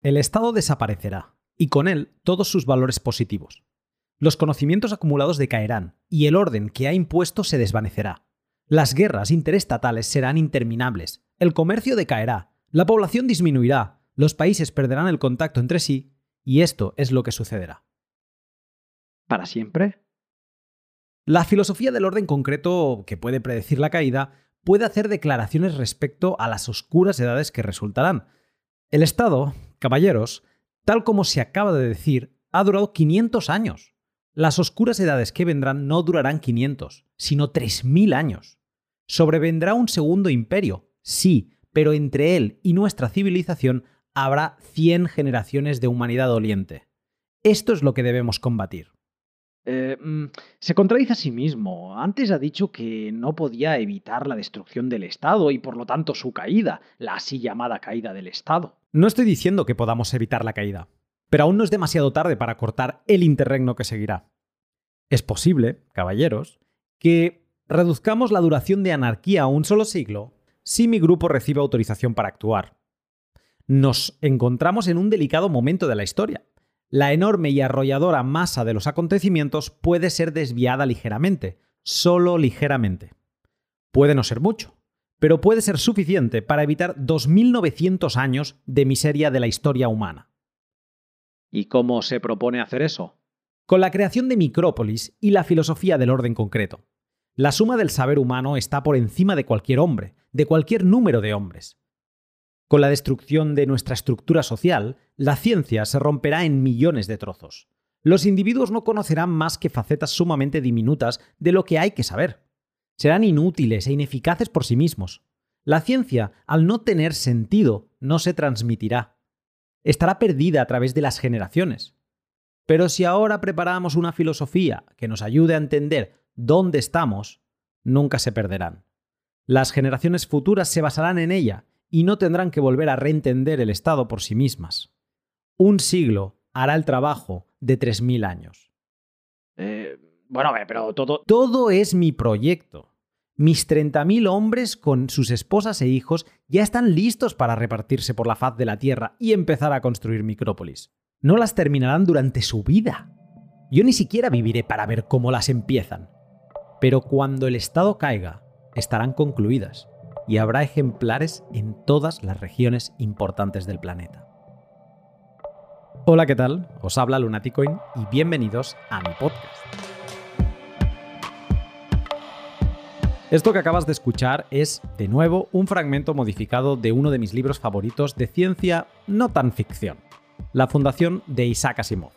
El Estado desaparecerá, y con él todos sus valores positivos. Los conocimientos acumulados decaerán, y el orden que ha impuesto se desvanecerá. Las guerras interestatales serán interminables, el comercio decaerá, la población disminuirá, los países perderán el contacto entre sí, y esto es lo que sucederá. ¿Para siempre? La filosofía del orden concreto, que puede predecir la caída, puede hacer declaraciones respecto a las oscuras edades que resultarán. El Estado, caballeros, tal como se acaba de decir, ha durado 500 años. Las oscuras edades que vendrán no durarán 500, sino 3.000 años. Sobrevendrá un segundo imperio, sí, pero entre él y nuestra civilización habrá 100 generaciones de humanidad doliente. Esto es lo que debemos combatir. Eh, mm, se contradice a sí mismo. Antes ha dicho que no podía evitar la destrucción del Estado y por lo tanto su caída, la así llamada caída del Estado. No estoy diciendo que podamos evitar la caída, pero aún no es demasiado tarde para cortar el interregno que seguirá. Es posible, caballeros, que reduzcamos la duración de anarquía a un solo siglo si mi grupo recibe autorización para actuar. Nos encontramos en un delicado momento de la historia la enorme y arrolladora masa de los acontecimientos puede ser desviada ligeramente, solo ligeramente. Puede no ser mucho, pero puede ser suficiente para evitar 2.900 años de miseria de la historia humana. ¿Y cómo se propone hacer eso? Con la creación de Micrópolis y la filosofía del orden concreto. La suma del saber humano está por encima de cualquier hombre, de cualquier número de hombres. Con la destrucción de nuestra estructura social, la ciencia se romperá en millones de trozos. Los individuos no conocerán más que facetas sumamente diminutas de lo que hay que saber. Serán inútiles e ineficaces por sí mismos. La ciencia, al no tener sentido, no se transmitirá. Estará perdida a través de las generaciones. Pero si ahora preparamos una filosofía que nos ayude a entender dónde estamos, nunca se perderán. Las generaciones futuras se basarán en ella y no tendrán que volver a reentender el Estado por sí mismas. Un siglo hará el trabajo de 3.000 años. Eh, bueno, pero todo... Todo es mi proyecto. Mis 30.000 hombres con sus esposas e hijos ya están listos para repartirse por la faz de la Tierra y empezar a construir micrópolis. No las terminarán durante su vida. Yo ni siquiera viviré para ver cómo las empiezan. Pero cuando el Estado caiga, estarán concluidas y habrá ejemplares en todas las regiones importantes del planeta. Hola, ¿qué tal? Os habla Lunaticoin y bienvenidos a mi podcast. Esto que acabas de escuchar es, de nuevo, un fragmento modificado de uno de mis libros favoritos de ciencia no tan ficción, La Fundación de Isaac Asimov.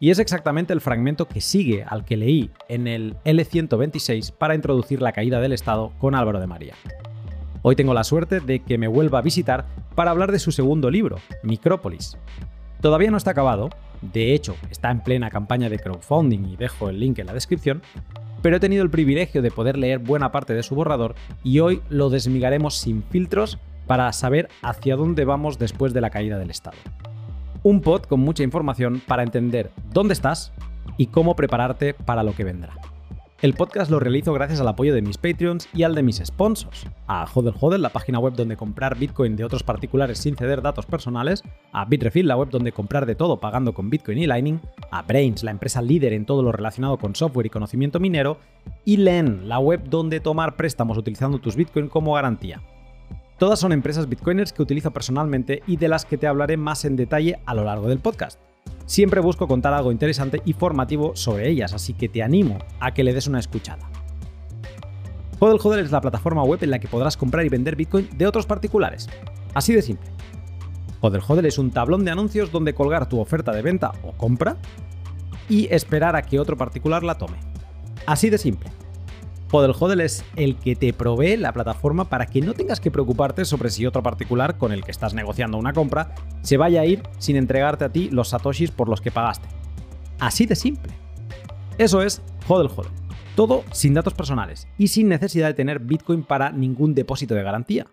Y es exactamente el fragmento que sigue al que leí en el L126 para introducir la caída del Estado con Álvaro de María. Hoy tengo la suerte de que me vuelva a visitar para hablar de su segundo libro, Micrópolis. Todavía no está acabado, de hecho está en plena campaña de crowdfunding y dejo el link en la descripción, pero he tenido el privilegio de poder leer buena parte de su borrador y hoy lo desmigaremos sin filtros para saber hacia dónde vamos después de la caída del Estado. Un pod con mucha información para entender dónde estás y cómo prepararte para lo que vendrá. El podcast lo realizo gracias al apoyo de mis Patreons y al de mis sponsors. A Hodel Hodel, la página web donde comprar Bitcoin de otros particulares sin ceder datos personales. A Bitrefill, la web donde comprar de todo pagando con Bitcoin y Lightning. A Brains, la empresa líder en todo lo relacionado con software y conocimiento minero. Y Len, la web donde tomar préstamos utilizando tus Bitcoin como garantía. Todas son empresas bitcoiners que utilizo personalmente y de las que te hablaré más en detalle a lo largo del podcast. Siempre busco contar algo interesante y formativo sobre ellas, así que te animo a que le des una escuchada. Hodel Hodel es la plataforma web en la que podrás comprar y vender Bitcoin de otros particulares. Así de simple. Hodel Hodel es un tablón de anuncios donde colgar tu oferta de venta o compra y esperar a que otro particular la tome. Así de simple. Hodel es el que te provee la plataforma para que no tengas que preocuparte sobre si otro particular con el que estás negociando una compra se vaya a ir sin entregarte a ti los satoshis por los que pagaste. Así de simple. Eso es Hodel Hodel. Todo sin datos personales y sin necesidad de tener Bitcoin para ningún depósito de garantía.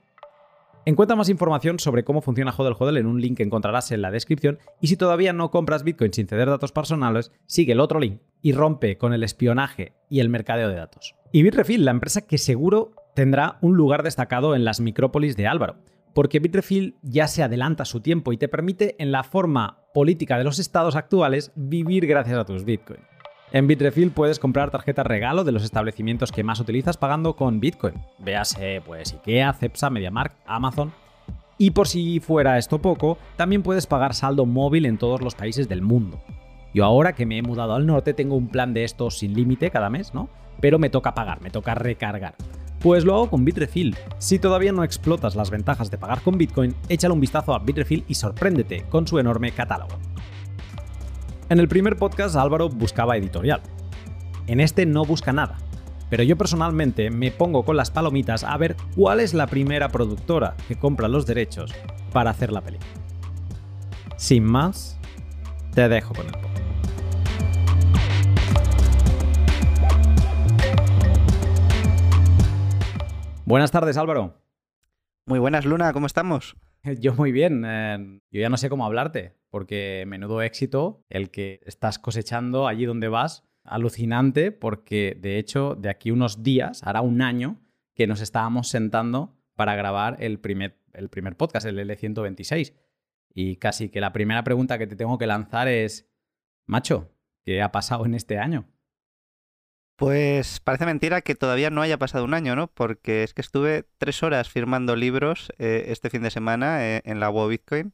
Encuentra más información sobre cómo funciona Hodel Hodel en un link que encontrarás en la descripción y si todavía no compras Bitcoin sin ceder datos personales, sigue el otro link y rompe con el espionaje y el mercadeo de datos. Y Bitrefill, la empresa que seguro tendrá un lugar destacado en las micrópolis de Álvaro, porque Bitrefill ya se adelanta su tiempo y te permite, en la forma política de los estados actuales, vivir gracias a tus Bitcoin. En Bitrefill puedes comprar tarjetas regalo de los establecimientos que más utilizas pagando con Bitcoin. Véase, pues IKEA, Cepsa, MediaMarkt, Amazon. Y por si fuera esto poco, también puedes pagar saldo móvil en todos los países del mundo. Yo ahora que me he mudado al norte tengo un plan de estos sin límite cada mes, ¿no? Pero me toca pagar, me toca recargar. Pues lo hago con Bitrefill. Si todavía no explotas las ventajas de pagar con Bitcoin, échale un vistazo a Bitrefill y sorpréndete con su enorme catálogo. En el primer podcast Álvaro buscaba editorial. En este no busca nada. Pero yo personalmente me pongo con las palomitas a ver cuál es la primera productora que compra los derechos para hacer la película. Sin más, te dejo con el podcast. Buenas tardes, Álvaro. Muy buenas, Luna, ¿cómo estamos? Yo muy bien. Eh, yo ya no sé cómo hablarte, porque menudo éxito el que estás cosechando allí donde vas. Alucinante, porque de hecho, de aquí unos días, hará un año, que nos estábamos sentando para grabar el primer, el primer podcast, el L126. Y casi que la primera pregunta que te tengo que lanzar es, macho, ¿qué ha pasado en este año? Pues parece mentira que todavía no haya pasado un año, ¿no? Porque es que estuve tres horas firmando libros eh, este fin de semana eh, en la WoW Bitcoin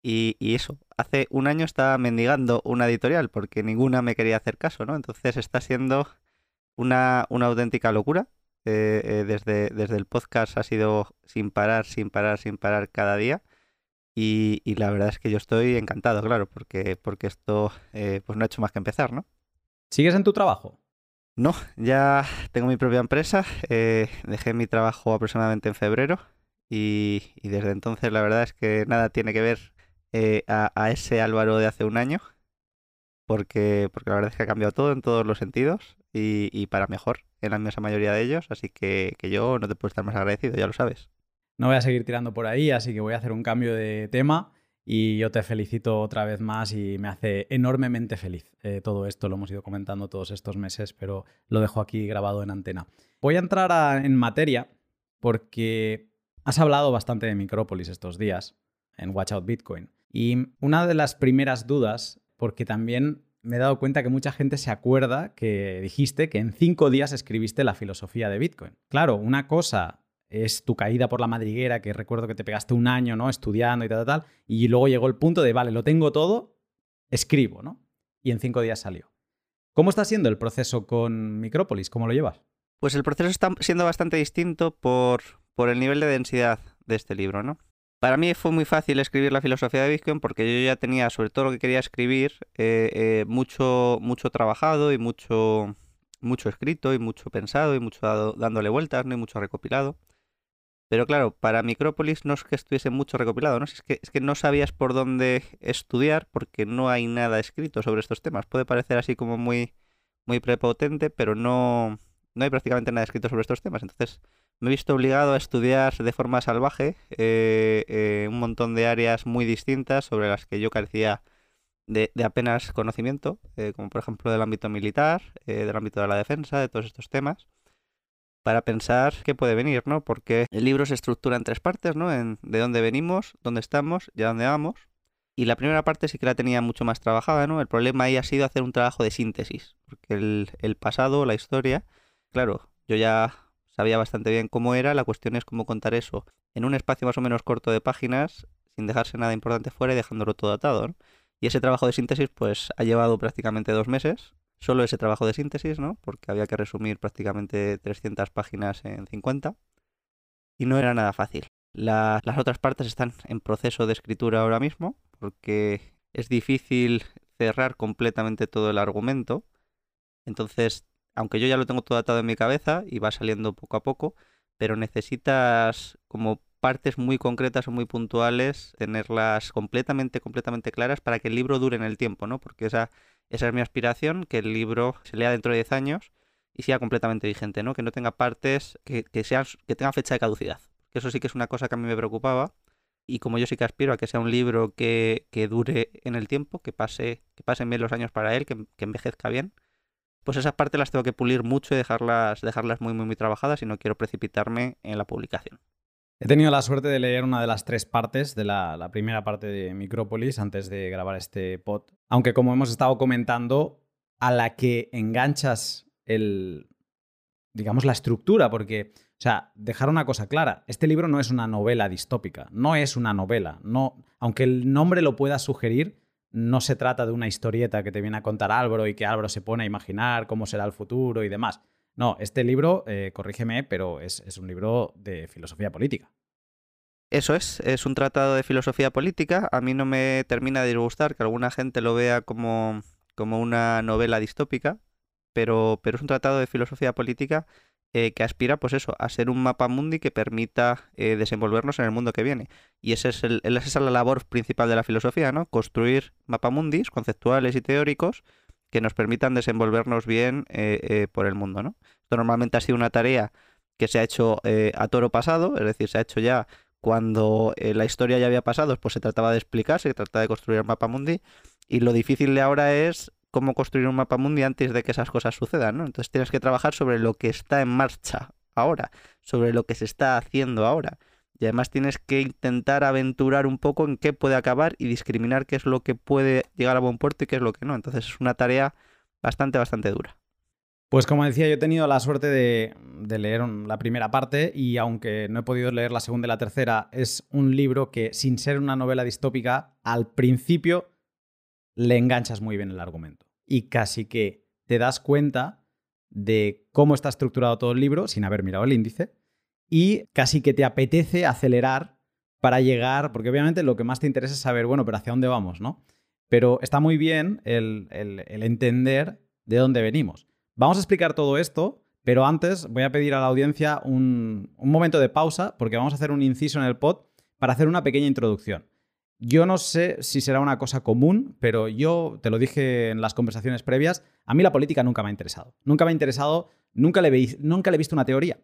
y, eso, hace un año estaba mendigando una editorial porque ninguna me quería hacer caso, ¿no? Entonces está siendo una, una auténtica locura. Eh, desde, desde el podcast ha sido sin parar, sin parar, sin parar cada día. Y, y la verdad es que yo estoy encantado, claro, porque, porque esto pues no ha hecho más que empezar, ¿no? ¿Sigues en tu trabajo? No, ya tengo mi propia empresa. Eh, dejé mi trabajo aproximadamente en febrero y, desde entonces la verdad es que nada tiene que ver eh, a, ese Álvaro de hace un año porque, porque la verdad es que ha cambiado todo en todos los sentidos y, para mejor en la inmensa mayoría de ellos. Así que, que yo no te puedo estar más agradecido, ya lo sabes. No voy a seguir tirando por ahí, así que voy a hacer un cambio de tema. Y yo te felicito otra vez más y me hace enormemente feliz. Eh, todo esto lo hemos ido comentando todos estos meses, pero lo dejo aquí grabado en antena. Voy a entrar en materia porque has hablado bastante de Micrópolis estos días en Watch Out Bitcoin. Y una de las primeras dudas, porque también me he dado cuenta que mucha gente se acuerda que dijiste que en cinco días escribiste la filosofía de Bitcoin. Claro, una cosa es tu caída por la madriguera, que recuerdo que te pegaste un año, ¿no? Estudiando y tal, tal, tal. Y luego llegó el punto de, vale, lo tengo todo, escribo, ¿no? Y en cinco días salió. ¿Cómo está siendo el proceso con Micrópolis? ¿Cómo lo llevas? Pues el proceso está siendo bastante distinto por, por el nivel de densidad de este libro, ¿no? Para mí fue muy fácil escribir la filosofía de Bitcoin porque yo ya tenía, sobre todo lo que quería escribir, eh, eh, mucho, mucho trabajado y mucho, mucho escrito y mucho pensado y mucho dándole vueltas, ¿no? y mucho recopilado. Pero claro, para Micrópolis no es que estuviese mucho recopilado, ¿no? Es que, es que no sabías por dónde estudiar porque no hay nada escrito sobre estos temas. Puede parecer así como muy, muy prepotente, pero no, no hay prácticamente nada escrito sobre estos temas. Entonces me he visto obligado a estudiar de forma salvaje eh, eh, un montón de áreas muy distintas sobre las que yo carecía de, apenas conocimiento, eh, como por ejemplo del ámbito militar, del ámbito de la defensa, de todos estos temas para pensar qué puede venir, ¿no? Porque el libro se estructura en tres partes, ¿no? En de dónde venimos, dónde estamos y a dónde vamos. Y la primera parte sí que la tenía mucho más trabajada, ¿no? El problema ahí ha sido hacer un trabajo de síntesis, porque el, pasado, la historia, claro, yo ya sabía bastante bien cómo era, la cuestión es cómo contar eso en un espacio más o menos corto de páginas, sin dejarse nada importante fuera y dejándolo todo atado, ¿no? Y ese trabajo de síntesis pues ha llevado prácticamente dos meses solo ese trabajo de síntesis, ¿no? Porque había que resumir prácticamente 300 páginas en 50 y no era nada fácil. las otras partes están en proceso de escritura ahora mismo porque es difícil cerrar completamente todo el argumento. Entonces, aunque yo ya lo tengo todo atado en mi cabeza y va saliendo poco a poco, pero necesitas como partes muy concretas o muy puntuales, tenerlas completamente, completamente claras para que el libro dure en el tiempo, ¿no? Porque esa esa es mi aspiración, que el libro se lea dentro de 10 años y sea completamente vigente, ¿no? Que no tenga partes que, sean, que tengan fecha de caducidad. Que eso sí que es una cosa que a mí me preocupaba. Y como yo sí que aspiro a que sea un libro que, dure en el tiempo, que pase, que pasen bien los años para él, que, envejezca bien, pues esas partes las tengo que pulir mucho y dejarlas, dejarlas muy, muy, muy trabajadas y no quiero precipitarme en la publicación. He tenido la suerte de leer una de las tres partes de la, primera parte de Micrópolis antes de grabar este pod. Aunque como hemos estado comentando, a la que enganchas el, digamos, la estructura, porque, o sea, dejar una cosa clara, este libro no es una novela distópica, no es una novela, no, aunque el nombre lo pueda sugerir, no se trata de una historieta que te viene a contar Álvaro y que Álvaro se pone a imaginar cómo será el futuro y demás. No, este libro, eh, corrígeme, pero es, un libro de filosofía política. Eso es, es un tratado de filosofía política. A mí no me termina de disgustar que alguna gente lo vea como, como una novela distópica, pero, pero es un tratado de filosofía política eh, que aspira, pues eso, a ser un mapa mundi que permita eh, desenvolvernos en el mundo que viene. Y ese es el, esa es la labor principal de la filosofía, ¿no? Construir mapamundis conceptuales y teóricos que nos permitan desenvolvernos bien eh, eh, por el mundo. ¿no? Esto normalmente ha sido una tarea que se ha hecho eh, a toro pasado, es decir, se ha hecho ya cuando la historia ya había pasado, pues se trataba de explicar, se trataba de construir un mapa mundi, y lo difícil de ahora es cómo construir un mapa mundi antes de que esas cosas sucedan, ¿no? Entonces tienes que trabajar sobre lo que está en marcha ahora, sobre lo que se está haciendo ahora. Y además tienes que intentar aventurar un poco en qué puede acabar y discriminar qué es lo que puede llegar a buen puerto y qué es lo que no. Entonces es una tarea bastante, bastante dura. Pues como decía, yo he tenido la suerte de, leer la primera parte y aunque no he podido leer la segunda y la tercera, es un libro que sin ser una novela distópica, al principio le enganchas muy bien el argumento. Y casi que te das cuenta de cómo está estructurado todo el libro sin haber mirado el índice y casi que te apetece acelerar para llegar, porque obviamente lo que más te interesa es saber, bueno, pero hacia dónde vamos, ¿no? Pero está muy bien el, entender de dónde venimos. Vamos a explicar todo esto, pero antes voy a pedir a la audiencia un, un momento de pausa, porque vamos a hacer un inciso en el pod para hacer una pequeña introducción. Yo no sé si será una cosa común, pero yo te lo dije en las conversaciones previas, a mí la política nunca me ha interesado. Nunca me ha interesado, nunca le, nunca le he visto una teoría.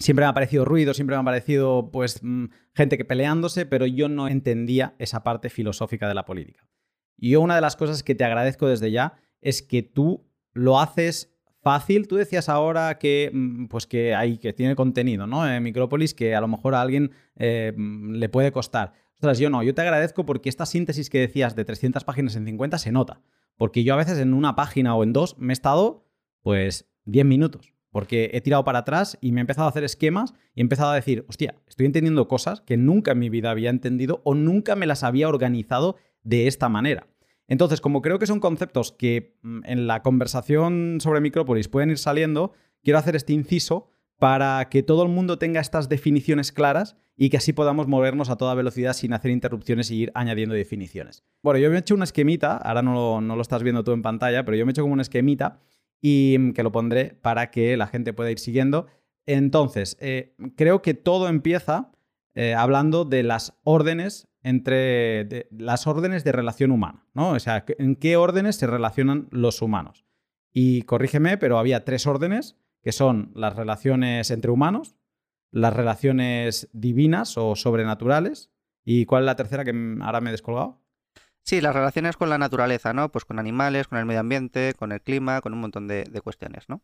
Siempre me ha parecido ruido, siempre me ha parecido pues mm, gente que peleándose, pero yo no entendía esa parte filosófica de la política. Y yo una de las cosas que te agradezco desde ya es que tú lo haces fácil. Tú decías ahora que mm, pues que hay que tiene contenido, ¿no? En Micrópolis que a lo mejor a alguien eh, mm, le puede costar. Ostras, yo no, yo te agradezco porque esta síntesis que decías de 300 páginas en 50 se nota. Porque yo a veces en una página o en dos me he estado pues 10 minutos porque he tirado para atrás y me he empezado a hacer esquemas y he empezado a decir, hostia, estoy entendiendo cosas que nunca en mi vida había entendido o nunca me las había organizado de esta manera. Entonces, como creo que son conceptos que mm, en la conversación sobre Micrópolis pueden ir saliendo, quiero hacer este inciso para que todo el mundo tenga estas definiciones claras y que así podamos movernos a toda velocidad sin hacer interrupciones y ir añadiendo definiciones. Bueno, yo me he hecho una esquemita, ahora no lo, no lo estás viendo tú en pantalla, pero yo me he hecho como una esquemita y mm, que lo pondré para que la gente pueda ir siguiendo. Entonces, eh, creo que todo empieza eh, hablando de las órdenes entre las órdenes de relación humana, ¿no? O sea, en qué órdenes se relacionan los humanos. Y corrígeme, pero había tres órdenes, que son las relaciones entre humanos, las relaciones divinas o sobrenaturales, y ¿cuál es la tercera que ahora me he descolgado? Sí, las relaciones con la naturaleza, ¿no? Pues con animales, con el medio ambiente, con el clima, con un montón de, cuestiones, ¿no?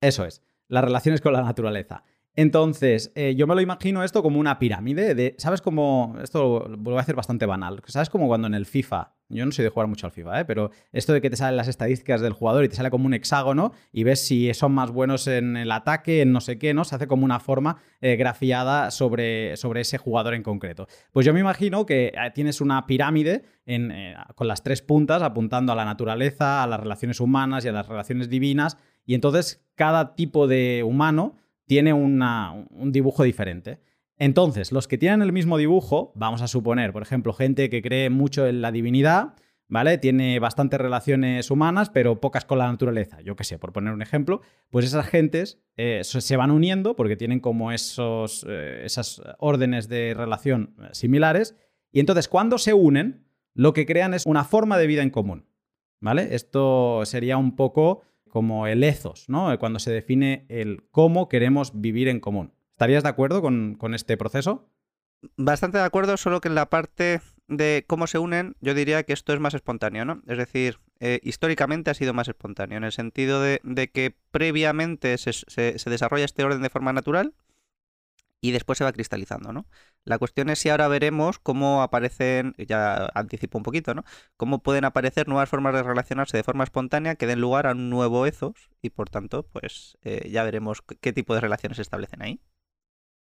Eso es, las relaciones con la naturaleza. Entonces, eh, yo me lo imagino esto como una pirámide de, ¿sabes cómo? Esto lo voy a hacer bastante banal. ¿Sabes como cuando en el FIFA, yo no soy de jugar mucho al FIFA, ¿eh? pero esto de que te salen las estadísticas del jugador y te sale como un hexágono y ves si son más buenos en el ataque, en no sé qué, ¿no? Se hace como una forma eh, grafiada sobre, sobre ese jugador en concreto. Pues yo me imagino que eh, tienes una pirámide con las tres puntas apuntando a la naturaleza, a las relaciones humanas y a las relaciones divinas, y entonces cada tipo de humano tiene un dibujo diferente. Entonces, los que tienen el mismo dibujo, vamos a suponer, por ejemplo, gente que cree mucho en la divinidad, ¿vale? Tiene bastantes relaciones humanas, pero pocas con la naturaleza, yo qué sé, por poner un ejemplo, pues esas gentes eh, se van uniendo porque tienen como esos, eh, esas órdenes de relación similares, y entonces cuando se unen, lo que crean es una forma de vida en común, ¿vale? Esto sería un poco como el ethos, ¿no? Cuando se define el cómo queremos vivir en común. ¿Estarías de acuerdo con, este proceso? Bastante de acuerdo, solo que en la parte de cómo se unen, yo diría que esto es más espontáneo, ¿no? Es decir, eh, históricamente ha sido más espontáneo, en el sentido de, que previamente se, desarrolla este orden de forma natural y después se va cristalizando, ¿no? La cuestión es si ahora veremos cómo aparecen, ya anticipo un poquito, ¿no? Cómo pueden aparecer nuevas formas de relacionarse de forma espontánea que den lugar a un nuevo ethos y por tanto, pues eh, ya veremos qué tipo de relaciones se establecen ahí.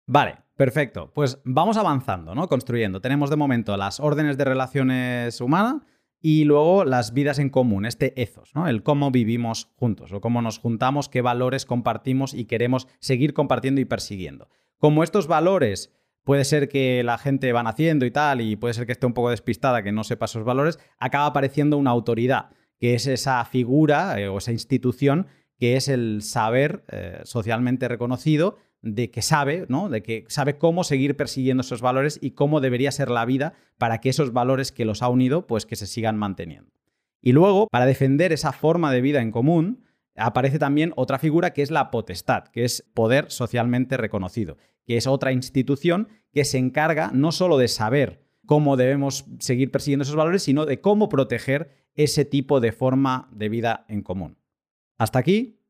Vale, perfecto. Pues vamos avanzando, ¿no? Construyendo. Tenemos de momento las órdenes de relaciones humanas y luego las vidas en común, este ethos, ¿no? El cómo vivimos juntos o cómo nos juntamos, qué valores compartimos y queremos seguir compartiendo y persiguiendo. Como estos valores puede ser que la gente va naciendo y tal, y puede ser que esté un poco despistada, que no sepa esos valores, acaba apareciendo una autoridad, que es esa figura eh, o esa institución que es el saber eh, socialmente reconocido de que sabe, ¿no? De que sabe cómo seguir persiguiendo esos valores y cómo debería ser la vida para que esos valores que los ha unido, pues que se sigan manteniendo. Y luego, para defender esa forma de vida en común, aparece también otra figura que es la potestad, que es poder socialmente reconocido, que es otra institución que se encarga no solo de saber cómo debemos seguir persiguiendo esos valores, sino de cómo proteger ese tipo de forma de vida en común. Hasta aquí,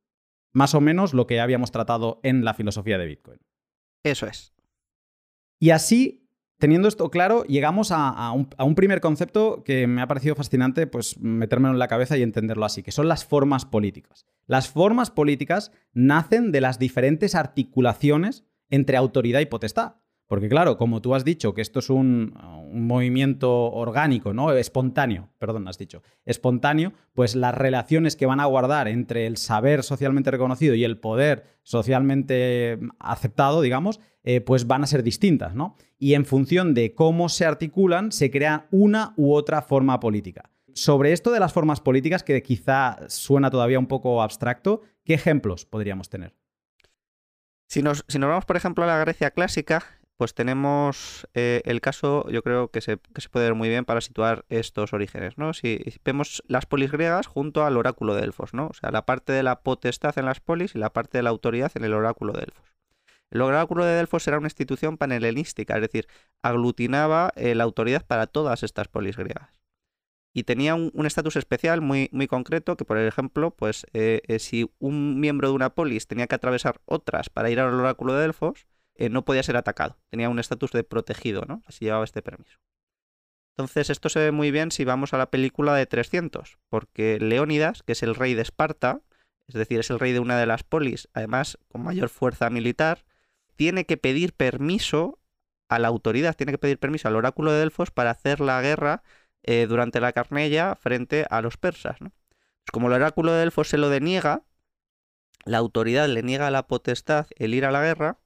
más o menos lo que habíamos tratado en la filosofía de Bitcoin. Eso es. Y así Teniendo esto claro, llegamos a, un, primer concepto que me ha parecido fascinante pues, metérmelo en la cabeza y entenderlo así, que son las formas políticas. Las formas políticas nacen de las diferentes articulaciones entre autoridad y potestad. Porque claro, como tú has dicho que esto es un, movimiento orgánico, ¿no? Espontáneo, perdón, has dicho. Espontáneo, pues las relaciones que van a guardar entre el saber socialmente reconocido y el poder socialmente aceptado, digamos, eh, pues van a ser distintas, ¿no? Y en función de cómo se articulan, se crea una u otra forma política. Sobre esto de las formas políticas, que quizá suena todavía un poco abstracto, ¿qué ejemplos podríamos tener? Si nos, si nos vamos, por ejemplo, a la Grecia clásica, pues tenemos eh, el caso, yo creo que se, puede ver muy bien para situar estos orígenes, ¿no? Si, vemos las polis griegas junto al oráculo de Delfos, ¿no? O sea, la parte de la potestad en las polis y la parte de la autoridad en el oráculo de Delfos. El oráculo de Delfos era una institución panhelenística, es decir, aglutinaba eh, la autoridad para todas estas polis griegas. Y tenía un estatus especial muy, muy concreto que, por ejemplo, pues eh, si un miembro de una polis tenía que atravesar otras para ir al oráculo de Delfos, eh, no podía ser atacado. Tenía un estatus de protegido, ¿no? Así llevaba este permiso. Entonces, esto se ve muy bien si vamos a la película de 300, porque Leónidas, que es el rey de Esparta, es decir, es el rey de una de las polis, además con mayor fuerza militar, tiene que pedir permiso a la autoridad, tiene que pedir permiso al oráculo de Delfos para hacer la guerra eh, durante la Carnella frente a los persas. ¿no? como el oráculo de Delfos se lo deniega, la autoridad le niega la potestad el ir a la guerra,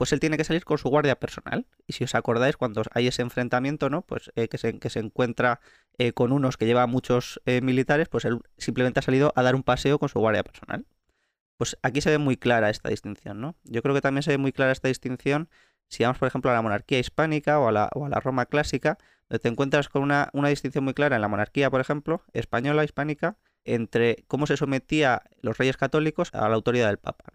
pues él tiene que salir con su guardia personal. Y si os acordáis, cuando hay ese enfrentamiento, ¿no? Pues eh, que, se, encuentra eh, con unos que llevan muchos eh, militares, pues él simplemente ha salido a dar un paseo con su guardia personal. Pues aquí se ve muy clara esta distinción, ¿no? Yo creo que también se ve muy clara esta distinción si vamos, por ejemplo, a la monarquía hispánica o a la, o a la Roma clásica, donde te encuentras con una, una distinción muy clara en la monarquía, por ejemplo, española, hispánica, entre cómo se sometía los reyes católicos a la autoridad del Papa.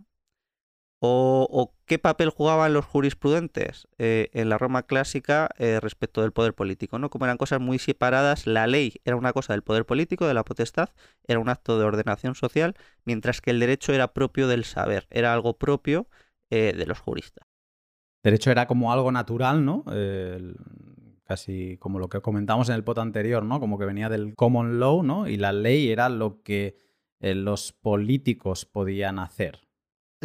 O, qué papel jugaban los jurisprudentes eh, en la Roma clásica eh, respecto del poder político, ¿no? Como eran cosas muy separadas, la ley era una cosa del poder político, de la potestad, era un acto de ordenación social, mientras que el derecho era propio del saber, era algo propio eh, de los juristas. Derecho era como algo natural, ¿no? casi como lo que comentamos en el pot anterior, ¿no? Como que venía del common law, ¿no? Y la ley era lo que los políticos podían hacer.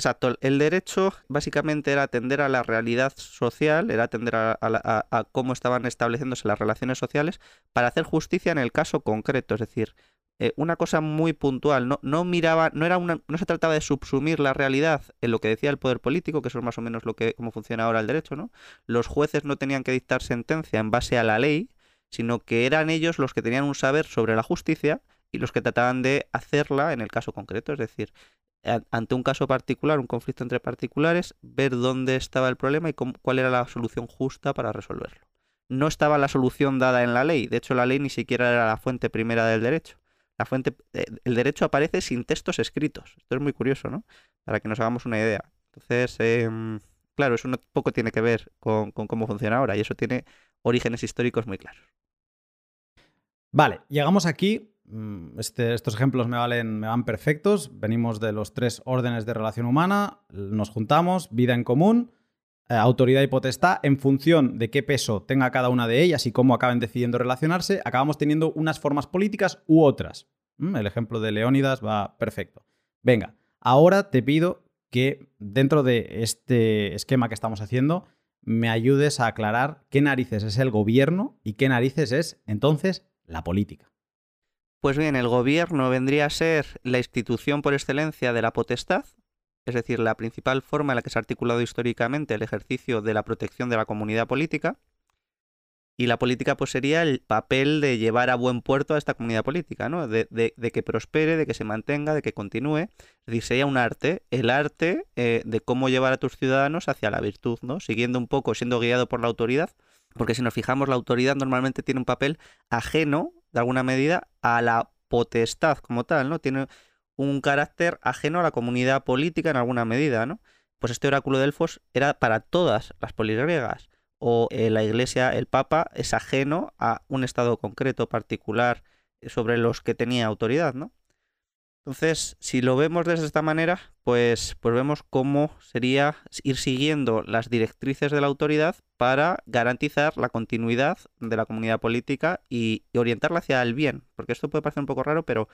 Exacto, el derecho básicamente era atender a la realidad social, era atender a, cómo estaban estableciéndose las relaciones sociales para hacer justicia en el caso concreto, es decir, eh, una cosa muy puntual, no, miraba, no era una, no se trataba de subsumir la realidad en lo que decía el poder político, que eso es más o menos lo que cómo funciona ahora el derecho, ¿no? Los jueces no tenían que dictar sentencia en base a la ley, sino que eran ellos los que tenían un saber sobre la justicia y los que trataban de hacerla en el caso concreto, es decir, ante un caso particular, un conflicto entre particulares, ver dónde estaba el problema y cuál era la solución justa para resolverlo. No estaba la solución dada en la ley, de hecho la ley ni siquiera era la fuente primera del derecho. La fuente, eh, el derecho aparece sin textos escritos. Esto es muy curioso, ¿no? Para que nos hagamos una idea. Entonces, em, claro, eso un poco tiene que ver con cómo funciona ahora y eso tiene orígenes históricos muy claros. Vale, llegamos aquí este, estos ejemplos me, valen, me van perfectos. Venimos de los tres órdenes de relación humana, nos juntamos, vida en común. eh, autoridad y potestad en función de qué peso tenga cada una de ellas y cómo acaben decidiendo relacionarse, acabamos teniendo unas formas políticas u otras. Mm, el ejemplo de Leónidas va perfecto. Venga, ahora te pido que dentro de este esquema que estamos haciendo me ayudes a aclarar qué narices es el gobierno y qué narices es entonces la política. Pues bien, el gobierno vendría a ser la institución por excelencia de la potestad, es decir, la principal forma en la que se ha articulado históricamente el ejercicio de la protección de la comunidad política. Y la política pues sería el papel de llevar a buen puerto a esta comunidad política, ¿no? De, que prospere, de que se mantenga, de que continúe. Es decir, sería un arte, el arte eh, de cómo llevar a tus ciudadanos hacia la virtud, ¿no? Siguiendo un poco, siendo guiado por la autoridad, porque si nos fijamos, la autoridad normalmente tiene un papel ajeno, de alguna medida, a la potestad como tal, ¿no? Tiene un carácter ajeno a la comunidad política en alguna medida, ¿no? Pues este oráculo de Delfos era para todas las polis griegas. O eh, la iglesia, el papa, es ajeno a un estado concreto, particular, sobre los que tenía autoridad, ¿no? Entonces, si lo vemos de esta manera, pues, pues vemos cómo sería ir siguiendo las directrices de la autoridad para garantizar la continuidad de la comunidad política y, orientarla hacia el bien. Porque esto puede parecer un poco raro, pero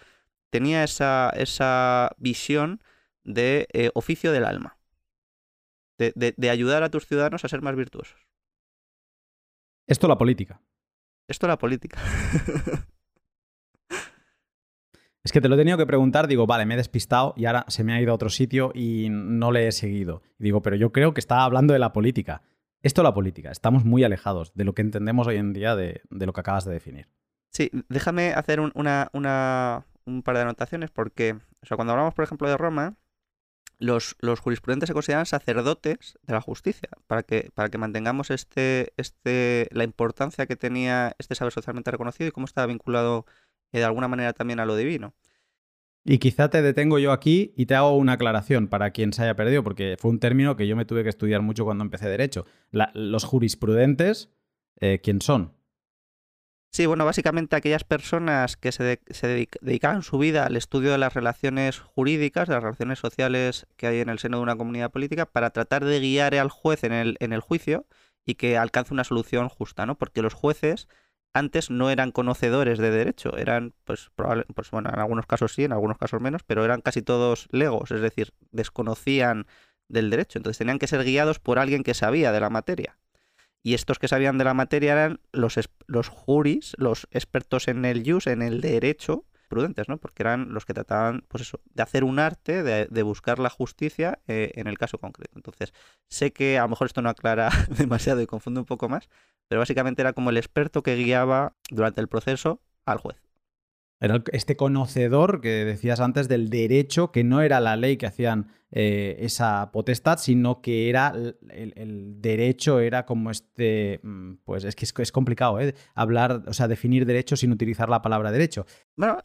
tenía esa, esa visión de eh, oficio del alma, de, de, ayudar a tus ciudadanos a ser más virtuosos. Esto la política. Esto la política. Es que te lo he tenido que preguntar, digo, vale, me he despistado y ahora se me ha ido a otro sitio y no le he seguido. digo, pero yo creo que estaba hablando de la política. Esto es la política, estamos muy alejados de lo que entendemos hoy en día de, lo que acabas de definir. Sí, déjame hacer una, un par de anotaciones porque, o sea, cuando hablamos, por ejemplo, de Roma, los, los, jurisprudentes se consideran sacerdotes de la justicia, para que, para que mantengamos este, este, la importancia que tenía este saber socialmente reconocido y cómo estaba vinculado de alguna manera también a lo divino. Y quizá te detengo yo aquí y te hago una aclaración para quien se haya perdido, porque fue un término que yo me tuve que estudiar mucho cuando empecé Derecho. los jurisprudentes, eh, ¿quién son? Sí, bueno, básicamente aquellas personas que se, dedican su vida al estudio de las relaciones jurídicas, de las relaciones sociales que hay en el seno de una comunidad política, para tratar de guiar al juez en el, en el juicio y que alcance una solución justa, ¿no? Porque los jueces antes no eran conocedores de derecho, eran, pues, pues bueno, en algunos casos sí, en algunos casos menos, pero eran casi todos legos, es decir, desconocían del derecho, entonces tenían que ser guiados por alguien que sabía de la materia. Y estos que sabían de la materia eran los, los juris, los expertos en el jus, en el derecho, prudentes, ¿no? Porque eran los que trataban, pues eso, de hacer un arte, de, buscar la justicia eh, en el caso concreto. Entonces, sé que a lo mejor esto no aclara demasiado y confunde un poco más, pero básicamente era como el experto que guiaba durante el proceso al juez. Era este conocedor que decías antes del derecho, que no era la ley que hacían eh, esa potestad, sino que era el, derecho, era como este. Mm, pues es que es, complicado, ¿eh? Hablar, o sea, definir derecho sin utilizar la palabra derecho. Bueno,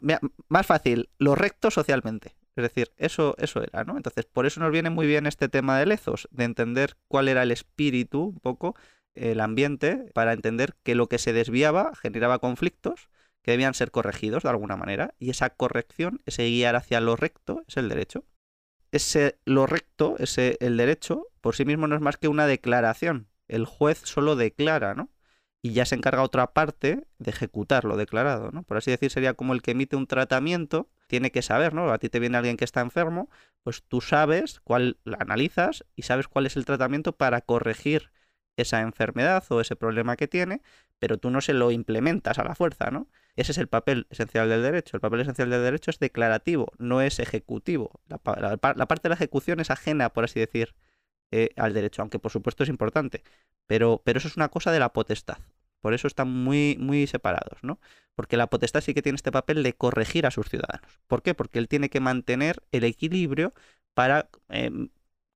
más fácil, lo recto socialmente. Es decir, eso, eso era, ¿no? Entonces, por eso nos viene muy bien este tema de lezos, de entender cuál era el espíritu, un poco, el ambiente, para entender que lo que se desviaba generaba conflictos que debían ser corregidos de alguna manera, y esa corrección, ese guiar hacia lo recto, es el derecho. Ese lo recto, ese el derecho, por sí mismo no es más que una declaración. El juez solo declara, ¿no? Y ya se encarga otra parte de ejecutar lo declarado, ¿no? Por así decir, sería como el que emite un tratamiento, tiene que saber, ¿no? A ti te viene alguien que está enfermo, pues tú sabes cuál, la analizas y sabes cuál es el tratamiento para corregir esa enfermedad o ese problema que tiene, pero tú no se lo implementas a la fuerza, ¿no? Ese es el papel esencial del derecho. El papel esencial del derecho es declarativo, no es ejecutivo. La, parte de la ejecución es ajena, por así decir, eh, al derecho, aunque por supuesto es importante. Pero, pero eso es una cosa de la potestad. Por eso están muy, muy separados, ¿no? Porque la potestad sí que tiene este papel de corregir a sus ciudadanos. ¿Por qué? Porque él tiene que mantener el equilibrio para em,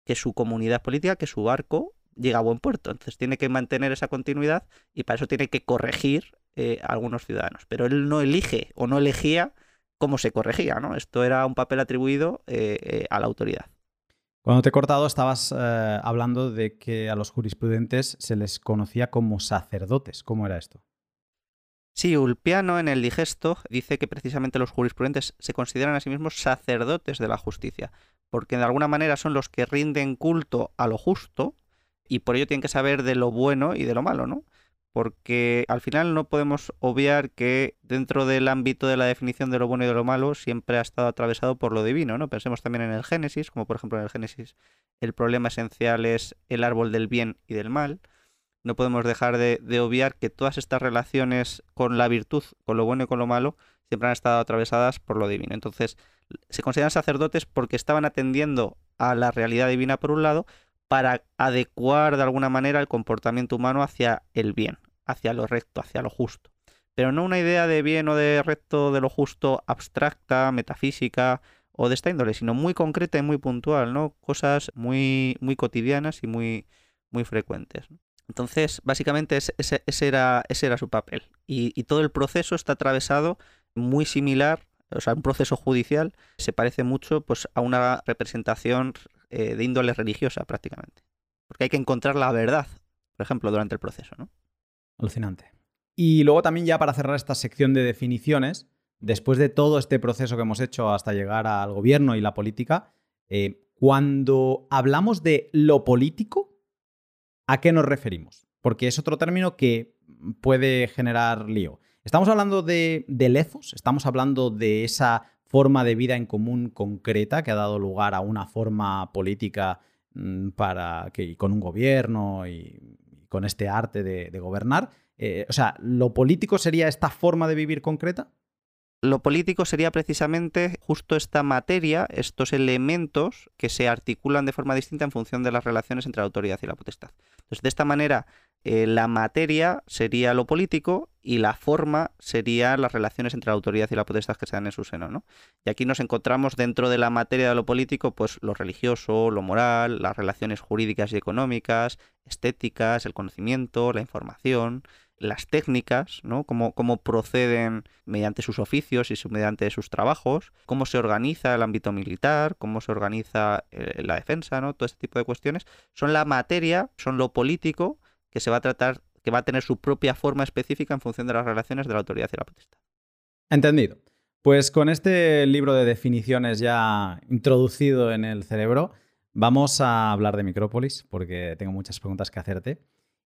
que su comunidad política, que su arco llegue a buen puerto. Entonces tiene que mantener esa continuidad y para eso tiene que corregir eh, algunos ciudadanos. Pero él no elige o no elegía cómo se corregía, ¿no? Esto era un papel atribuido eh, eh, a la autoridad. Cuando te he cortado estabas hablando de que a los jurisprudentes se les conocía como sacerdotes. ¿Cómo era esto? Sí, Ulpiano en el Digesto dice que precisamente los jurisprudentes se consideran a sí mismos sacerdotes de la justicia, porque de alguna manera son los que rinden culto a lo justo, y por ello tienen que saber de lo bueno y de lo malo, ¿no? porque al final no podemos obviar que dentro del ámbito de la definición de lo bueno y de lo malo siempre ha estado atravesado por lo divino, ¿no? Pensemos también en el Génesis, como por ejemplo en el Génesis el problema esencial es el árbol del bien y del mal. No podemos dejar de, obviar que todas estas relaciones con la virtud, con lo bueno y con lo malo, siempre han estado atravesadas por lo divino. Entonces, se consideran sacerdotes porque estaban atendiendo a la realidad divina por un lado, para adecuar de alguna manera el comportamiento humano hacia el bien, hacia lo recto, hacia lo justo. Pero no una idea de bien o de recto, de lo justo, abstracta, metafísica o de esta índole, sino muy concreta y muy puntual, ¿no? Cosas muy, muy cotidianas y muy, muy frecuentes. Entonces, básicamente ese, ese, era, ese era su papel. Y, y todo el proceso está atravesado muy similar o sea, un proceso judicial se parece mucho pues, a una representación eh, de índole religiosa prácticamente. Porque hay que encontrar la verdad, por ejemplo, durante el proceso. ¿no? Alucinante. Y luego también ya para cerrar esta sección de definiciones, después de todo este proceso que hemos hecho hasta llegar al gobierno y la política, eh, cuando hablamos de lo político, ¿a qué nos referimos? Porque es otro término que puede generar lío. ¿Estamos hablando de, de lezos? ¿Estamos hablando de esa forma de vida en común concreta que ha dado lugar a una forma política mm, para que con un gobierno y con este arte de, gobernar. Eh, o sea, ¿lo político sería esta forma de vivir concreta? Lo político sería precisamente justo esta materia, estos elementos que se articulan de forma distinta en función de las relaciones entre la autoridad y la potestad. Entonces, de esta manera, eh, la materia sería lo político y la forma sería las relaciones entre la autoridad y la potestad que se dan en su seno. ¿no? Y aquí nos encontramos dentro de la materia de lo político, pues lo religioso, lo moral, las relaciones jurídicas y económicas, estéticas, el conocimiento, la información, las técnicas, ¿no? Cómo, cómo, proceden mediante sus oficios y mediante sus trabajos, cómo se organiza el ámbito militar, cómo se organiza eh, la defensa, ¿no? Todo este tipo de cuestiones son la materia, son lo político que se va a tratar, que va a tener su propia forma específica en función de las relaciones de la autoridad y la potestad. Entendido. Pues con este libro de definiciones ya introducido en el cerebro, vamos a hablar de Micrópolis, porque tengo muchas preguntas que hacerte.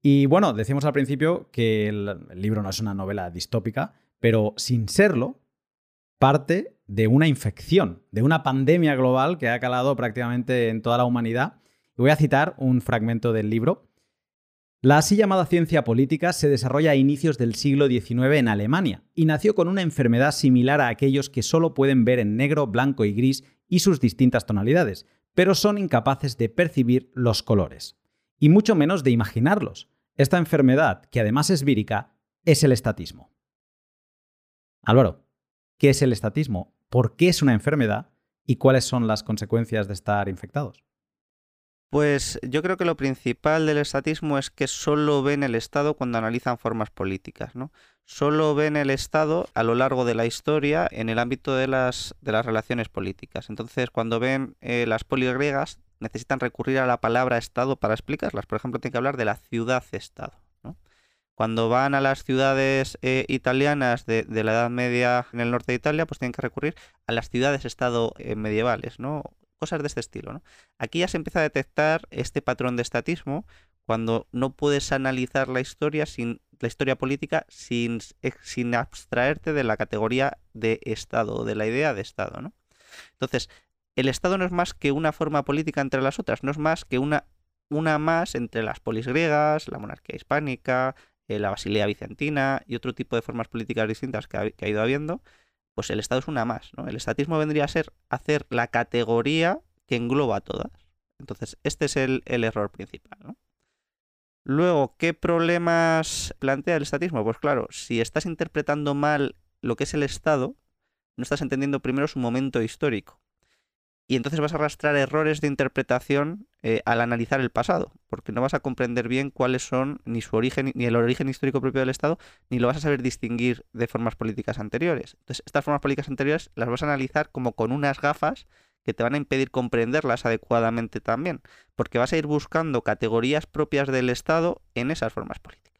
Y bueno, decimos al principio que el, libro no es una novela distópica, pero sin serlo, parte de una infección, de una pandemia global que ha calado prácticamente en toda la humanidad. Y voy a citar un fragmento del libro la así llamada ciencia política se desarrolla a inicios del siglo XIX en Alemania y nació con una enfermedad similar a aquellos que solo pueden ver en negro, blanco y gris y sus distintas tonalidades, pero son incapaces de percibir los colores, y mucho menos de imaginarlos. Esta enfermedad, que además es vírica, es el estatismo. Álvaro, ¿qué es el estatismo? ¿Por qué es una enfermedad? ¿Y cuáles son las consecuencias de estar infectados? Pues yo creo que lo principal del estatismo es que solo ven el Estado cuando analizan formas políticas, ¿no? Solo ven el Estado a lo largo de la historia en el ámbito de las, de las relaciones políticas. Entonces, cuando ven eh, las poligriegas, necesitan recurrir a la palabra Estado para explicarlas. Por ejemplo, tienen que hablar de la ciudad-Estado. Cuando van a las ciudades eh, italianas de, la Edad Media en el norte de Italia, pues tienen que recurrir a las ciudades-Estado eh, medievales, ¿no? Cosas de este estilo. ¿no? Aquí ya se empieza a detectar este patrón de estatismo cuando no puedes analizar la historia sin la historia política sin, sin abstraerte de la categoría de Estado, de la idea de Estado. ¿no? Entonces, el Estado no es más que una forma política entre las otras, no es más que una, una más entre las polis griegas, la monarquía hispánica, eh, la Basilea bizantina y otro tipo de formas políticas distintas que ha, que ha ido habiendo, pues el Estado es una más. ¿no? El estatismo vendría a ser hacer la categoría que engloba todas. Entonces, este es el, error principal. Luego, ¿qué problemas plantea el estatismo? Pues claro, si estás interpretando mal lo que es el Estado, no estás entendiendo primero su momento histórico y entonces vas a arrastrar errores de interpretación eh, al analizar el pasado, porque no vas a comprender bien cuáles son ni su origen, ni el origen histórico propio del Estado, ni lo vas a saber distinguir de formas políticas anteriores. Entonces, estas formas políticas anteriores las vas a analizar como con unas gafas que te van a impedir comprenderlas adecuadamente también, porque vas a ir buscando categorías propias del Estado en esas formas políticas.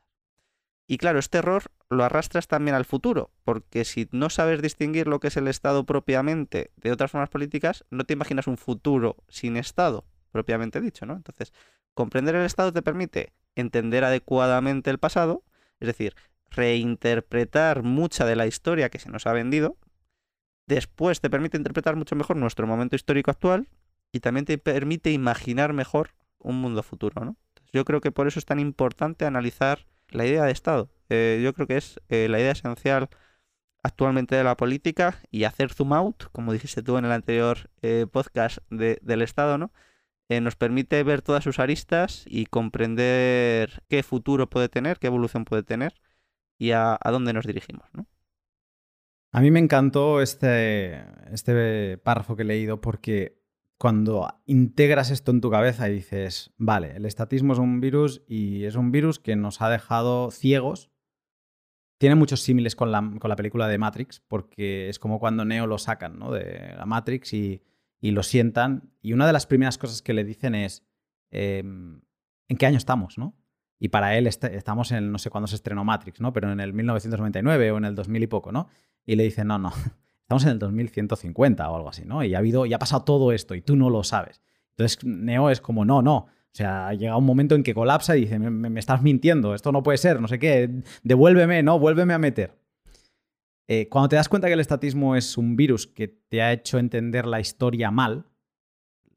Y claro, este error lo arrastras también al futuro, porque si no sabes distinguir lo que es el Estado propiamente de otras formas políticas, no te imaginas un futuro sin Estado, propiamente dicho, ¿no? Entonces, comprender el Estado te permite entender adecuadamente el pasado, es decir, reinterpretar mucha de la historia que se nos ha vendido. Después te permite interpretar mucho mejor nuestro momento histórico actual y también te permite imaginar mejor un mundo futuro. ¿no? Yo creo que por eso es tan importante analizar la idea de Estado. Eh, yo creo que es eh, la idea esencial actualmente de la política y hacer zoom out, como dijiste tú en el anterior eh, podcast del Estado, ¿no? nos permite ver todas sus aristas y comprender qué futuro puede tener, qué evolución puede tener y a, dónde nos dirigimos. ¿no? A mí me encantó este, este párrafo que he leído porque cuando integras esto en tu cabeza y dices, vale, el estatismo es un virus y es un virus que nos ha dejado ciegos, tiene muchos símiles con la, con la película de Matrix, porque es como cuando Neo lo sacan ¿no? de la Matrix y, y, lo sientan. Y una de las primeras cosas que le dicen es, em, ¿en qué año estamos? ¿no? Y para él estamos en, no sé cuándo se estrenó Matrix, ¿no? pero en el 1999 o en el 2000 y poco, ¿no? Y le dicen, no, no, estamos en el 2150 o algo así, ¿no? Y ha habido, y ha pasado todo esto y tú no lo sabes. Entonces Neo es como, no, no. O sea, llega un momento en que colapsa y dice, me, estás mintiendo, esto no puede ser, no sé qué, devuélveme, ¿no? Vuélveme a meter. Eh, cuando te das cuenta que el estatismo es un virus que te ha hecho entender la historia mal,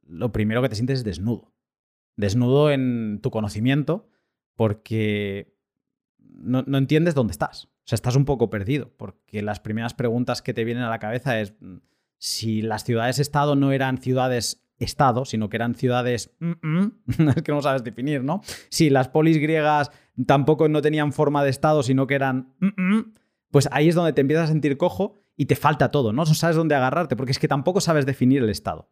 lo primero que te sientes es desnudo. Desnudo en tu conocimiento porque no, no entiendes dónde estás. O sea, estás un poco perdido, porque las primeras preguntas que te vienen a la cabeza es mm, si las ciudades-estado no eran ciudades-estado, sino que eran ciudades... es que no sabes definir, ¿no? Si las polis griegas tampoco no tenían forma de estado, sino que eran... pues ahí es donde te empiezas a sentir cojo y te falta todo, ¿no? No sabes dónde agarrarte, porque es que tampoco sabes definir el estado.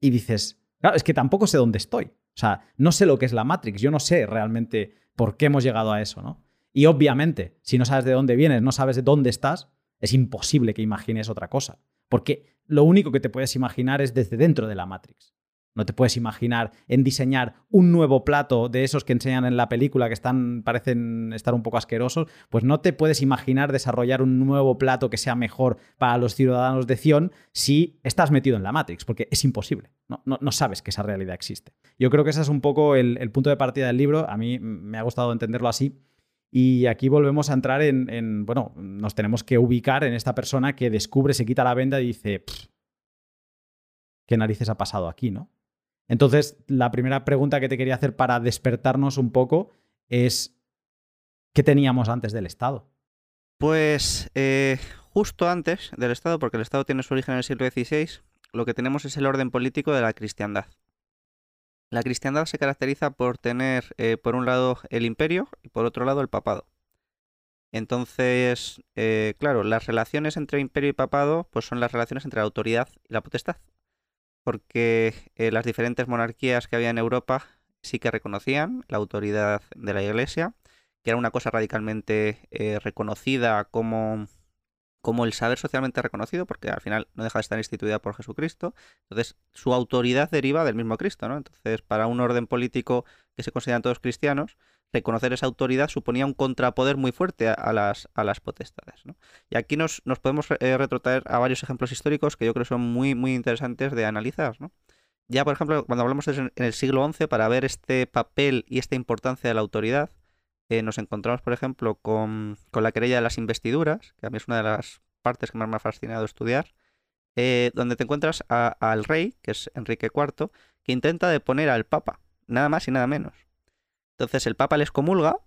Y dices, claro, es que tampoco sé dónde estoy. O sea, no sé lo que es la Matrix, yo no sé realmente por qué hemos llegado a eso, ¿no? Y obviamente, si no sabes de dónde vienes, no sabes de dónde estás, es imposible que imagines otra cosa. Porque lo único que te puedes imaginar es desde dentro de la Matrix. No te puedes imaginar en diseñar un nuevo plato de esos que enseñan en la película que están, parecen estar un poco asquerosos. Pues no te puedes imaginar desarrollar un nuevo plato que sea mejor para los ciudadanos de Zion si estás metido en la Matrix, porque es imposible. No, sabes que esa realidad existe. Yo creo que ese es un poco el punto de partida del libro. A mí me ha gustado entenderlo así y aquí volvemos a entrar en, bueno, nos tenemos que ubicar en esta persona que descubre, se quita la venda y dice, ¿qué narices ha pasado aquí, no? Entonces, la primera pregunta que te quería hacer para despertarnos un poco es, ¿qué teníamos antes del Estado? Pues eh, justo antes del Estado, porque el Estado tiene su origen en el siglo XVI, lo que tenemos es el orden político de la cristiandad. La cristiandad se caracteriza por tener, eh, por un lado, el imperio y por otro lado, el papado. Entonces, eh, claro, las relaciones entre imperio y papado pues son las relaciones entre la autoridad y la potestad. Porque eh, las diferentes monarquías que había en Europa sí que reconocían la autoridad de la Iglesia, que era una cosa radicalmente reconocida como como el saber socialmente reconocido, porque al final no deja de estar instituida por Jesucristo. Entonces, su autoridad deriva del mismo Cristo, ¿no? Entonces, para un orden político que se consideran todos cristianos, reconocer esa autoridad suponía un contrapoder muy fuerte a, las, a las potestades. ¿no? Y aquí nos, nos podemos eh, retrotraer a varios ejemplos históricos que yo creo son muy, muy interesantes de analizar. ¿no? Ya, por ejemplo, cuando hablamos en el siglo XI, para ver este papel y esta importancia de la autoridad, eh, nos encontramos, por ejemplo, con, la querella de las investiduras, que a mí es una de las partes que más me ha fascinado estudiar, eh, donde te encuentras al rey, que es Enrique IV, que intenta deponer al papa, nada más y nada menos. Entonces el papa les comulga,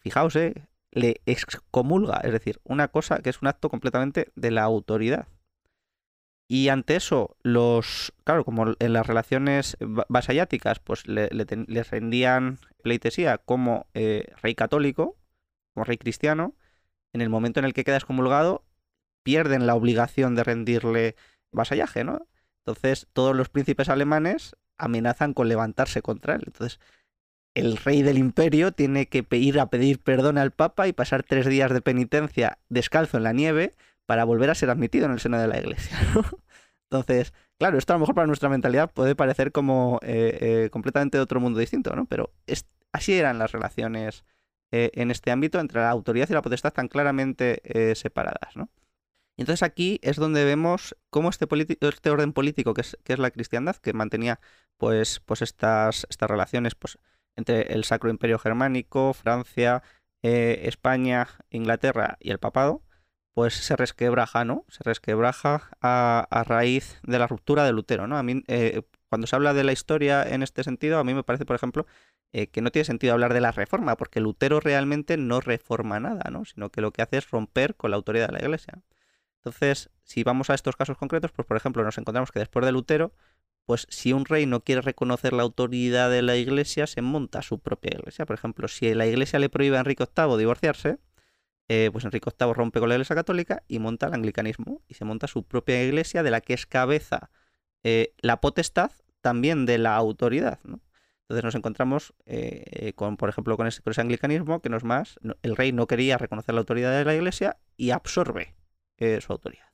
fijaos, eh, le excomulga, es decir, una cosa que es un acto completamente de la autoridad. Y ante eso, los. Claro, como en las relaciones vasalláticas, pues le, les rendían pleitesía como eh, rey católico, como rey cristiano. En el momento en el que queda excomulgado, pierden la obligación de rendirle vasallaje, ¿no? Entonces, todos los príncipes alemanes amenazan con levantarse contra él. Entonces, el rey del imperio tiene que ir a pedir perdón al papa y pasar tres días de penitencia descalzo en la nieve para volver a ser admitido en el seno de la iglesia. Entonces, claro, esto a lo mejor para nuestra mentalidad puede parecer como eh, eh, completamente de otro mundo distinto, ¿no? Pero así eran las relaciones eh, en este ámbito entre la autoridad y la potestad tan claramente separadas, ¿no? Entonces aquí es donde vemos cómo este, este orden político que es, la cristiandad, que mantenía pues, pues estas, estas relaciones pues, entre el Sacro Imperio Germánico, Francia, eh, España, Inglaterra y el papado, pues se resquebraja, ¿no? Se resquebraja a, raíz de la ruptura de Lutero, ¿no? A mí, eh, cuando se habla de la historia en este sentido, a mí me parece, por ejemplo, eh, que no tiene sentido hablar de la reforma, porque Lutero realmente no reforma nada, ¿no? Sino que lo que hace es romper con la autoridad de la Iglesia. Entonces, si vamos a estos casos concretos, pues por ejemplo, nos encontramos que después de Lutero, pues si un rey no quiere reconocer la autoridad de la iglesia, se monta su propia iglesia. Por ejemplo, si la iglesia le prohíbe a Enrique VIII divorciarse, eh, pues Enrique VIII rompe con la iglesia católica y monta el anglicanismo y se monta su propia iglesia de la que es cabeza eh, la potestad también de la autoridad. Entonces nos encontramos eh, con, por ejemplo, con ese, con anglicanismo que no es más, el rey no quería reconocer la autoridad de la iglesia y absorbe su autoridad.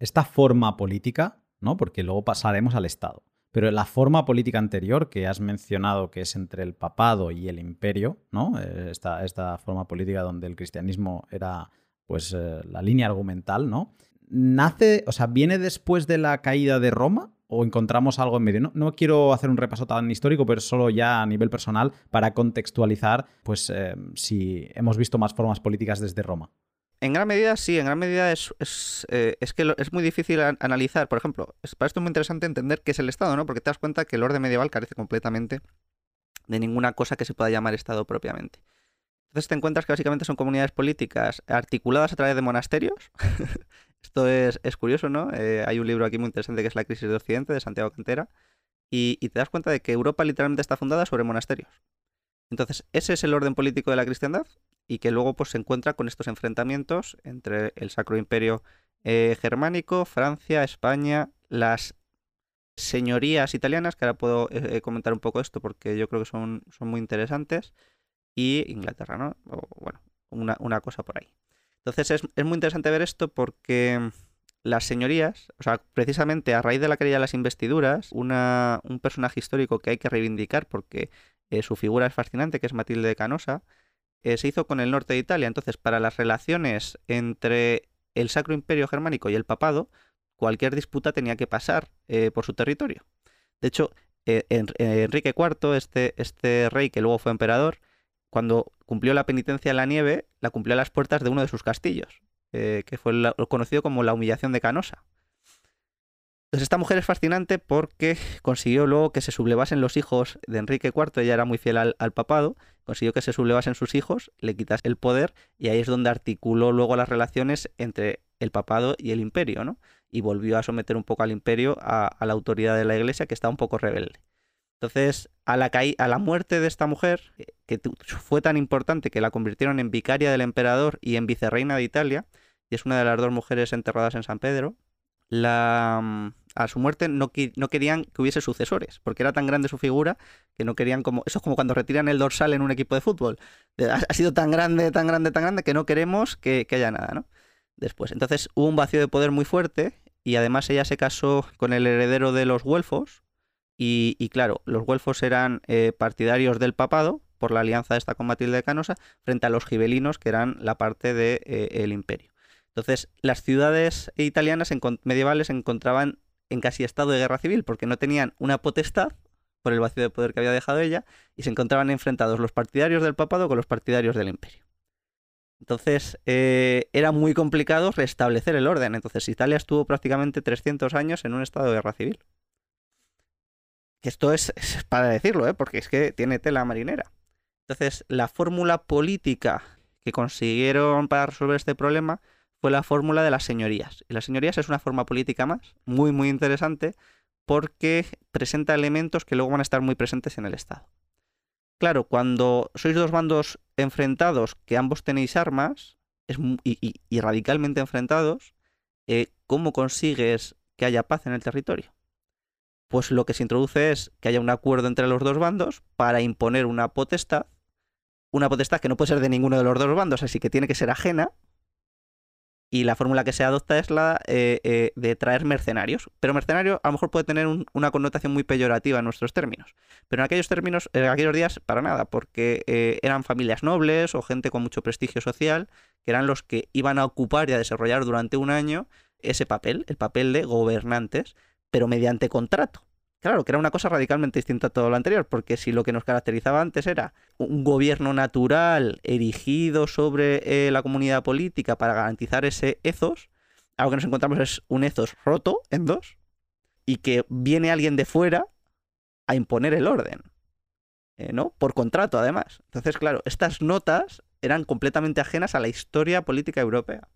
Esta forma política ¿no? Porque luego pasaremos al Estado. Pero la forma política anterior que has mencionado, que es entre el papado y el imperio, ¿no? Eh, esta, esta forma política donde el cristianismo era pues eh, la línea argumental, ¿no? Nace, o sea, viene después de la caída de Roma o encontramos algo en medio. No, quiero hacer un repaso tan histórico, pero solo ya a nivel personal para contextualizar, pues eh, si hemos visto más formas políticas desde Roma. En gran medida, sí, en gran medida es, es, eh, que es muy difícil analizar. Por ejemplo, es, para esto es muy interesante entender qué es el Estado, ¿no? Porque te das cuenta que el orden medieval carece completamente de ninguna cosa que se pueda llamar Estado propiamente. Entonces te encuentras que básicamente son comunidades políticas articuladas a través de monasterios. esto es, curioso, ¿no? Eh, hay un libro aquí muy interesante que es La crisis de Occidente, de Santiago Cantera, y, y te das cuenta de que Europa literalmente está fundada sobre monasterios. Entonces, ese es el orden político de la cristiandad y que luego pues, se encuentra con estos enfrentamientos entre el Sacro Imperio eh, Germánico, Francia, España, las señorías italianas, que ahora puedo eh, comentar un poco esto porque yo creo que son, son muy interesantes, y Inglaterra, ¿no? Bueno, una, cosa por ahí. Entonces es, es, muy interesante ver esto porque las señorías, o sea, precisamente a raíz de la querella de las investiduras, una, un personaje histórico que hay que reivindicar porque eh, su figura es fascinante, que es Matilde de Canosa, eh, se hizo con el norte de Italia. Entonces, para las relaciones entre el Sacro Imperio Germánico y el Papado, cualquier disputa tenía que pasar eh, por su territorio. De hecho, Enrique IV, este, este rey que luego fue emperador, cuando cumplió la penitencia en la nieve, la cumplió a las puertas de uno de sus castillos, que fue conocido como la humillación de Canosa. Entonces esta mujer es fascinante porque consiguió luego que se sublevasen los hijos de Enrique IV, ella era muy fiel al, papado, consiguió que se sublevasen sus hijos, le quitas el poder y ahí es donde articuló luego las relaciones entre el papado y el imperio, ¿no? Y volvió a someter un poco al imperio a, la autoridad de la iglesia que está un poco rebelde. Entonces, a la, a la muerte de esta mujer, eh, que fue tan importante que la convirtieron en vicaria del emperador y en vicerreina de Italia, y es una de las dos mujeres enterradas en San Pedro, la, mm, a su muerte no, no, querían que hubiese sucesores, porque era tan grande su figura que no querían como... Eso es como cuando retiran el dorsal en un equipo de fútbol. Ha, sido tan grande, tan grande, tan grande que no queremos que, haya nada, ¿no? Después. Entonces hubo un vacío de poder muy fuerte y además ella se casó con el heredero de los güelfos y, claro, los güelfos eran eh, partidarios del papado por la alianza esta con Matilde de Canosa frente a los gibelinos que eran la parte del de, eh, imperio. Entonces, las ciudades italianas medievales encontraban en casi estado de guerra civil porque no tenían una potestad por el vacío de poder que había dejado ella y se encontraban enfrentados los partidarios del papado con los partidarios del imperio. Entonces eh, era muy complicado restablecer el orden. Entonces Italia estuvo prácticamente 300 años en un estado de guerra civil. Esto es, es para decirlo, ¿eh? porque es que tiene tela marinera. Entonces la fórmula política que consiguieron para resolver este problema fue la fórmula de las señorías. Y las señorías es una forma política más, muy, muy interesante, porque presenta elementos que luego van a estar muy presentes en el Estado. Claro, cuando sois dos bandos enfrentados, que ambos tenéis armas, y, radicalmente enfrentados, eh, ¿cómo consigues que haya paz en el territorio? Pues lo que se introduce es que haya un acuerdo entre los dos bandos para imponer una potestad, una potestad que no puede ser de ninguno de los dos bandos, así que tiene que ser ajena, y la fórmula que se adopta es la eh, eh, de traer mercenarios. Pero mercenario a lo mejor puede tener una connotación muy peyorativa en nuestros términos. Pero en aquellos términos, en aquellos días, para nada, porque eh, eran familias nobles o gente con mucho prestigio social, que eran los que iban a ocupar y a desarrollar durante un año ese papel, el papel de gobernantes, pero mediante contrato. Claro, que era una cosa radicalmente distinta a todo lo anterior, porque si lo que nos caracterizaba antes era un gobierno natural erigido sobre eh, la comunidad política para garantizar ese ethos, algo que nos encontramos es un ethos roto en dos y que viene alguien de fuera a imponer el orden, eh, ¿no? Por contrato, además. Entonces, claro, estas notas eran completamente ajenas a la historia política europea.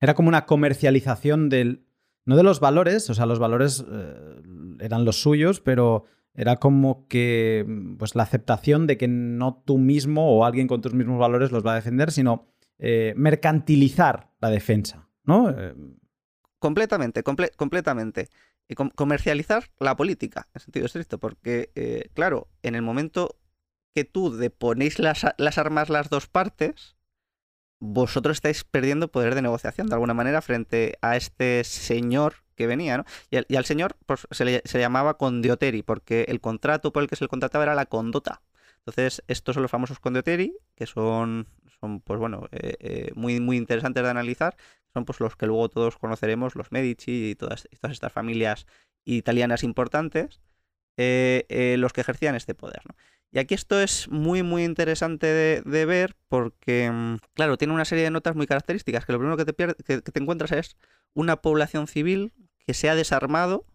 Era como una comercialización del no de los valores, o sea, los valores eh, eran los suyos, pero era como que pues la aceptación de que no tú mismo o alguien con tus mismos valores los va a defender, sino eh, mercantilizar la defensa, ¿no? Eh, completamente, completamente. Y comercializar la política, en sentido estricto, porque, claro, en el momento que tú deponéis las, las armas las dos partes, vosotros estáis perdiendo poder de negociación de alguna manera frente a este señor que venía, ¿no? Y, al señor pues, se, le, llamaba condioteri, porque el contrato por el que se le contrataba era la condota. Entonces, estos son los famosos condioteri, que son, son pues bueno, eh, eh, muy, muy interesantes de analizar. Son pues los que luego todos conoceremos, los Medici y todas, todas estas familias italianas importantes, eh, los que ejercían este poder, ¿no? Y aquí esto es muy, muy interesante de, ver porque, mm, claro, tiene una serie de notas muy características, que lo primero que te, que, te encuentras es una población civil que se ha desarmado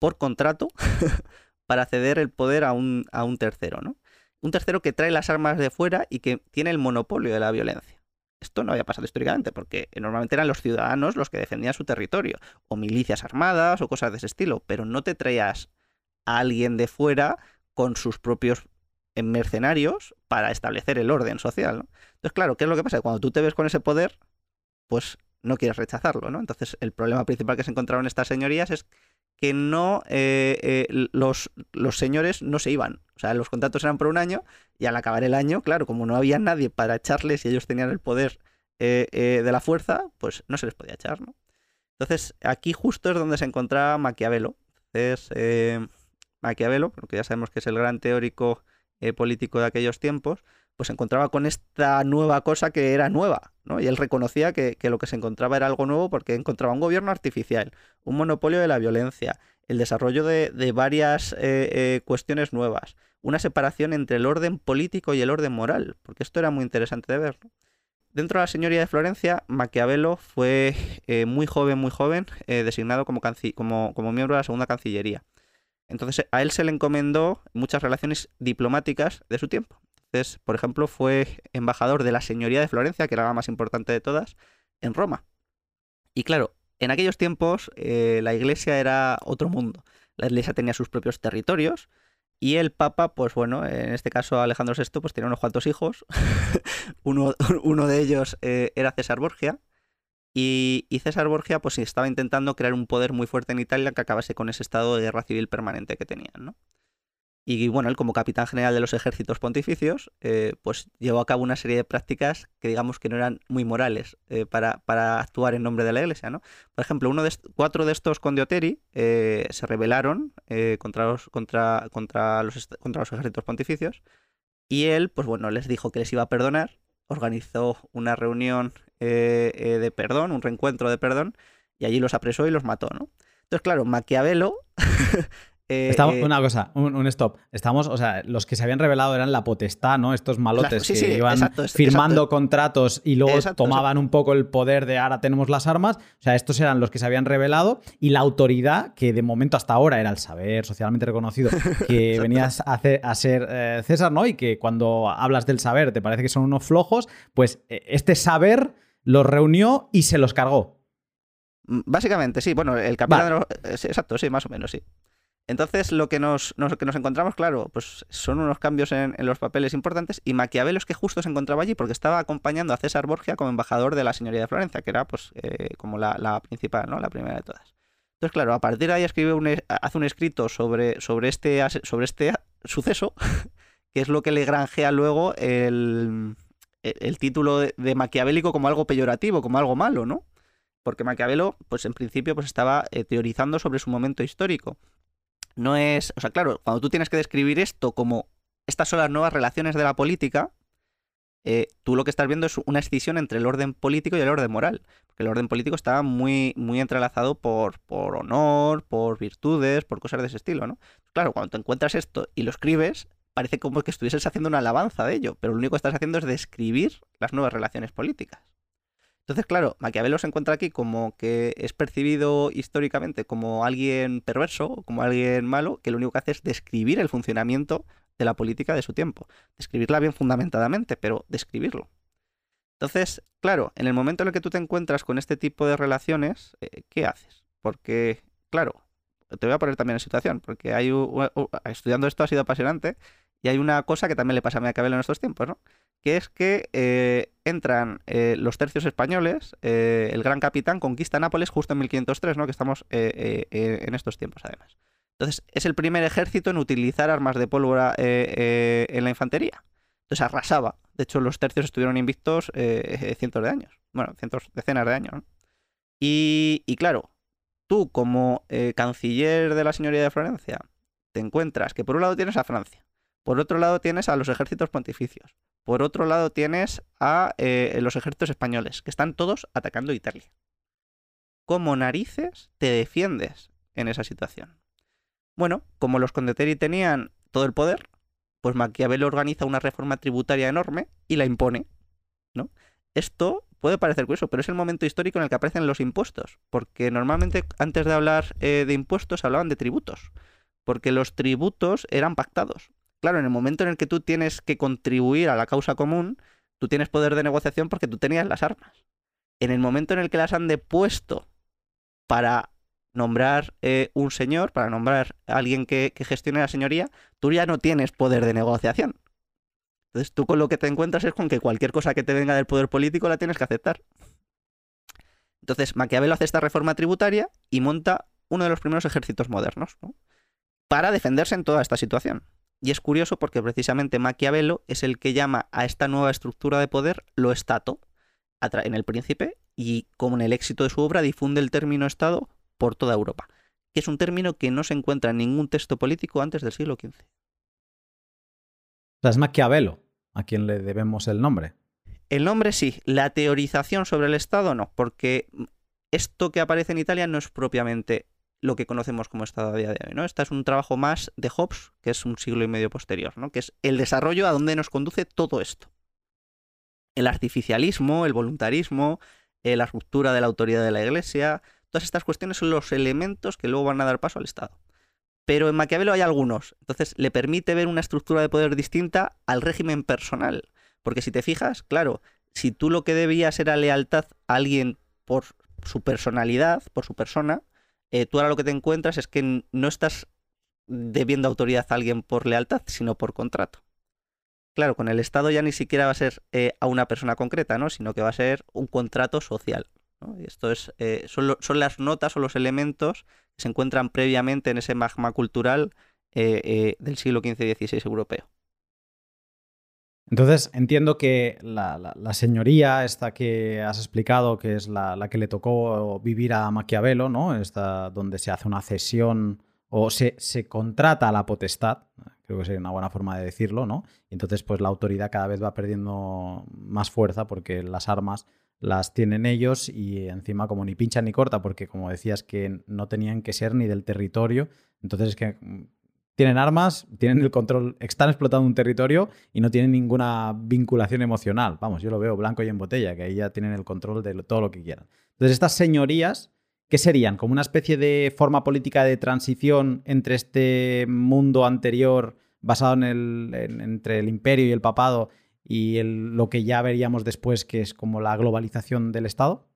por contrato para ceder el poder a un, a un tercero, ¿no? Un tercero que trae las armas de fuera y que tiene el monopolio de la violencia. Esto no había pasado históricamente, porque normalmente eran los ciudadanos los que defendían su territorio, o milicias armadas o cosas de ese estilo, pero no te traías a alguien de fuera con sus propios eh, mercenarios para establecer el orden social. ¿no? Entonces, claro, ¿qué es lo que pasa? Cuando tú te ves con ese poder, pues no quieres rechazarlo, ¿no? Entonces, el problema principal que se encontraron estas señorías es que no eh, eh, los, los, señores no se iban. O sea, los contratos eran por un año y al acabar el año, claro, como no había nadie para echarles y ellos tenían el poder de la fuerza, pues no se les podía echar, ¿no? Entonces, aquí justo es donde se encontraba Maquiavelo. Entonces, Maquiavelo, porque ya sabemos que es el gran teórico eh, político de aquellos tiempos, pues se encontraba con esta nueva cosa que era nueva, ¿no? Y él reconocía que, lo que se encontraba era algo nuevo porque encontraba un gobierno artificial, un monopolio de la violencia, el desarrollo de, varias eh, eh, cuestiones nuevas, una separación entre el orden político y el orden moral, porque esto era muy interesante de ver. Dentro de la señoría de Florencia, Maquiavelo fue muy joven, muy joven, designado como, como, como miembro de la segunda cancillería. Entonces a él se le encomendó muchas relaciones diplomáticas de su tiempo. Entonces, por ejemplo, fue embajador de la Señoría de Florencia, que era la más importante de todas, en Roma. Y claro, en aquellos tiempos eh, la iglesia era otro mundo. La iglesia tenía sus propios territorios y el Papa, pues bueno, en este caso Alejandro VI, pues tenía unos cuantos hijos. uno, de ellos eh, era César Borgia, y, César Borgia pues estaba intentando crear un poder muy fuerte en Italia que acabase con ese estado de guerra civil permanente que tenían, ¿no? Y bueno, él como capitán general de los ejércitos pontificios, eh, pues llevó a cabo una serie de prácticas que digamos que no eran muy morales eh, para, para, actuar en nombre de la iglesia, ¿no? Por ejemplo, uno de cuatro de estos condioteri eh, se rebelaron contra, los, contra, contra, los, contra los ejércitos pontificios y él, pues bueno, les dijo que les iba a perdonar, organizó una reunión eh, eh, de perdón, un reencuentro de perdón, y allí los apresó y los mató, ¿no? Entonces, claro, Maquiavelo Eh, eh, una cosa, un, stop. Estamos, o sea, los que se habían revelado eran la potestad, ¿no? Estos malotes que iban firmando contratos y luego tomaban un poco el poder de ahora tenemos las armas. O sea, estos eran los que se habían revelado y la autoridad, que de momento hasta ahora era el saber socialmente reconocido, que venías a, a ser eh, César, ¿no? Y que cuando hablas del saber te parece que son unos flojos, pues este saber los reunió y se los cargó. Mm, básicamente, sí. Bueno, el capitán Exacto, sí, más o menos, sí. Entonces, lo que nos, que nos encontramos, claro, pues son unos cambios en, los papeles importantes y Maquiavelo es que justo se encontraba allí porque estaba acompañando a César Borgia como embajador de la señoría de Florencia, que era pues eh, como la, principal, ¿no? La primera de todas. Entonces, claro, a partir de ahí escribe un, hace un escrito sobre, sobre, este, sobre este suceso, que es lo que le granjea luego el, el, título de, maquiavélico como algo peyorativo, como algo malo, ¿no? Porque Maquiavelo, pues en principio, pues estaba eh, teorizando sobre su momento histórico. No es, o sea, claro, cuando tú tienes que describir esto como estas son las nuevas relaciones de la política, eh, tú lo que estás viendo es una escisión entre el orden político y el orden moral. Porque el orden político estaba muy, muy entrelazado por, por honor, por virtudes, por cosas de ese estilo, ¿no? Claro, cuando te encuentras esto y lo escribes, parece como que estuvieses haciendo una alabanza de ello, pero lo único que estás haciendo es describir las nuevas relaciones políticas. Entonces, claro, Maquiavelo se encuentra aquí como que es percibido históricamente como alguien perverso, como alguien malo, que lo único que hace es describir el funcionamiento de la política de su tiempo. Describirla bien fundamentadamente, pero describirlo. Entonces, claro, en el momento en el que tú te encuentras con este tipo de relaciones, eh, ¿qué haces? Porque, claro, te voy a poner también en situación, porque hay estudiando esto ha sido apasionante y hay una cosa que también le pasa a Maquiavelo en estos tiempos, ¿no? Que es que eh, entran eh, los tercios españoles, el gran capitán conquista Nápoles justo en 1503, ¿no? Que estamos en estos tiempos, además. Entonces, es el primer ejército en utilizar armas de pólvora eh, eh, en la infantería. Entonces arrasaba. De hecho, los tercios estuvieron invictos eh, cientos de años. Bueno, cientos, decenas de años. Y, claro, tú como canciller de la señoría de Florencia, te encuentras que por un lado tienes a Francia, por otro lado tienes a los ejércitos pontificios, por otro lado tienes a los ejércitos españoles, que están todos atacando Italia. ¿Cómo narices te defiendes en esa situación? Bueno, como los condottieri tenían todo el poder, pues Maquiavelo organiza una reforma tributaria enorme y la impone, ¿no? Esto puede parecer curioso, pero es el momento histórico en el que aparecen los impuestos, porque normalmente antes de hablar eh, de impuestos hablaban de tributos, porque los tributos eran pactados. Claro, en el momento en el que tú tienes que contribuir a la causa común, tú tienes poder de negociación porque tú tenías las armas. En el momento en el que las han depuesto para nombrar eh, un señor, para nombrar a alguien que, gestione la señoría, tú ya no tienes poder de negociación. Entonces tú con lo que te encuentras es con que cualquier cosa que te venga del poder político la tienes que aceptar. Entonces Maquiavelo hace esta reforma tributaria y monta uno de los primeros ejércitos modernos para defenderse en toda esta situación. Y es curioso porque precisamente Maquiavelo es el que llama a esta nueva estructura de poder lo estato en el príncipe y como en el éxito de su obra difunde el término Estado por toda Europa, que es un término que no se encuentra en ningún texto político antes del siglo XV. es Maquiavelo a quien le debemos el nombre. El nombre sí, la teorización sobre el Estado no, porque esto que aparece en Italia no es propiamente lo que conocemos como Estado a día de hoy, ¿no? Este es un trabajo más de Hobbes, que es un siglo y medio posterior, ¿no? Que es el desarrollo a donde nos conduce todo esto. El artificialismo, el voluntarismo, eh, la ruptura de la autoridad de la Iglesia, Todas estas cuestiones son los elementos que luego van a dar paso al Estado. Pero en Maquiavelo hay algunos, entonces le permite ver una estructura de poder distinta al régimen personal. Porque si te fijas, claro, si tú lo que debías era lealtad a alguien por su personalidad, por su persona, eh, tú ahora lo que te encuentras es que no estás debiendo autoridad a alguien por lealtad, sino por contrato. Claro, con el Estado ya ni siquiera va a ser eh, a una persona concreta, ¿no? Sino que va a ser un contrato social. Esto es, eh, son, las notas o los elementos que se encuentran previamente en ese magma cultural del siglo XV y XVI europeo. Entonces, entiendo que la, señoría, esta que has explicado, que es la, que le tocó vivir a Maquiavelo, ¿no? Esta, donde se hace una cesión o se, se, contrata la potestad, creo que sería una buena forma de decirlo, ¿no? Y entonces, pues la autoridad cada vez va perdiendo más fuerza porque las armas las tienen ellos y encima como ni pincha ni corta, porque como decías que no tenían que ser ni del territorio, entonces es que tienen armas, tienen el control, están explotando un territorio y no tienen ninguna vinculación emocional. Vamos, yo lo veo blanco y en botella, que ahí ya tienen el control de todo lo que quieran. Entonces estas señorías, ¿qué serían? Como una especie de forma política de transición entre este mundo anterior basado en el, entre el imperio y el papado y lo que ya veríamos después, que es como la globalización del Estado?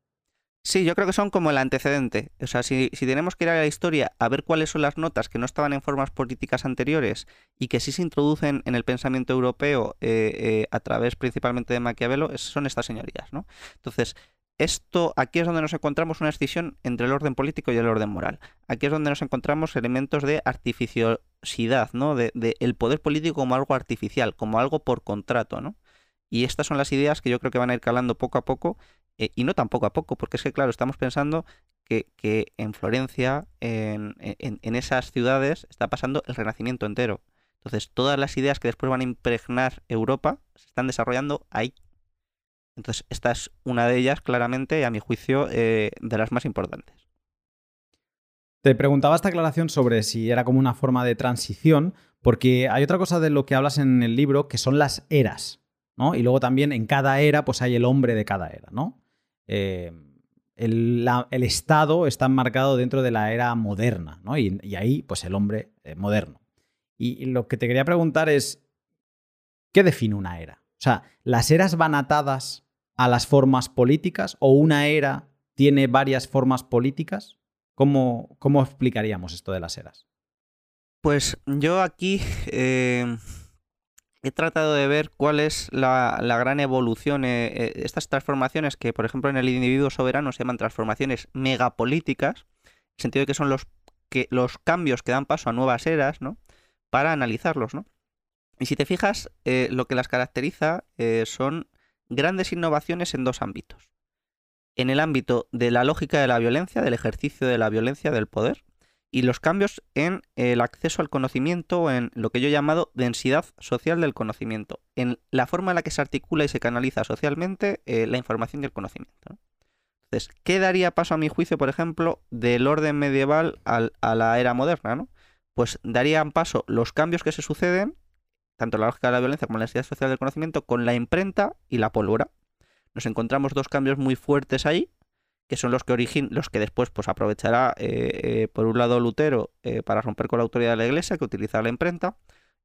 Sí, yo creo que son como el antecedente. O sea, si, tenemos que ir a la historia a ver cuáles son las notas que no estaban en formas políticas anteriores y que sí se introducen en el pensamiento europeo eh, eh, a través principalmente de Maquiavelo, son estas señorías, ¿no? Entonces, esto, aquí es donde nos encontramos una escisión entre el orden político y el orden moral. Aquí es donde nos encontramos elementos de artificiosidad, ¿no? De, de el poder político como algo artificial, como algo por contrato, ¿no? Y estas son las ideas que yo creo que van a ir calando poco a poco, eh, y no tan poco a poco, porque es que, claro, estamos pensando que, en Florencia, en, esas ciudades, está pasando el renacimiento entero. Entonces, todas las ideas que después van a impregnar Europa se están desarrollando ahí. Entonces, esta es una de ellas, claramente, a mi juicio, eh, de las más importantes. Te preguntaba esta aclaración sobre si era como una forma de transición, porque hay otra cosa de lo que hablas en el libro que son las eras, ¿no? Y luego también en cada era, pues hay el hombre de cada era, ¿no? Eh, el, Estado está enmarcado dentro de la era moderna, ¿no? Y, ahí, pues el hombre eh, moderno. y, lo que te quería preguntar es, ¿qué define una era? O sea, ¿las eras van atadas a las formas políticas o una era tiene varias formas políticas? ¿Cómo, cómo explicaríamos esto de las eras? Pues yo aquí eh, he tratado de ver cuál es la, gran evolución, eh, eh, estas transformaciones que, por ejemplo, en el individuo soberano se llaman transformaciones megapolíticas, en el sentido de que son los, que, los cambios que dan paso a nuevas eras, ¿no? Para analizarlos, ¿no? Y si te fijas, lo que las caracteriza son grandes innovaciones en dos ámbitos en el ámbito de la lógica de la violencia, del ejercicio de la violencia, del poder, y los cambios en el acceso al conocimiento, en lo que yo he llamado densidad social del conocimiento, en la forma en la que se articula y se canaliza socialmente eh, la información y el conocimiento. Entonces, ¿qué daría paso a mi juicio, por ejemplo, del orden medieval a la era moderna? Pues darían paso los cambios que se suceden, tanto la lógica de la violencia como la densidad social del conocimiento, con la imprenta y la pólvora nos encontramos dos cambios muy fuertes ahí, que son los que origen, los que después pues aprovechará eh, eh, por un lado Lutero eh, para romper con la autoridad de la Iglesia, que utiliza la imprenta,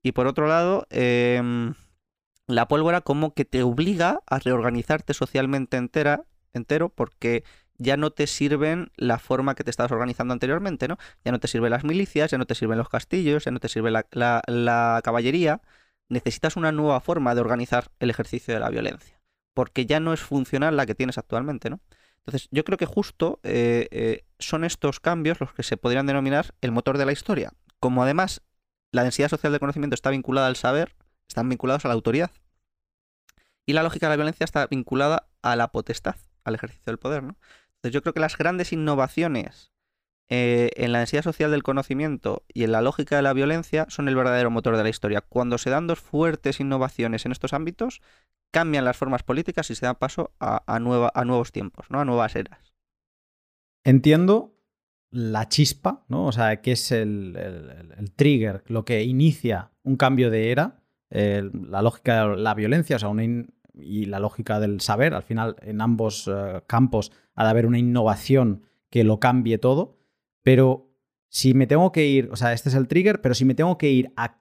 y por otro lado em, la pólvora como que te obliga a reorganizarte socialmente entera, entero, porque ya no te sirven la forma que te estabas organizando anteriormente, ¿no? Ya no te sirven las milicias, ya no te sirven los castillos, ya no te sirve la caballería. Necesitas una nueva forma de organizar el ejercicio de la violencia porque ya no es funcional la que tienes actualmente, ¿no? Entonces, yo creo que justo eh, eh, son estos cambios los que se podrían denominar el motor de la historia. Como además la densidad social del conocimiento está vinculada al saber, están vinculados a la autoridad. Y la lógica de la violencia está vinculada a la potestad, al ejercicio del poder, ¿no? Entonces, yo creo que las grandes innovaciones eh, en la densidad social del conocimiento y en la lógica de la violencia son el verdadero motor de la historia. Cuando se dan dos fuertes innovaciones en estos ámbitos, cambian las formas políticas y se da paso a, nuevos tiempos, ¿no? a nuevas eras. Entiendo la chispa, ¿no? O sea, que es el, trigger, lo que inicia un cambio de era, la lógica de la violencia, o sea, y la lógica del saber. Al final, en ambos eh, campos ha de haber una innovación que lo cambie todo. Pero si me tengo que ir, o sea, este es el trigger, pero si me tengo que ir a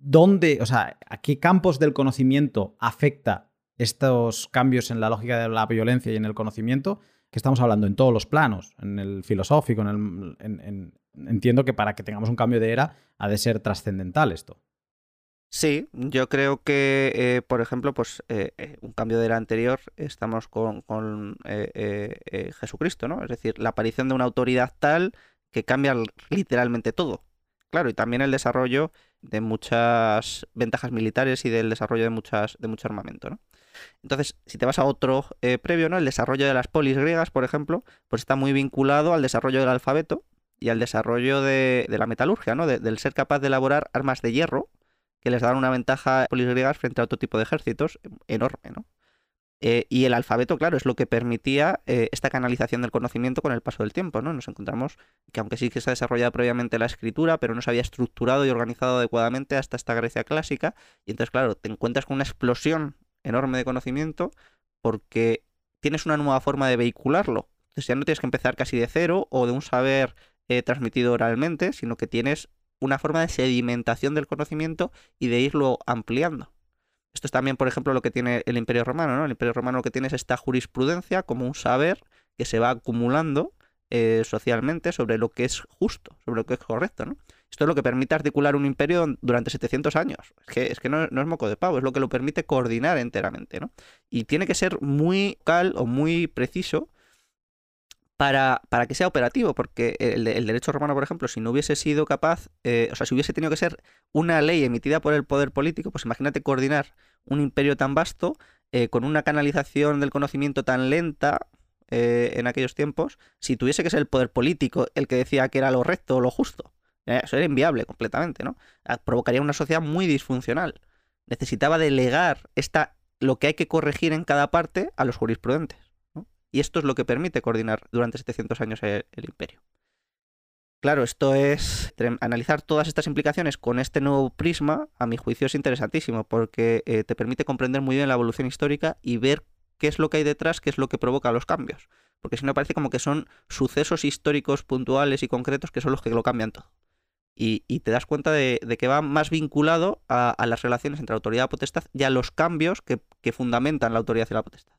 dónde, o sea, a qué campos del conocimiento afecta estos cambios en la lógica de la violencia y en el conocimiento, que estamos hablando en todos los planos, en el filosófico, en el, entiendo que para que tengamos un cambio de era ha de ser trascendental esto. Sí, yo creo que, eh, por ejemplo, pues eh, eh, un cambio de era anterior, estamos con, con Jesucristo, ¿no? Es decir, la aparición de una autoridad tal que cambia literalmente todo. Claro, y también el desarrollo de muchas ventajas militares y del desarrollo de, muchas, de mucho armamento, ¿no? Entonces, si te vas a otro eh, previo, ¿no? El desarrollo de las polis griegas, por ejemplo, pues está muy vinculado al desarrollo del alfabeto y al desarrollo de, la metalurgia, ¿no? del ser capaz de elaborar armas de hierro que les dan una ventaja a polis griegas frente a otro tipo de ejércitos enorme, ¿no? Eh, y el alfabeto, claro, es lo que permitía eh, esta canalización del conocimiento con el paso del tiempo, ¿no? Nos encontramos que aunque sí que se ha desarrollado previamente la escritura, pero no se había estructurado y organizado adecuadamente hasta esta Grecia clásica, y entonces, claro, te encuentras con una explosión enorme de conocimiento porque tienes una nueva forma de vehicularlo. Entonces ya no tienes que empezar casi de cero o de un saber eh, transmitido oralmente, sino que tienes una forma de sedimentación del conocimiento y de irlo ampliando. Esto es también, por ejemplo, lo que tiene el Imperio Romano, ¿no? El Imperio Romano lo que tiene es esta jurisprudencia como un saber que se va acumulando eh, socialmente sobre lo que es justo, sobre lo que es correcto, ¿no? Esto es lo que permite articular un imperio durante 700 años. Es que, es que no, es moco de pavo, es lo que lo permite coordinar enteramente. Y tiene que ser muy cal o muy preciso para, para, que sea operativo, porque el, derecho romano, por ejemplo, si no hubiese sido capaz, eh, o sea, si hubiese tenido que ser una ley emitida por el poder político, pues imagínate coordinar un imperio tan vasto, eh, con una canalización del conocimiento tan lenta eh, en aquellos tiempos, si tuviese que ser el poder político el que decía que era lo recto o lo justo, eh, eso era inviable completamente, ¿no? Ah, provocaría una sociedad muy disfuncional. Necesitaba delegar esta, lo que hay que corregir en cada parte a los jurisprudentes. Y esto es lo que permite coordinar durante 700 años el imperio. Claro, esto es analizar todas estas implicaciones con este nuevo prisma, a mi juicio es interesantísimo, porque eh, te permite comprender muy bien la evolución histórica y ver qué es lo que hay detrás, qué es lo que provoca los cambios. Porque si no parece como que son sucesos históricos puntuales y concretos que son los que lo cambian todo. Y, te das cuenta de, que va más vinculado a, las relaciones entre autoridad y potestad y a los cambios que fundamentan la autoridad y la potestad.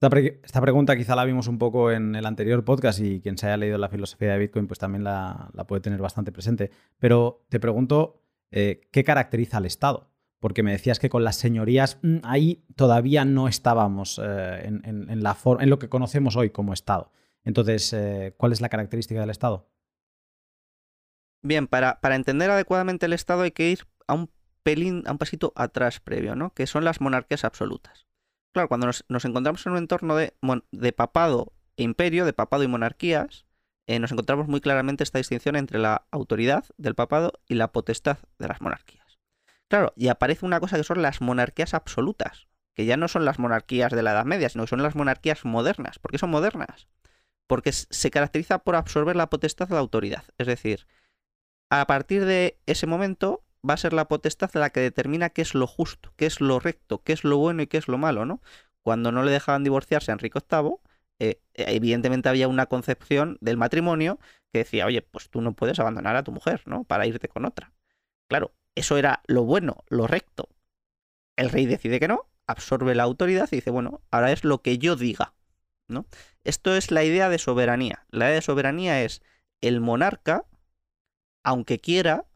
Esta, pregunta quizá la vimos un poco en el anterior podcast y quien se haya leído la filosofía de Bitcoin pues también la, puede tener bastante presente. Pero te pregunto, eh, ¿qué caracteriza al Estado? Porque me decías que con las señorías mm, ahí todavía no estábamos eh, en, lo que conocemos hoy como Estado. Entonces, eh, ¿cuál es la característica del Estado? Bien, para, para entender adecuadamente el Estado hay que ir a un pelín, a un pasito atrás previo, ¿no? Que son las monarquías absolutas claro, cuando nos, encontramos en un entorno de, papado e imperio, de papado y monarquías, eh, nos encontramos muy claramente esta distinción entre la autoridad del papado y la potestad de las monarquías. Claro, y aparece una cosa que son las monarquías absolutas, que ya no son las monarquías de la Edad Media, sino que son las monarquías modernas. ¿Por qué son modernas? Porque se caracteriza por absorber la potestad de la autoridad. Es decir, a partir de ese momento va a ser la potestad la que determina qué es lo justo, qué es lo recto, qué es lo bueno y qué es lo malo, ¿no? Cuando no le dejaban divorciarse a Enrique VIII, eh, evidentemente había una concepción del matrimonio que decía, oye, pues tú no puedes abandonar a tu mujer, ¿no? Para irte con otra. Claro, eso era lo bueno, lo recto. El rey decide que no, absorbe la autoridad y dice, bueno, ahora es lo que yo diga, ¿no? Esto es la idea de soberanía. La idea de soberanía es el monarca, aunque quiera,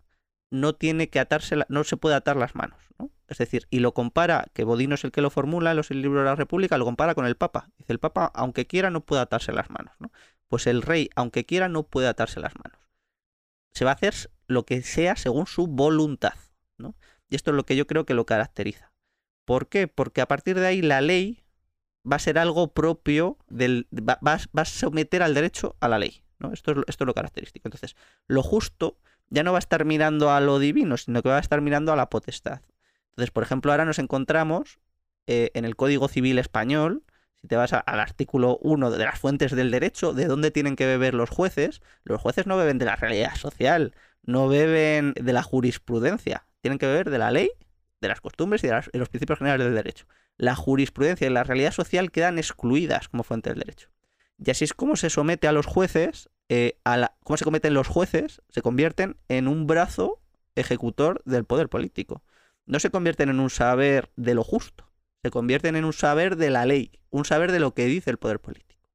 no tiene que atarse, no se puede atar las manos. ¿no? Es decir, y lo compara, que Bodino es el que lo formula en los libros de la República, lo compara con el Papa. Dice, el Papa, aunque quiera, no puede atarse las manos. ¿no? Pues el rey, aunque quiera, no puede atarse las manos. Se va a hacer lo que sea según su voluntad. ¿no? Y esto es lo que yo creo que lo caracteriza. ¿Por qué? Porque a partir de ahí la ley va a ser algo propio del. va, a someter al derecho a la ley. ¿no? Esto, es, esto es lo característico. Entonces, lo justo ya no va a estar mirando a lo divino, sino que va a estar mirando a la potestad. Entonces, por ejemplo, ahora nos encontramos eh, en el Código Civil Español, si te vas al artículo 1 de las fuentes del derecho, de dónde tienen que beber los jueces, los jueces no beben de la realidad social, no beben de la jurisprudencia, tienen que beber de la ley, de las costumbres y de, los principios generales del derecho. La jurisprudencia y la realidad social quedan excluidas como fuente del derecho. Y así es como se somete a los jueces eh, cómo se cometen los jueces, se convierten en un brazo ejecutor del poder político. No se convierten en un saber de lo justo, se convierten en un saber de la ley, un saber de lo que dice el poder político.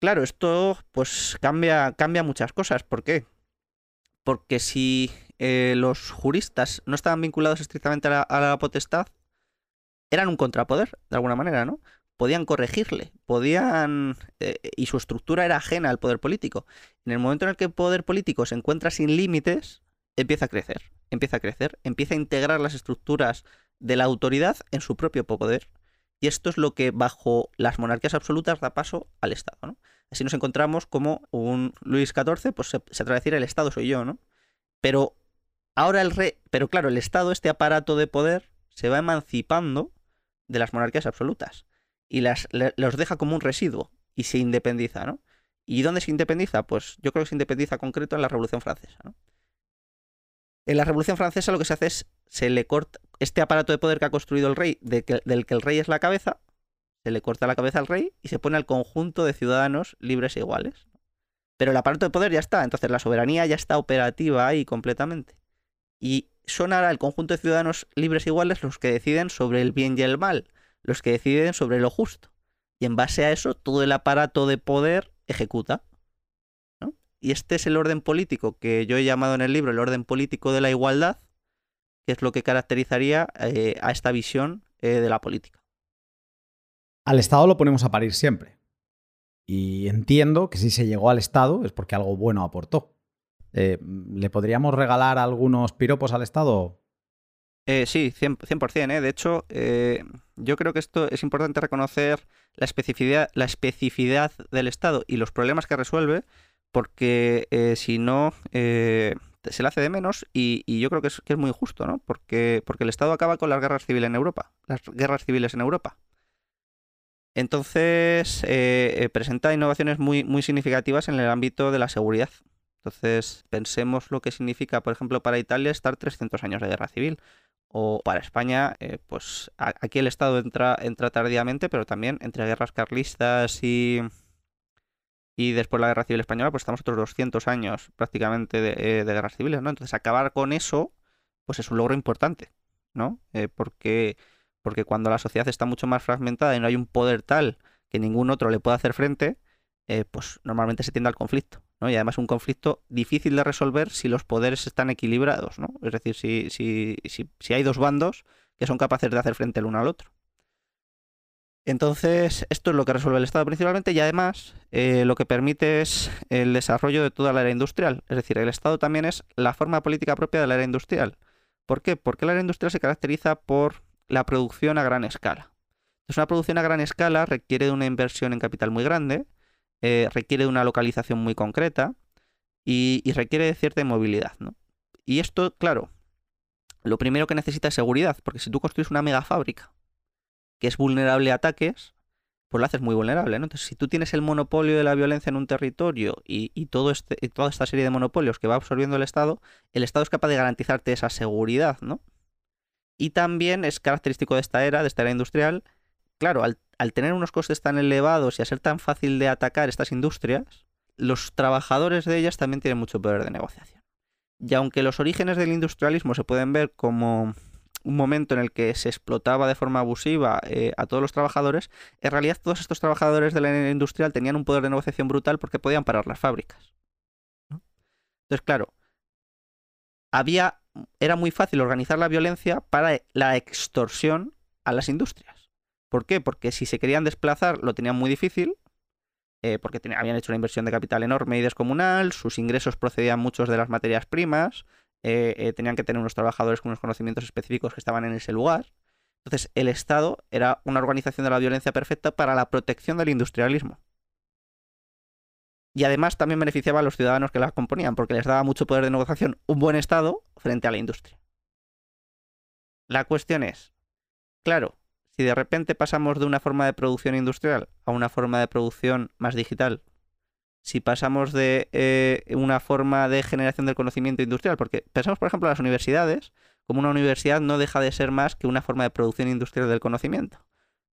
Claro, esto pues cambia, cambia muchas cosas. ¿Por qué? Porque si eh, los juristas no estaban vinculados estrictamente a la potestad, eran un contrapoder, de alguna manera, ¿no? Podían corregirle, podían... Eh, y su estructura era ajena al poder político. En el momento en el que el poder político se encuentra sin límites, empieza a crecer, empieza a crecer, empieza a integrar las estructuras de la autoridad en su propio poder. Y esto es lo que bajo las monarquías absolutas da paso al Estado. Así nos encontramos como un Luis XIV, pues se, se atreve a decir el Estado soy yo, ¿no? Pero ahora el rey, pero claro, el Estado, este aparato de poder, se va emancipando de las monarquías absolutas y las, los deja como un residuo y se independiza, ¿no? ¿Y dónde se independiza? Pues yo creo que se independiza concreto en la Revolución Francesa, ¿no? En la Revolución Francesa lo que se hace es, se le corta este aparato de poder que ha construido el rey, del que el rey es la cabeza, se le corta la cabeza al rey y se pone al conjunto de ciudadanos libres e iguales. Pero el aparato de poder ya está, entonces la soberanía ya está operativa ahí completamente. Y son ahora el conjunto de ciudadanos libres e iguales los que deciden sobre el bien y el mal, los que deciden sobre lo justo. Y en base a eso, todo el aparato de poder ejecuta. Y este es el orden político que yo he llamado en el libro el orden político de la igualdad, que es lo que caracterizaría eh, a esta visión eh, de la política. Al Estado lo ponemos a parir siempre. Y entiendo que si se llegó al Estado es porque algo bueno aportó. Eh, ¿Le podríamos regalar algunos piropos al Estado? Sí, 100%. ¿eh? De hecho, yo creo que esto es importante reconocer la especificidad, la especificidad del Estado y los problemas que resuelve, porque eh, si no, se le hace de menos y, yo creo que es, que es, muy justo, ¿no? Porque, porque el Estado acaba con las guerras civiles en Europa, las guerras civiles en Europa. Entonces, presenta innovaciones muy, muy significativas en el ámbito de la seguridad. Entonces, pensemos lo que significa, por ejemplo, para Italia estar 300 años de guerra civil o para España, eh, pues aquí el Estado entra, entra tardíamente, pero también entre guerras carlistas y, y después la Guerra Civil Española, pues estamos otros 200 años prácticamente de, eh, de, guerras civiles, ¿no? Entonces acabar con eso, pues es un logro importante, ¿no? Eh, porque, porque cuando la sociedad está mucho más fragmentada y no hay un poder tal que ningún otro le pueda hacer frente, pues normalmente se tiende al conflicto. Y además un conflicto difícil de resolver si los poderes están equilibrados, ¿no? Es decir, si, si, si, hay dos bandos que son capaces de hacer frente el uno al otro. Entonces, esto es lo que resuelve el Estado principalmente y además eh, lo que permite es el desarrollo de toda la era industrial. Es decir, el Estado también es la forma política propia de la era industrial. ¿Por qué? Porque la era industrial se caracteriza por la producción a gran escala. Entonces, una producción a gran escala requiere de una inversión en capital muy grande, eh, requiere de una localización muy concreta y, requiere de cierta movilidad. ¿no? Y esto, claro, lo primero que necesita es seguridad, porque si tú construyes una mega fábrica que es vulnerable a ataques, pues lo haces muy vulnerable. ¿no? Entonces, si tú tienes el monopolio de la violencia en un territorio y, todo este, y toda esta serie de monopolios que va absorbiendo el Estado, el Estado es capaz de garantizarte esa seguridad, ¿no? Y también es característico de esta era, de esta era industrial, claro, al, tener unos costes tan elevados y a ser tan fácil de atacar estas industrias, los trabajadores de ellas también tienen mucho poder de negociación. Y aunque los orígenes del industrialismo se pueden ver como un momento en el que se explotaba de forma abusiva eh, a todos los trabajadores, en realidad todos estos trabajadores de la industria industrial tenían un poder de negociación brutal porque podían parar las fábricas. Entonces, claro, había, era muy fácil organizar la violencia para la extorsión a las industrias. ¿Por qué? Porque si se querían desplazar lo tenían muy difícil, eh, porque habían hecho una inversión de capital enorme y descomunal, sus ingresos procedían muchos de las materias primas, eh, eh, tenían que tener unos trabajadores con unos conocimientos específicos que estaban en ese lugar. Entonces, el Estado era una organización de la violencia perfecta para la protección del industrialismo. Y además también beneficiaba a los ciudadanos que la componían, porque les daba mucho poder de negociación un buen Estado frente a la industria. La cuestión es, claro, si de repente pasamos de una forma de producción industrial a una forma de producción más digital, si pasamos de eh, una forma de generación del conocimiento industrial, porque pensamos, por ejemplo, en las universidades, como una universidad no deja de ser más que una forma de producción industrial del conocimiento,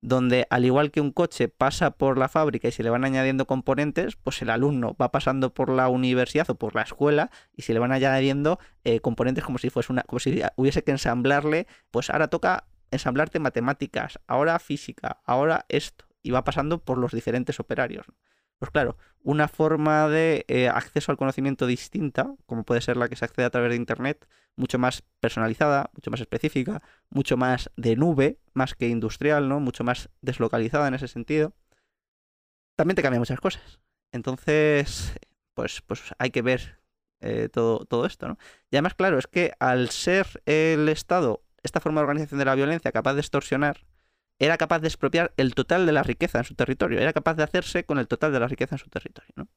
donde al igual que un coche pasa por la fábrica y se le van añadiendo componentes, pues el alumno va pasando por la universidad o por la escuela y se le van añadiendo eh, componentes como si fuese una, como si hubiese que ensamblarle, pues ahora toca ensamblarte matemáticas, ahora física, ahora esto, y va pasando por los diferentes operarios. Pues claro, una forma de eh, acceso al conocimiento distinta, como puede ser la que se accede a través de Internet, mucho más personalizada, mucho más específica, mucho más de nube, más que industrial, ¿no? Mucho más deslocalizada en ese sentido. También te cambia muchas cosas. Entonces, pues, pues hay que ver eh, todo, todo esto, ¿no? Y además, claro, es que al ser el Estado esta forma de organización de la violencia capaz de extorsionar era capaz de expropiar el total de la riqueza en su territorio, era capaz de hacerse con el total de la riqueza en su territorio.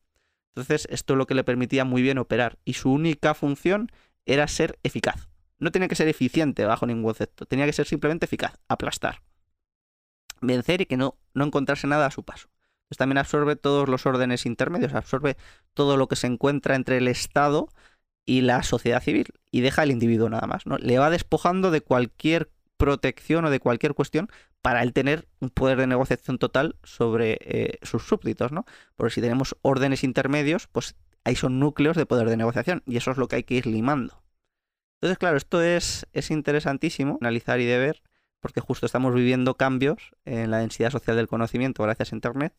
Entonces, esto es lo que le permitía muy bien operar y su única función era ser eficaz. No tenía que ser eficiente bajo ningún concepto, tenía que ser simplemente eficaz, aplastar, vencer y que no, no encontrase nada a su paso. Entonces, también absorbe todos los órdenes intermedios, absorbe todo lo que se encuentra entre el Estado y la sociedad civil y deja al individuo nada más, ¿no? Le va despojando de cualquier protección o de cualquier cuestión para él tener un poder de negociación total sobre eh, sus súbditos, ¿no? Porque si tenemos órdenes intermedios, pues ahí son núcleos de poder de negociación y eso es lo que hay que ir limando. Entonces, claro, esto es, es interesantísimo analizar y de ver porque justo estamos viviendo cambios en la densidad social del conocimiento gracias a Internet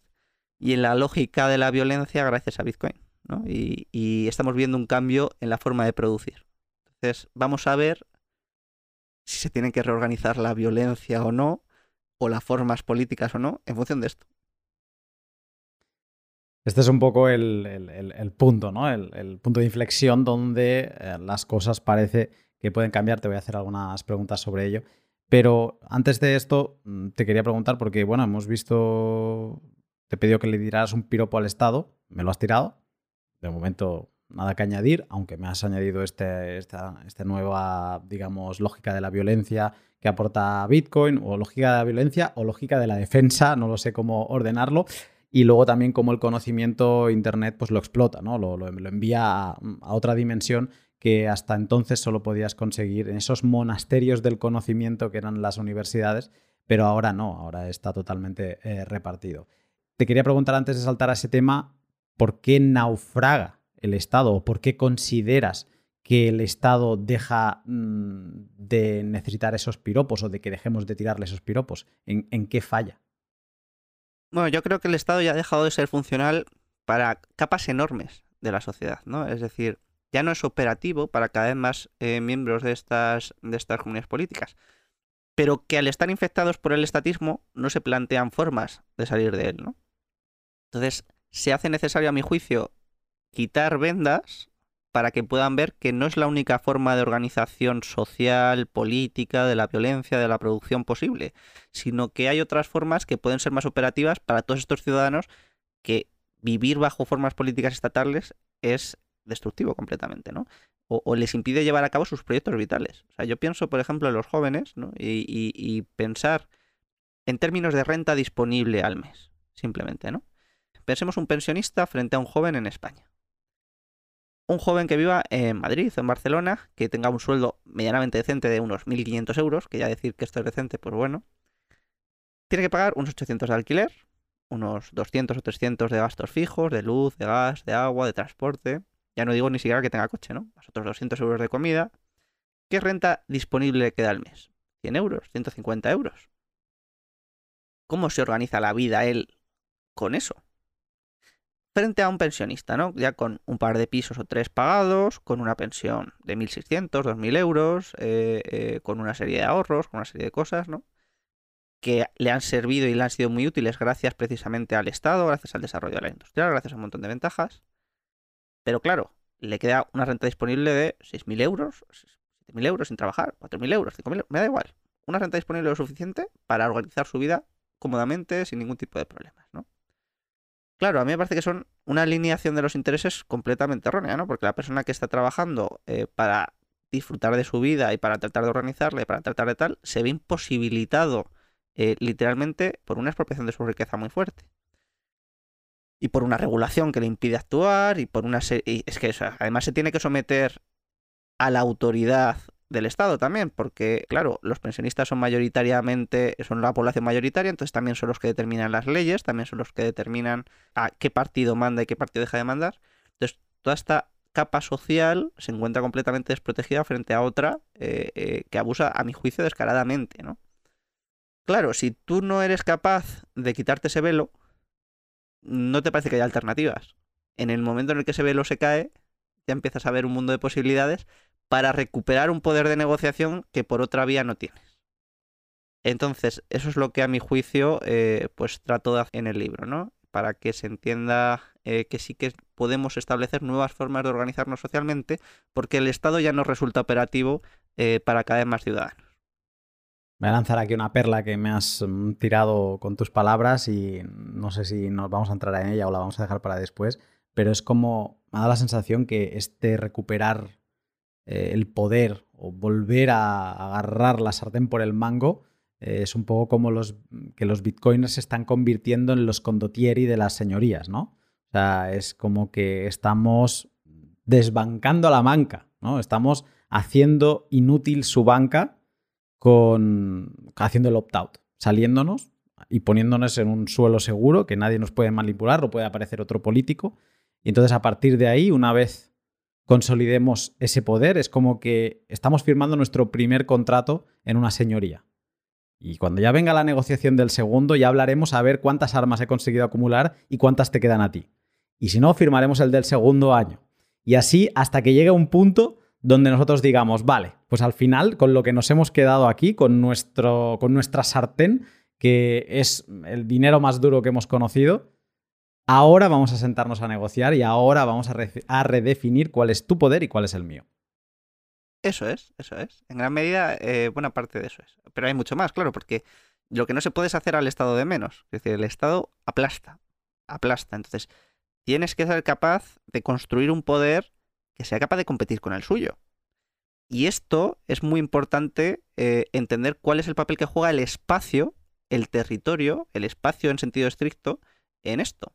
y en la lógica de la violencia gracias a Bitcoin y, estamos viendo un cambio en la forma de producir. Entonces, vamos a ver si se tiene que reorganizar la violencia o no, o las formas políticas o no, en función de esto. Este es un poco el, punto, ¿no? El, punto de inflexión donde eh, las cosas parece que pueden cambiar. Te voy a hacer algunas preguntas sobre ello. Pero antes de esto, mm, te quería preguntar, porque bueno, hemos visto, te pidió que le dieras un piropo al Estado, me lo has tirado. De momento, nada que añadir, aunque me has añadido este, esta, nueva, digamos, lógica de la violencia que aporta Bitcoin, o lógica de la violencia, o lógica de la defensa, no lo sé cómo ordenarlo. Y luego también cómo el conocimiento Internet pues lo explota, ¿no? Lo, lo, envía a, otra dimensión que hasta entonces solo podías conseguir en esos monasterios del conocimiento que eran las universidades, pero ahora no, ahora está totalmente eh, repartido. Te quería preguntar antes de saltar a ese tema, ¿por qué naufraga el Estado o por qué consideras que el Estado deja mm, de necesitar esos piropos o de que dejemos de tirarle esos piropos? ¿En, qué falla? Bueno, yo creo que el Estado ya ha dejado de ser funcional para capas enormes de la sociedad, ¿no? Es decir, ya no es operativo para cada vez más eh, miembros de estas, de estas comunidades políticas, pero que al estar infectados por el estatismo no se plantean formas de salir de él, ¿no? Entonces, se hace necesario, a mi juicio, quitar vendas para que puedan ver que no es la única forma de organización social, política, de la violencia, de la producción posible, sino que hay otras formas que pueden ser más operativas para todos estos ciudadanos que vivir bajo formas políticas estatales es destructivo completamente, ¿no? O, les impide llevar a cabo sus proyectos vitales. O sea, yo pienso, por ejemplo, en los jóvenes, ¿no? y pensar en términos de renta disponible al mes, simplemente, ¿no? Pensemos un pensionista frente a un joven en España. Un joven que viva en Madrid o en Barcelona, que tenga un sueldo medianamente decente de unos 1.500 euros, que ya decir que esto es decente, pues bueno, tiene que pagar unos 800 de alquiler, unos 200 o 300 de gastos fijos, de luz, de gas, de agua, de transporte. Ya no digo ni siquiera que tenga coche, ¿no? Más otros 200 euros de comida. ¿Qué renta disponible queda al mes? ¿100 euros? ¿150 euros? ¿Cómo se organiza la vida él con eso? Frente a un pensionista, ¿no? Ya con un par de pisos o tres pagados, con una pensión de 1.600, 2.000 euros, eh, eh, con una serie de ahorros, con una serie de cosas, ¿no? Que le han servido y le han sido muy útiles gracias precisamente al Estado, gracias al desarrollo de la industria, gracias a un montón de ventajas. Pero claro, le queda una renta disponible de 6.000 euros, 7.000 euros sin trabajar, 4.000 euros, 5.000 euros, me da igual. Una renta disponible lo suficiente para organizar su vida cómodamente, sin ningún tipo de problemas, ¿no? Claro, a mí me parece que son una alineación de los intereses completamente errónea, ¿no? Porque la persona que está trabajando eh, para disfrutar de su vida y para tratar de organizarla y para tratar de tal, se ve imposibilitado eh, literalmente por una expropiación de su riqueza muy fuerte. Y por una regulación que le impide actuar y por una serie... Es que además se tiene que someter a la autoridad del Estado también, porque claro, los pensionistas son mayoritariamente, son la población mayoritaria, entonces también son los que determinan las leyes, también son los que determinan a qué partido manda y qué partido deja de mandar. Entonces, toda esta capa social se encuentra completamente desprotegida frente a otra eh, eh, que abusa, a mi juicio, descaradamente, ¿no? Claro, si tú no eres capaz de quitarte ese velo, no te parece que haya alternativas. En el momento en el que ese velo se cae, ya empiezas a ver un mundo de posibilidades para recuperar un poder de negociación que por otra vía no tienes. Entonces, eso es lo que a mi juicio, eh, pues trato de hacer en el libro, ¿no? Para que se entienda eh, que sí que podemos establecer nuevas formas de organizarnos socialmente, porque el Estado ya no resulta operativo eh, para cada vez más ciudadanos. Voy a lanzar aquí una perla que me has mm, tirado con tus palabras y no sé si nos vamos a entrar en ella o la vamos a dejar para después, pero es como, me ha dado la sensación que este recuperar eh, el poder o volver a agarrar la sartén por el mango eh, es un poco como los, que los bitcoiners se están convirtiendo en los condottieri de las señorías, ¿no? O sea, es como que estamos desbancando a la banca, ¿no? Estamos haciendo inútil su banca con haciendo el opt-out, saliéndonos y poniéndonos en un suelo seguro que nadie nos puede manipular o puede aparecer otro político. Y entonces a partir de ahí, una vez consolidemos ese poder. Es como que estamos firmando nuestro primer contrato en una señoría. Y cuando ya venga la negociación del segundo, ya hablaremos a ver cuántas armas he conseguido acumular y cuántas te quedan a ti. Y si no, firmaremos el del segundo año. Y así hasta que llegue un punto donde nosotros digamos, vale, pues al final, con lo que nos hemos quedado aquí, con, nuestro, con nuestra sartén, que es el dinero más duro que hemos conocido, Ahora vamos a sentarnos a negociar y ahora vamos a, redefinir cuál es tu poder y cuál es el mío. Eso es, eso es. En gran medida, eh, buena parte de eso es. Pero hay mucho más, claro, porque lo que no se puede es hacer al Estado de menos. Es decir, el Estado aplasta, aplasta. Entonces, tienes que ser capaz de construir un poder que sea capaz de competir con el suyo. Y esto es muy importante eh, entender cuál es el papel que juega el espacio, el territorio, el espacio en sentido estricto, en esto.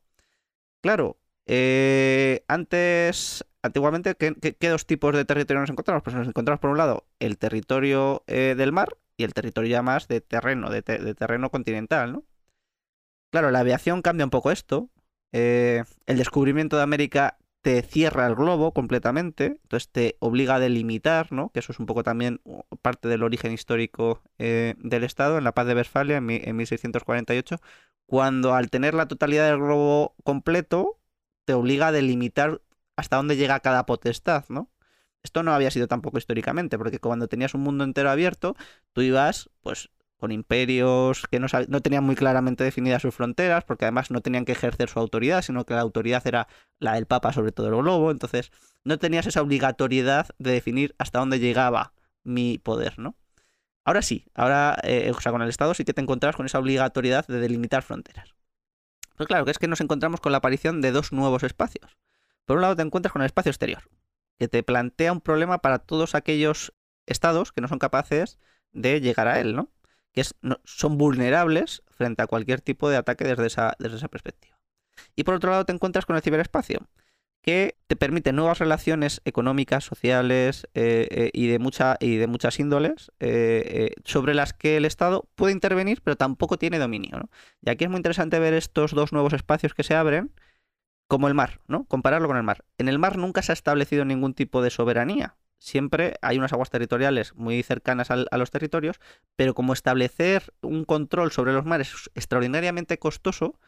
Claro, eh, antes, antiguamente, ¿qué, dos tipos de territorio nos encontramos? Pues nos encontramos por un lado el territorio eh, del mar y el territorio ya más de terreno, de, terreno continental, ¿no? Claro, la aviación cambia un poco esto. el descubrimiento de América te cierra el globo completamente, entonces te obliga a delimitar, ¿no? Que eso es un poco también parte del origen histórico eh, del Estado, en la paz de Westfalia en, en 1648, cuando al tener la totalidad del globo completo, te obliga a delimitar hasta dónde llega cada potestad, ¿no? Esto no había sido tampoco históricamente, porque cuando tenías un mundo entero abierto, tú ibas, pues, con imperios que no, no, tenían muy claramente definidas sus fronteras, porque además no tenían que ejercer su autoridad, sino que la autoridad era la del Papa sobre todo el globo, entonces no tenías esa obligatoriedad de definir hasta dónde llegaba mi poder, ¿no? Ahora sí, ahora, eh, o sea, con el Estado sí que te encontrás con esa obligatoriedad de delimitar fronteras. Pero claro, que es que nos encontramos con la aparición de dos nuevos espacios. Por un lado te encuentras con el espacio exterior, que te plantea un problema para todos aquellos estados que no son capaces de llegar a él, ¿no? que son vulnerables frente a cualquier tipo de ataque desde esa perspectiva. Y por otro lado te encuentras con el ciberespacio, que te permite nuevas relaciones económicas, sociales eh, eh, y, de mucha, y de muchas índoles eh, sobre las que el Estado puede intervenir, pero tampoco tiene dominio. Y aquí es muy interesante ver estos dos nuevos espacios que se abren, como el mar, ¿no? Compararlo con el mar. En el mar nunca se ha establecido ningún tipo de soberanía siempre hay unas aguas territoriales muy cercanas a los territorios, pero como establecer un control sobre los mares es extraordinariamente costoso,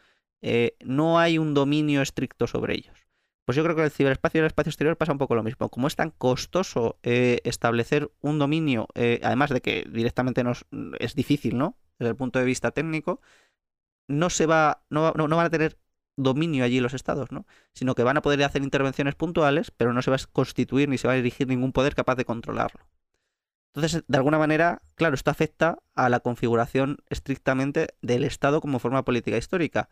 eh, no hay un dominio estricto sobre ellos. Pues yo creo que el ciberespacio y el espacio exterior pasa un poco lo mismo. Como es tan costoso eh, establecer un dominio, eh, además de que directamente nos, es difícil, ¿no? Desde el punto de vista técnico, no se va, no, no, no van a tener dominio allí los estados, ¿no? Sino que van a poder hacer intervenciones puntuales, pero no se va a constituir ni se va a dirigir ningún poder capaz de controlarlo. Entonces, de alguna manera, claro, esto afecta a la configuración estrictamente del Estado como forma política histórica,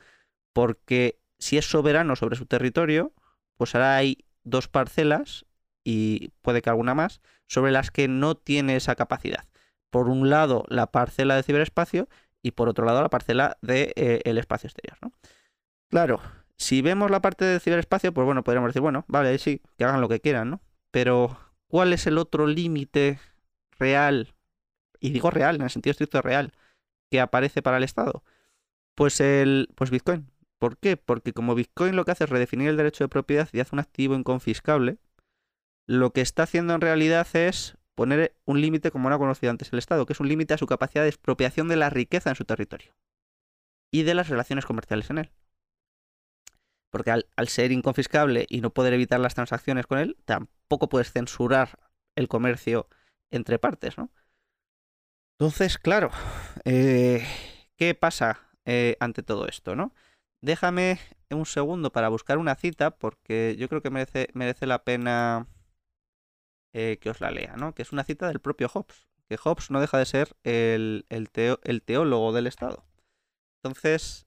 porque si es soberano sobre su territorio, pues ahora hay dos parcelas y puede que alguna más sobre las que no tiene esa capacidad. Por un lado, la parcela de ciberespacio y por otro lado, la parcela del de, eh, espacio exterior. ¿no? Claro, si vemos la parte del ciberespacio, pues bueno, podríamos decir, bueno, vale, sí, que hagan lo que quieran, ¿no? Pero, ¿cuál es el otro límite real, y digo real, en el sentido estricto real, que aparece para el Estado? Pues el, pues Bitcoin. ¿Por qué? Porque como Bitcoin lo que hace es redefinir el derecho de propiedad y hace un activo inconfiscable, lo que está haciendo en realidad es poner un límite, como no ha conocido antes el Estado, que es un límite a su capacidad de expropiación de la riqueza en su territorio y de las relaciones comerciales en él porque al, ser inconfiscable y no poder evitar las transacciones con él, tampoco puedes censurar el comercio entre partes, ¿no? Entonces, claro, eh, ¿qué pasa eh, ante todo esto, no? Déjame un segundo para buscar una cita, porque yo creo que merece, merece la pena eh, que os la lea, ¿no? Que es una cita del propio Hobbes, que Hobbes no deja de ser el, el teólogo del Estado. Entonces,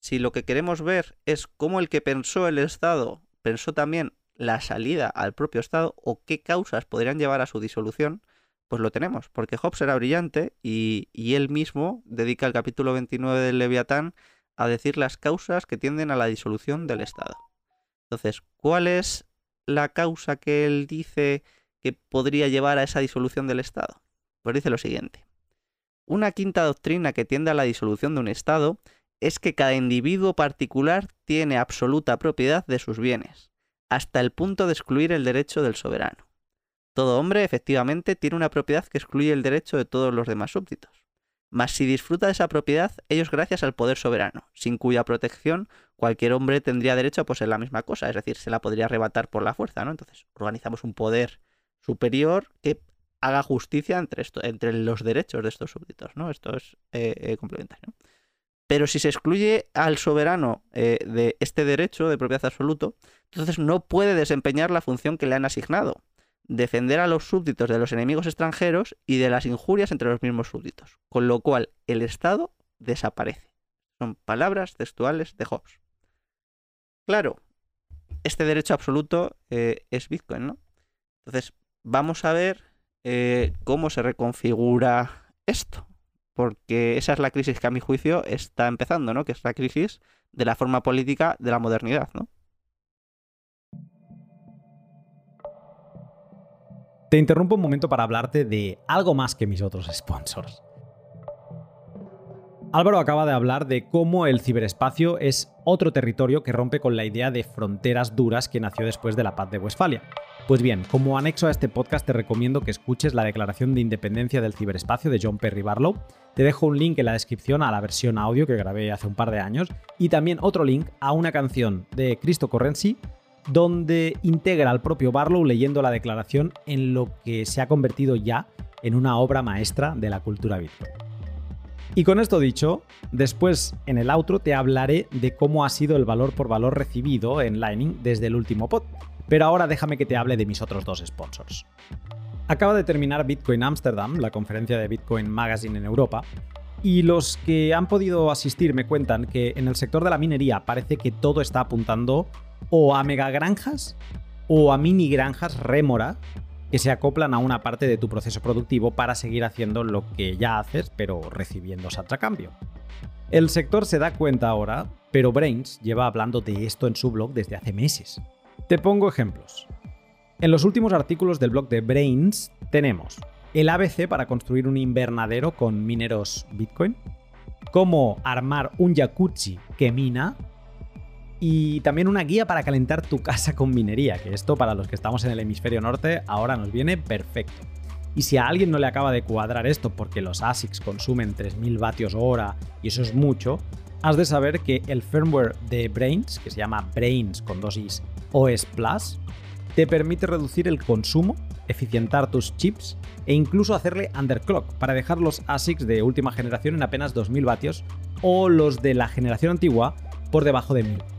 si lo que queremos ver es cómo el que pensó el Estado pensó también la salida al propio Estado o qué causas podrían llevar a su disolución, pues lo tenemos, porque Hobbes era brillante y, él mismo dedica el capítulo 29 del Leviatán a decir las causas que tienden a la disolución del Estado. Entonces, ¿cuál es la causa que él dice que podría llevar a esa disolución del Estado? Pues dice lo siguiente. Una quinta doctrina que tiende a la disolución de un Estado es que cada individuo particular tiene absoluta propiedad de sus bienes, hasta el punto de excluir el derecho del soberano. Todo hombre, efectivamente, tiene una propiedad que excluye el derecho de todos los demás súbditos. Mas si disfruta de esa propiedad, ellos gracias al poder soberano, sin cuya protección cualquier hombre tendría derecho a poseer la misma cosa, es decir, se la podría arrebatar por la fuerza, ¿no? Entonces, organizamos un poder superior que haga justicia entre, esto, entre los derechos de estos súbditos, ¿no? Esto es eh, eh, complementario. Pero si se excluye al soberano eh, de este derecho de propiedad absoluto, entonces no puede desempeñar la función que le han asignado. Defender a los súbditos de los enemigos extranjeros y de las injurias entre los mismos súbditos, con lo cual el Estado desaparece. Son palabras textuales de Hobbes. Claro, este derecho absoluto eh, es Bitcoin, ¿no? Entonces, vamos a ver eh, cómo se reconfigura esto, porque esa es la crisis que a mi juicio está empezando, ¿no? Que es la crisis de la forma política de la modernidad, ¿no? Te interrumpo un momento para hablarte de algo más que mis otros sponsors. Álvaro acaba de hablar de cómo el ciberespacio es otro territorio que rompe con la idea de fronteras duras que nació después de la paz de Westfalia. Pues bien, como anexo a este podcast te recomiendo que escuches la Declaración de Independencia del Ciberespacio de John Perry Barlow. Te dejo un link en la descripción a la versión audio que grabé hace un par de años y también otro link a una canción de Cristo Corrensi donde integra al propio Barlow leyendo la declaración en lo que se ha convertido ya en una obra maestra de la cultura Bitcoin. Y con esto dicho, después en el outro te hablaré de cómo ha sido el valor por valor recibido en Lightning desde el último pod. Pero ahora déjame que te hable de mis otros dos sponsors. Acaba de terminar Bitcoin Amsterdam, la conferencia de Bitcoin Magazine en Europa, y los que han podido asistir me cuentan que en el sector de la minería parece que todo está apuntando o a megagranjas o a mini granjas rémora que se acoplan a una parte de tu proceso productivo para seguir haciendo lo que ya haces, pero recibiendo sats a cambio. El sector se da cuenta ahora, pero Brains lleva hablando de esto en su blog desde hace meses. Te pongo ejemplos. En los últimos artículos del blog de Brains tenemos el ABC para construir un invernadero con mineros Bitcoin, cómo armar un jacuzzi que mina y también una guía para calentar tu casa con minería, que esto para los que estamos en el hemisferio norte ahora nos viene perfecto. Y si a alguien no le acaba de cuadrar esto porque los ASICs consumen 3000 vatios hora y eso es mucho, has de saber que el firmware de Brains, que se llama Brains con dosis OS Plus, te permite reducir el consumo, eficientar tus chips e incluso hacerle underclock para dejar los ASICs de última generación en apenas 2000 vatios o los de la generación antigua por debajo de 1000.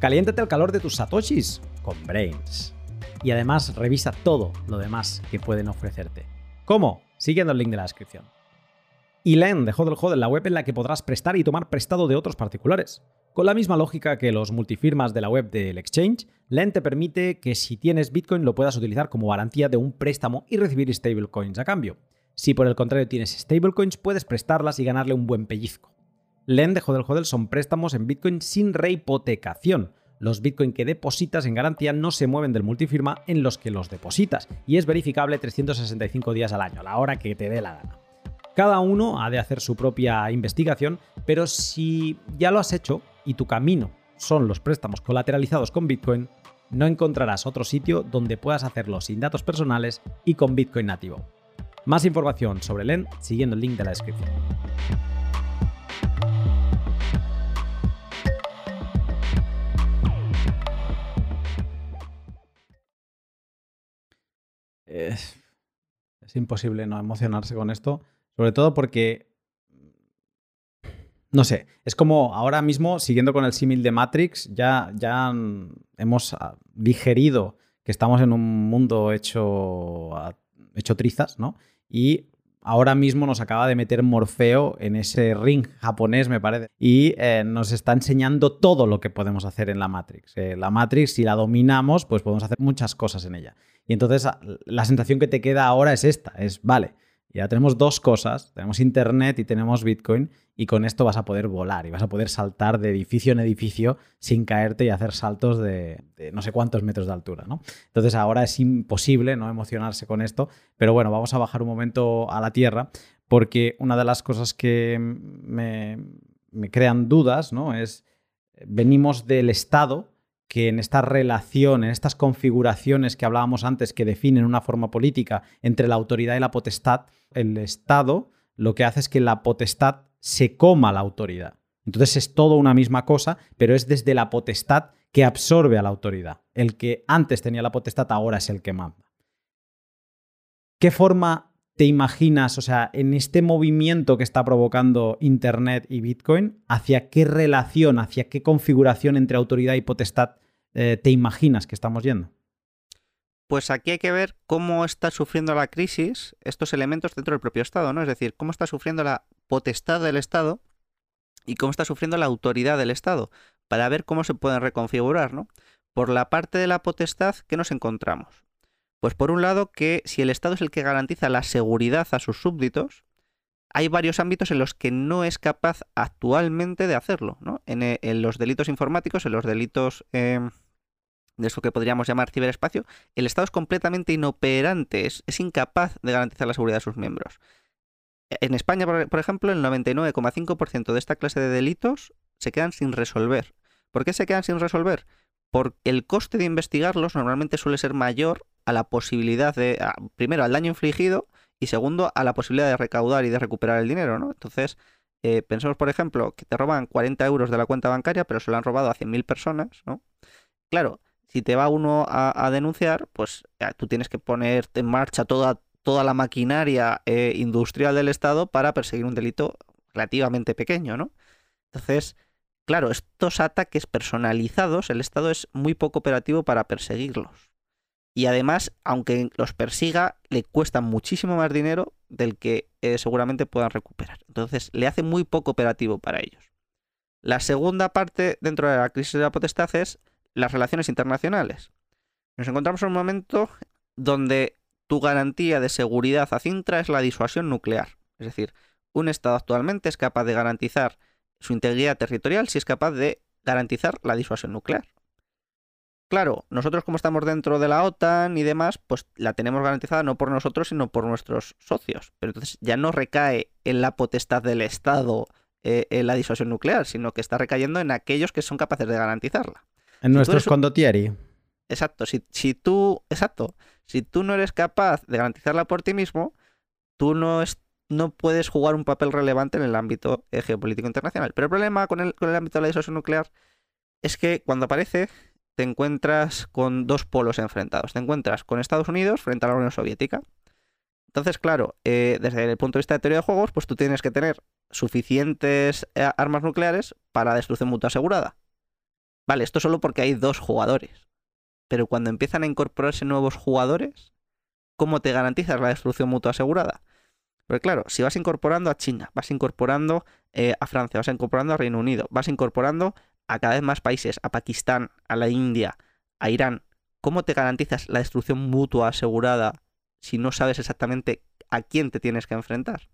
Caliéntate al calor de tus satoshis con Brains. Y además revisa todo lo demás que pueden ofrecerte. ¿Cómo? Siguiendo el link de la descripción. Y Len de Hodel Hodel, la web en la que podrás prestar y tomar prestado de otros particulares. Con la misma lógica que los multifirmas de la web del exchange, Len te permite que si tienes Bitcoin lo puedas utilizar como garantía de un préstamo y recibir stablecoins a cambio. Si por el contrario tienes stablecoins, puedes prestarlas y ganarle un buen pellizco. Len de Hodel Hodel son préstamos en Bitcoin sin rehipotecación. Los Bitcoin que depositas en garantía no se mueven del multifirma en los que los depositas y es verificable 365 días al año, a la hora que te dé la gana. Cada uno ha de hacer su propia investigación, pero si ya lo has hecho y tu camino son los préstamos colateralizados con Bitcoin, no encontrarás otro sitio donde puedas hacerlo sin datos personales y con Bitcoin nativo. Más información sobre LEN siguiendo el link de la descripción. Es, imposible no emocionarse con esto, sobre todo porque, no sé, es como ahora mismo, siguiendo con el símil de Matrix, ya, ya hemos ah, digerido que estamos en un mundo hecho, hecho trizas, ¿no? Y ahora mismo nos acaba de meter Morfeo en ese ring japonés, me parece, y eh, nos está enseñando todo lo que podemos hacer en la Matrix. Eh, la Matrix, si la dominamos, pues podemos hacer muchas cosas en ella. Y entonces la sensación que te queda ahora es esta, es, vale, ya tenemos dos cosas, tenemos Internet y tenemos Bitcoin, y con esto vas a poder volar y vas a poder saltar de edificio en edificio sin caerte y hacer saltos de, no sé cuántos metros de altura. ¿no? Entonces ahora es imposible no emocionarse con esto, pero bueno, vamos a bajar un momento a la tierra porque una de las cosas que me, me crean dudas ¿no? es, venimos del Estado que en esta relación, en estas configuraciones que hablábamos antes que definen una forma política entre la autoridad y la potestad, el Estado lo que hace es que la potestad se coma la autoridad. Entonces es todo una misma cosa, pero es desde la potestad que absorbe a la autoridad. El que antes tenía la potestad ahora es el que manda. ¿Qué forma te imaginas, o sea, en este movimiento que está provocando Internet y Bitcoin, hacia qué relación, hacia qué configuración entre autoridad y potestad eh, te imaginas que estamos yendo? pues aquí hay que ver cómo está sufriendo la crisis estos elementos dentro del propio Estado, ¿no? Es decir, cómo está sufriendo la potestad del Estado y cómo está sufriendo la autoridad del Estado, para ver cómo se pueden reconfigurar, ¿no? Por la parte de la potestad, ¿qué nos encontramos? Pues por un lado que si el Estado es el que garantiza la seguridad a sus súbditos, hay varios ámbitos en los que no es capaz actualmente de hacerlo, ¿no? En, eh, los delitos informáticos, en los delitos em, de eso que podríamos llamar ciberespacio, el Estado es completamente inoperante, es, incapaz de garantizar la seguridad de sus miembros. En España, por, ejemplo, el 99,5% de esta clase de delitos se quedan sin resolver. ¿Por qué se quedan sin resolver? Porque el coste de investigarlos normalmente suele ser mayor a la posibilidad de, primero, al daño infligido y segundo, a la posibilidad de recaudar y de recuperar el dinero, ¿no? Entonces, eh, pensemos, por ejemplo, que te roban 40 euros de la cuenta bancaria, pero se lo han robado a 100.000 personas, ¿no? Claro, si te va uno a, denunciar, pues tú tienes que poner en marcha toda, toda la maquinaria eh, industrial del Estado para perseguir un delito relativamente pequeño, ¿no? Entonces, claro, estos ataques personalizados, el Estado es muy poco operativo para perseguirlos. Y además, aunque los persiga, le cuesta muchísimo más dinero del que eh, seguramente puedan recuperar. Entonces, le hace muy poco operativo para ellos. La segunda parte dentro de la crisis de la potestad es las relaciones internacionales. Nos encontramos en un momento donde tu garantía de seguridad a Cintra es la disuasión nuclear. Es decir, un Estado actualmente es capaz de garantizar su integridad territorial si es capaz de garantizar la disuasión nuclear. Claro, nosotros como estamos dentro de la OTAN y demás, pues la tenemos garantizada no por nosotros, sino por nuestros socios. Pero entonces ya no recae en la potestad del Estado eh, en la disuasión nuclear, sino que está recayendo en aquellos que son capaces de garantizarla. En nuestros condottieri. Exacto, si, si, tú, exacto, si tú no eres capaz de garantizarla por ti mismo, tú no, es, no puedes jugar un papel relevante en el ámbito eh, geopolítico internacional. Pero el problema con el, con el ámbito de la disuasión nuclear es que cuando aparece te encuentras con dos polos enfrentados. Te encuentras con Estados Unidos frente a la Unión Soviética. Entonces, claro, eh, desde el punto de vista de teoría de juegos, pues tú tienes que tener suficientes eh, armas nucleares para destrucción mutua asegurada. Vale, esto solo porque hay dos jugadores. Pero cuando empiezan a incorporarse nuevos jugadores, ¿cómo te garantizas la destrucción mutua asegurada? Porque claro, si vas incorporando a China, vas incorporando eh, a Francia, vas incorporando a Reino Unido, vas incorporando a cada vez más países, a Pakistán, a la India, a Irán, ¿cómo te garantizas la destrucción mutua asegurada si no sabes exactamente a quién te tienes que enfrentar?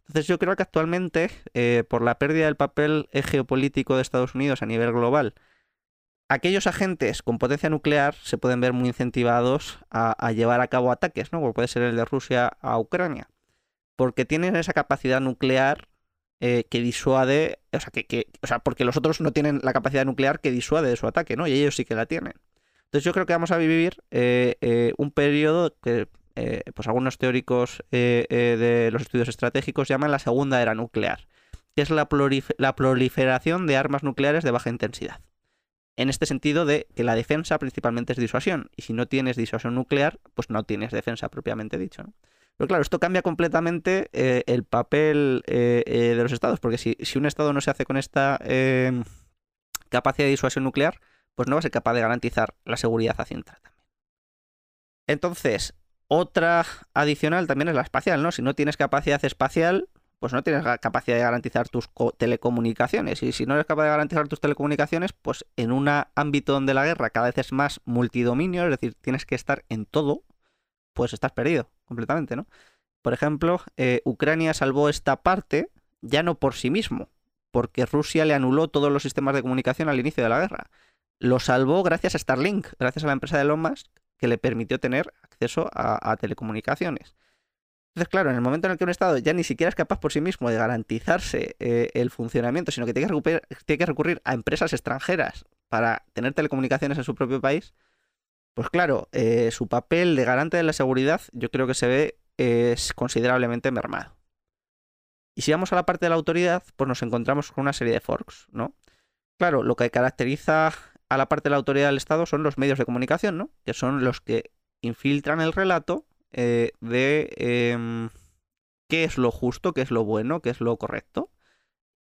Entonces yo creo que actualmente, eh, por la pérdida del papel geopolítico de Estados Unidos a nivel global aquellos agentes con potencia nuclear se pueden ver muy incentivados a, llevar a cabo ataques, ¿no? Como puede ser el de Rusia a Ucrania. Porque tienen esa capacidad nuclear eh, que disuade. O sea, que, o sea, porque los otros no tienen la capacidad nuclear que disuade de su ataque, ¿no? Y ellos sí que la tienen. Entonces yo creo que vamos a vivir eh, eh, un periodo que pues algunos teóricos de los estudios estratégicos llaman la segunda era nuclear, que es la proliferación de armas nucleares de baja intensidad en este sentido de que la defensa principalmente es disuasión, y si no tienes disuasión nuclear, pues no tienes defensa propiamente dicho. Pero claro, esto cambia completamente eh, el papel eh, eh, de los estados, porque si, un estado no se hace con esta capacidad de disuasión nuclear, pues no va a ser capaz de garantizar la seguridad a Cintra también. Entonces, otra adicional también es la espacial, ¿no? Si no tienes capacidad espacial, pues no tienes capacidad de garantizar tus telecomunicaciones. Y si no eres capaz de garantizar tus telecomunicaciones, pues en un ámbito donde la guerra cada vez es más multidominio, es decir, tienes que estar en todo, pues estás perdido completamente, ¿no? Por ejemplo, eh, Ucrania salvó esta parte ya no por sí mismo, porque Rusia le anuló todos los sistemas de comunicación al inicio de la guerra. Lo salvó gracias a Starlink, gracias a la empresa de Elon Musk, que le permitió tener acceso a telecomunicaciones. Entonces, claro, en el momento en el que un Estado ya ni siquiera es capaz por sí mismo de garantizarse eh, el funcionamiento, sino que tiene que, tiene que, recurrir a empresas extranjeras para tener telecomunicaciones en su propio país, pues claro, eh, su papel de garante de la seguridad yo creo que se ve es considerablemente mermado. Y si vamos a la parte de la autoridad, pues nos encontramos con una serie de forks, ¿no? Claro, lo que caracteriza a la parte de la autoridad del Estado son los medios de comunicación, ¿no? Que son los que infiltran el relato eh, de em, qué es lo justo, qué es lo bueno, qué es lo correcto.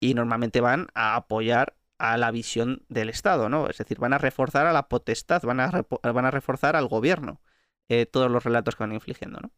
Y normalmente van a apoyar a la visión del Estado, ¿no? Es decir, van a reforzar a la potestad, van a, van a reforzar al gobierno. eh, todos los relatos que van infligiendo, ¿no?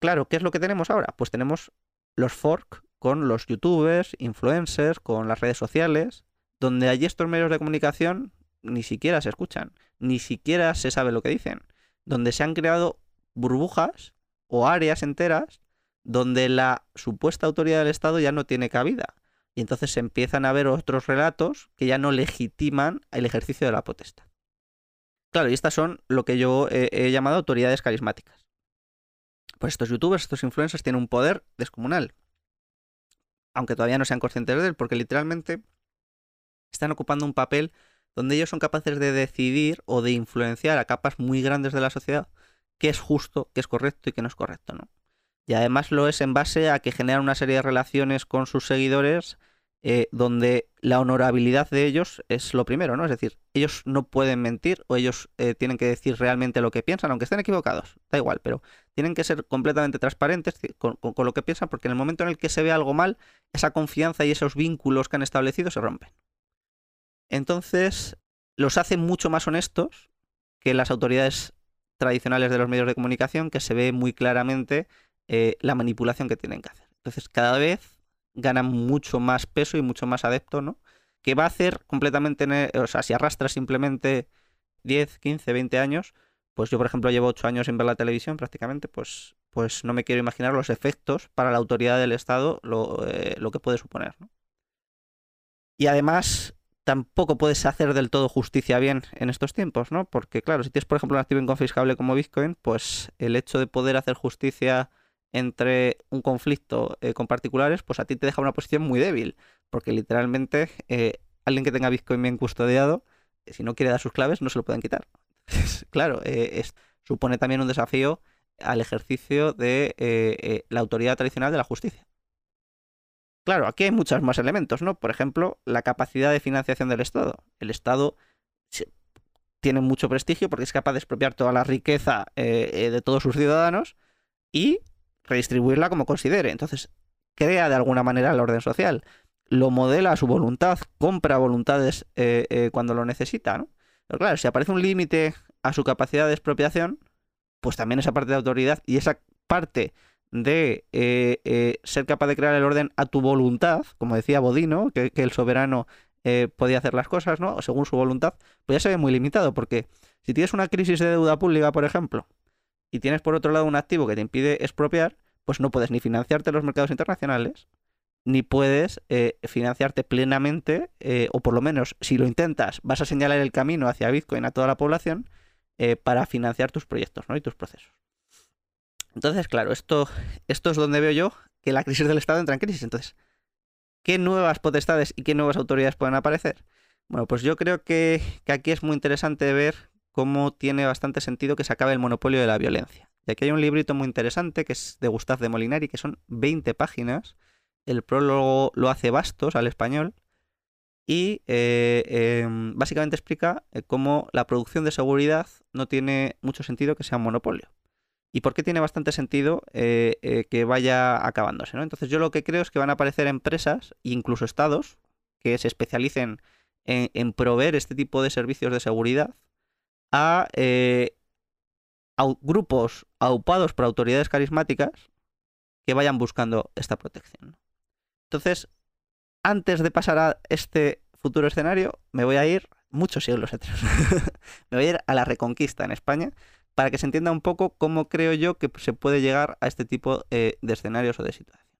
Claro, ¿qué es lo que tenemos ahora? Pues tenemos los fork con los youtubers, influencers, con las redes sociales, donde allí estos medios de comunicación ni siquiera se escuchan, ni siquiera se sabe lo que dicen, donde se han creado burbujas o áreas enteras donde la supuesta autoridad del Estado ya no tiene cabida. Y entonces se empiezan a ver otros relatos que ya no legitiman el ejercicio de la potestad. Claro, y estas son lo que yo he, llamado autoridades carismáticas. Pues estos youtubers, estos influencers tienen un poder descomunal. Aunque todavía no sean conscientes de él, porque literalmente están ocupando un papel donde ellos son capaces de decidir o de influenciar a capas muy grandes de la sociedad qué es justo, qué es correcto y qué no es correcto, ¿no? Y además lo es en base a que generan una serie de relaciones con sus seguidores eh, donde la honorabilidad de ellos es lo primero, ¿no? Es decir, ellos no pueden mentir o ellos eh, tienen que decir realmente lo que piensan, aunque estén equivocados, da igual, pero tienen que ser completamente transparentes con, con lo que piensan porque en el momento en el que se ve algo mal, esa confianza y esos vínculos que han establecido se rompen. Entonces, los hace mucho más honestos que las autoridades tradicionales de los medios de comunicación, que se ve muy claramente eh, la manipulación que tienen que hacer. Entonces, cada vez ganan mucho más peso y mucho más adepto, ¿no? Que va a hacer completamente, o sea, si arrastra simplemente 10, 15, 20 años, pues yo, por ejemplo, llevo 8 años sin ver la televisión prácticamente, pues, pues no me quiero imaginar los efectos para la autoridad del Estado, lo, eh, lo que puede suponer, ¿no? Y además, tampoco puedes hacer del todo justicia bien en estos tiempos, ¿no? Porque, claro, si tienes, por ejemplo, un activo inconfiscable como Bitcoin, pues el hecho de poder hacer justicia entre un conflicto eh, con particulares, pues a ti te deja una posición muy débil, porque literalmente eh, alguien que tenga Bitcoin bien custodiado, eh, si no quiere dar sus claves, no se lo pueden quitar. claro, es, supone también un desafío al ejercicio de la autoridad tradicional de la justicia. Claro, aquí hay muchos más elementos, ¿no? Por ejemplo, la capacidad de financiación del Estado. El Estado tiene mucho prestigio porque es capaz de expropiar toda la riqueza de todos sus ciudadanos y redistribuirla como considere. Entonces, crea de alguna manera el orden social, lo modela a su voluntad, compra voluntades eh, eh, cuando lo necesita, ¿no? Pero claro, si aparece un límite a su capacidad de expropiación, pues también esa parte de autoridad y esa parte de eh, ser capaz de crear el orden a tu voluntad, como decía Bodino, que, que el soberano podía hacer las cosas, ¿no? Según su voluntad, pues ya se ve muy limitado, porque si tienes una crisis de deuda pública, por ejemplo, y tienes por otro lado un activo que te impide expropiar, pues no puedes ni financiarte los mercados internacionales, ni puedes eh, financiarte plenamente, eh, o por lo menos si lo intentas, vas a señalar el camino hacia Bitcoin a toda la población eh, para financiar tus proyectos ¿no? y tus procesos. Entonces, claro, esto, esto es donde veo yo que la crisis del Estado entra en crisis. Entonces, ¿qué nuevas potestades y qué nuevas autoridades pueden aparecer? Bueno, pues yo creo que aquí es muy interesante ver cómo tiene bastante sentido que se acabe el monopolio de la violencia. Y aquí hay un librito muy interesante que es de Gustave de Molinari, que son 20 páginas. El prólogo lo hace Bastos al español. Y eh, em, básicamente explica eh, cómo la producción de seguridad no tiene mucho sentido que sea un monopolio. Y por qué tiene bastante sentido eh, que vaya acabándose. Entonces yo lo que creo es que van a aparecer empresas incluso estados que se especialicen en proveer este tipo de servicios de seguridad a eh, grupos aupados por autoridades carismáticas que vayan buscando esta protección. Entonces, antes de pasar a este futuro escenario, me voy a ir muchos siglos atrás. me voy a ir a la reconquista en España para que se entienda un poco cómo creo yo que se puede llegar a este tipo eh, de escenarios o de situaciones.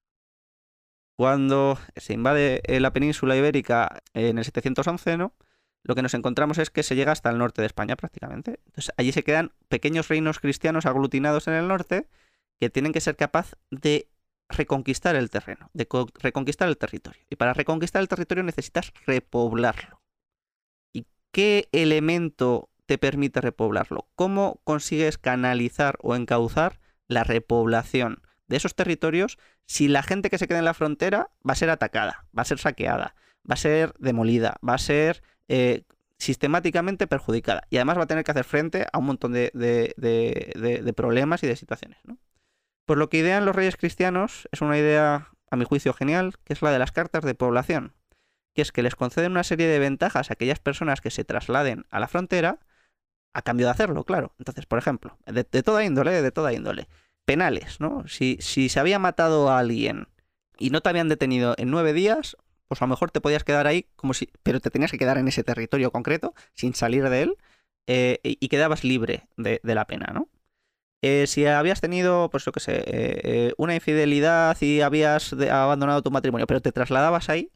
Cuando se invade eh, la península ibérica en el 711, ¿no? Lo que nos encontramos es que se llega hasta el norte de España prácticamente. Entonces allí se quedan pequeños reinos cristianos aglutinados en el norte que tienen que ser capaz de reconquistar el terreno, de reconquistar el territorio. Y para reconquistar el territorio necesitas repoblarlo. ¿Y qué elemento te permite repoblarlo? ¿Cómo consigues canalizar o encauzar la repoblación de esos territorios si la gente que se queda en la frontera va a ser atacada, va a ser saqueada, va a ser demolida, va a ser eh, sistemáticamente perjudicada. Y además va a tener que hacer frente a un montón de, problemas y de situaciones. ¿no? Pues lo que idean los reyes cristianos es una idea, a mi juicio, genial, que es la de las cartas de población. Que es que les conceden una serie de ventajas a aquellas personas que se trasladen a la frontera a cambio de hacerlo, claro. Entonces, por ejemplo, de, toda índole, de toda índole. Penales, ¿no? Si, si se había matado a alguien y no te habían detenido en nueve días, pues a lo mejor te podías quedar ahí como si. Pero te tenías que quedar en ese territorio concreto, sin salir de él, eh, y quedabas libre de, la pena, ¿no? Eh, si habías tenido, pues yo qué sé, eh, una infidelidad y habías abandonado tu matrimonio, pero te trasladabas ahí,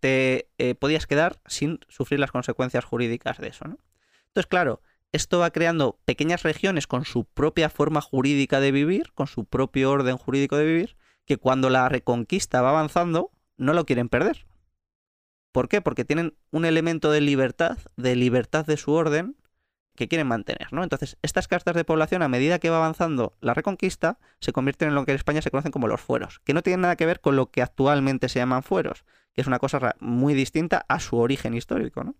te podías quedar sin sufrir las consecuencias jurídicas de eso, ¿no? Entonces, claro, esto va creando pequeñas regiones con su propia forma jurídica de vivir, con su propio orden jurídico de vivir, que cuando la reconquista va avanzando, no lo quieren perder. ¿Por qué? Porque tienen un elemento de libertad, de libertad de su orden, que quieren mantener, ¿no? Entonces, estas cartas de población, a medida que va avanzando la reconquista, se convierten en lo que en España se conocen como los fueros, que no tienen nada que ver con lo que actualmente se llaman fueros, que es una cosa muy distinta a su origen histórico, ¿no?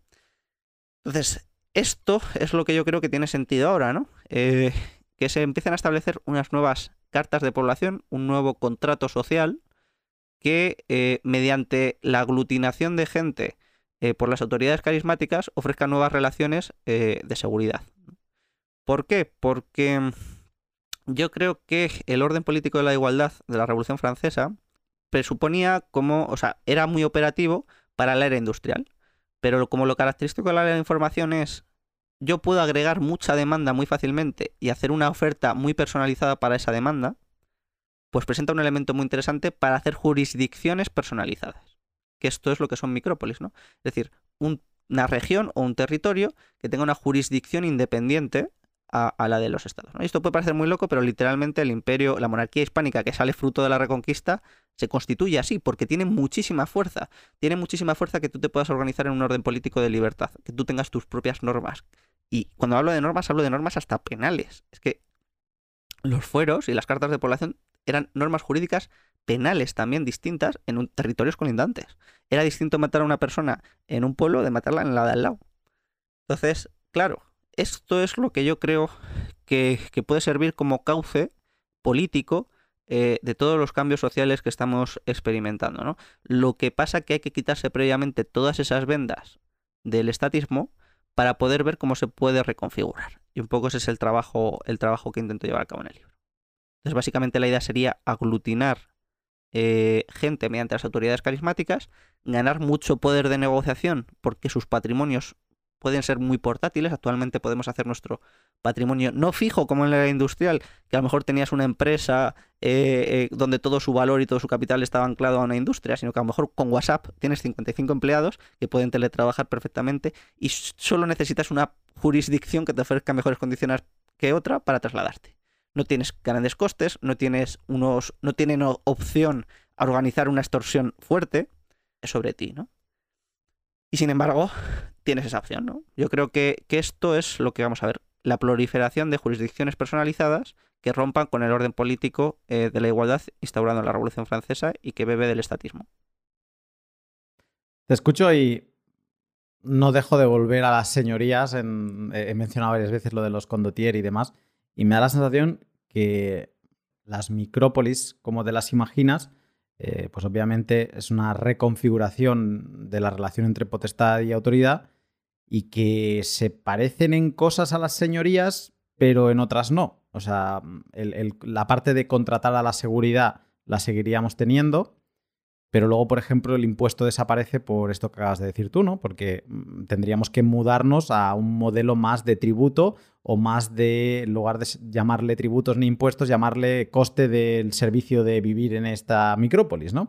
Entonces, esto es lo que yo creo que tiene sentido ahora, ¿no? Eh, que se empiecen a establecer unas nuevas cartas de población, un nuevo contrato social que eh, mediante la aglutinación de gente eh, por las autoridades carismáticas ofrezca nuevas relaciones de seguridad. ¿Por qué? Porque mm, yo creo que el orden político de la igualdad de la Revolución Francesa presuponía como, o sea, era muy operativo para la era industrial. Pero como lo característico de la era de información es yo puedo agregar mucha demanda muy fácilmente y hacer una oferta muy personalizada para esa demanda, pues presenta un elemento muy interesante para hacer jurisdicciones personalizadas. Que esto es lo que son micrópolis, ¿no? Es decir, una región o un territorio que tenga una jurisdicción independiente a, la de los estados. Esto puede parecer muy loco, pero literalmente el imperio, la monarquía hispánica que sale fruto de la reconquista, se constituye así, porque tiene muchísima fuerza. Tiene muchísima fuerza que tú te puedas organizar en un orden político de libertad, que tú tengas tus propias normas. Y cuando hablo de normas, hablo de normas hasta penales. Es que los fueros y las cartas de población eran normas jurídicas penales también distintas en un, territorios colindantes. Era distinto matar a una persona en un pueblo de matarla en la de al lado. Entonces, claro, esto es lo que yo creo que, puede servir como cauce político eh, de todos los cambios sociales que estamos experimentando. ¿no? Lo que pasa es que hay que quitarse previamente todas esas vendas del estatismo para poder ver cómo se puede reconfigurar. Y un poco ese es el trabajo, el trabajo que intento llevar a cabo en el libro. Entonces, básicamente la idea sería aglutinar eh, gente mediante las autoridades carismáticas, ganar mucho poder de negociación porque sus patrimonios pueden ser muy portátiles. Actualmente podemos hacer nuestro patrimonio no fijo como en la era industrial, que a lo mejor tenías una empresa eh, eh, donde todo su valor y todo su capital estaba anclado a una industria, sino que a lo mejor con WhatsApp tienes 55 empleados que pueden teletrabajar perfectamente y solo necesitas una jurisdicción que te ofrezca mejores condiciones que otra para trasladarte. No tienes grandes costes, no tienes unos, no tienen opción a organizar una extorsión fuerte sobre ti, ¿no? Y sin embargo, tienes esa opción, ¿no? Yo creo que, esto es lo que vamos a ver. La proliferación de jurisdicciones personalizadas que rompan con el orden político eh, de la igualdad instaurado en la Revolución Francesa y que bebe del estatismo. Te escucho y no dejo de volver a las señorías. he mencionado varias veces lo de los condottieri y demás. Y me da la sensación que las micrópolis, como te las imaginas, eh, pues obviamente es una reconfiguración de la relación entre potestad y autoridad y que se parecen en cosas a las señorías, pero en otras no. O sea, la parte de contratar a la seguridad la seguiríamos teniendo, pero luego, por ejemplo, el impuesto desaparece por esto que acabas de decir tú, ¿no? Porque mm, tendríamos que mudarnos a un modelo más de tributo o más de, en lugar de llamarle tributos ni impuestos, llamarle coste del servicio de vivir en esta micrópolis, ¿no?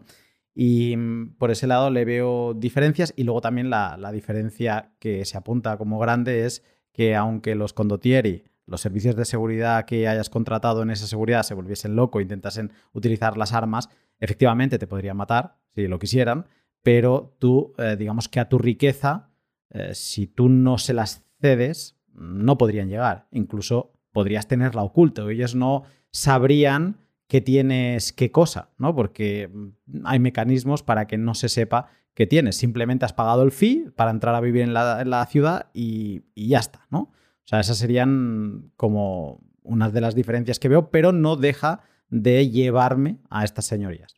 Y mm, por ese lado le veo diferencias y luego también la, diferencia que se apunta como grande es que aunque los condottieri, los servicios de seguridad que hayas contratado en esa seguridad se volviesen loco e intentasen utilizar las armas, efectivamente te podrían matar si lo quisieran, pero tú, eh, digamos que a tu riqueza, eh, si tú no se las cedes, no podrían llegar. Incluso podrías tenerla oculta. Ellos no sabrían que tienes qué cosa, ¿no? Porque mm, hay mecanismos para que no se sepa que tienes. Simplemente has pagado el fee para entrar a vivir en la, ciudad y, ya está, ¿no? O sea, esas serían como unas de las diferencias que veo, pero no deja de llevarme a estas señorías.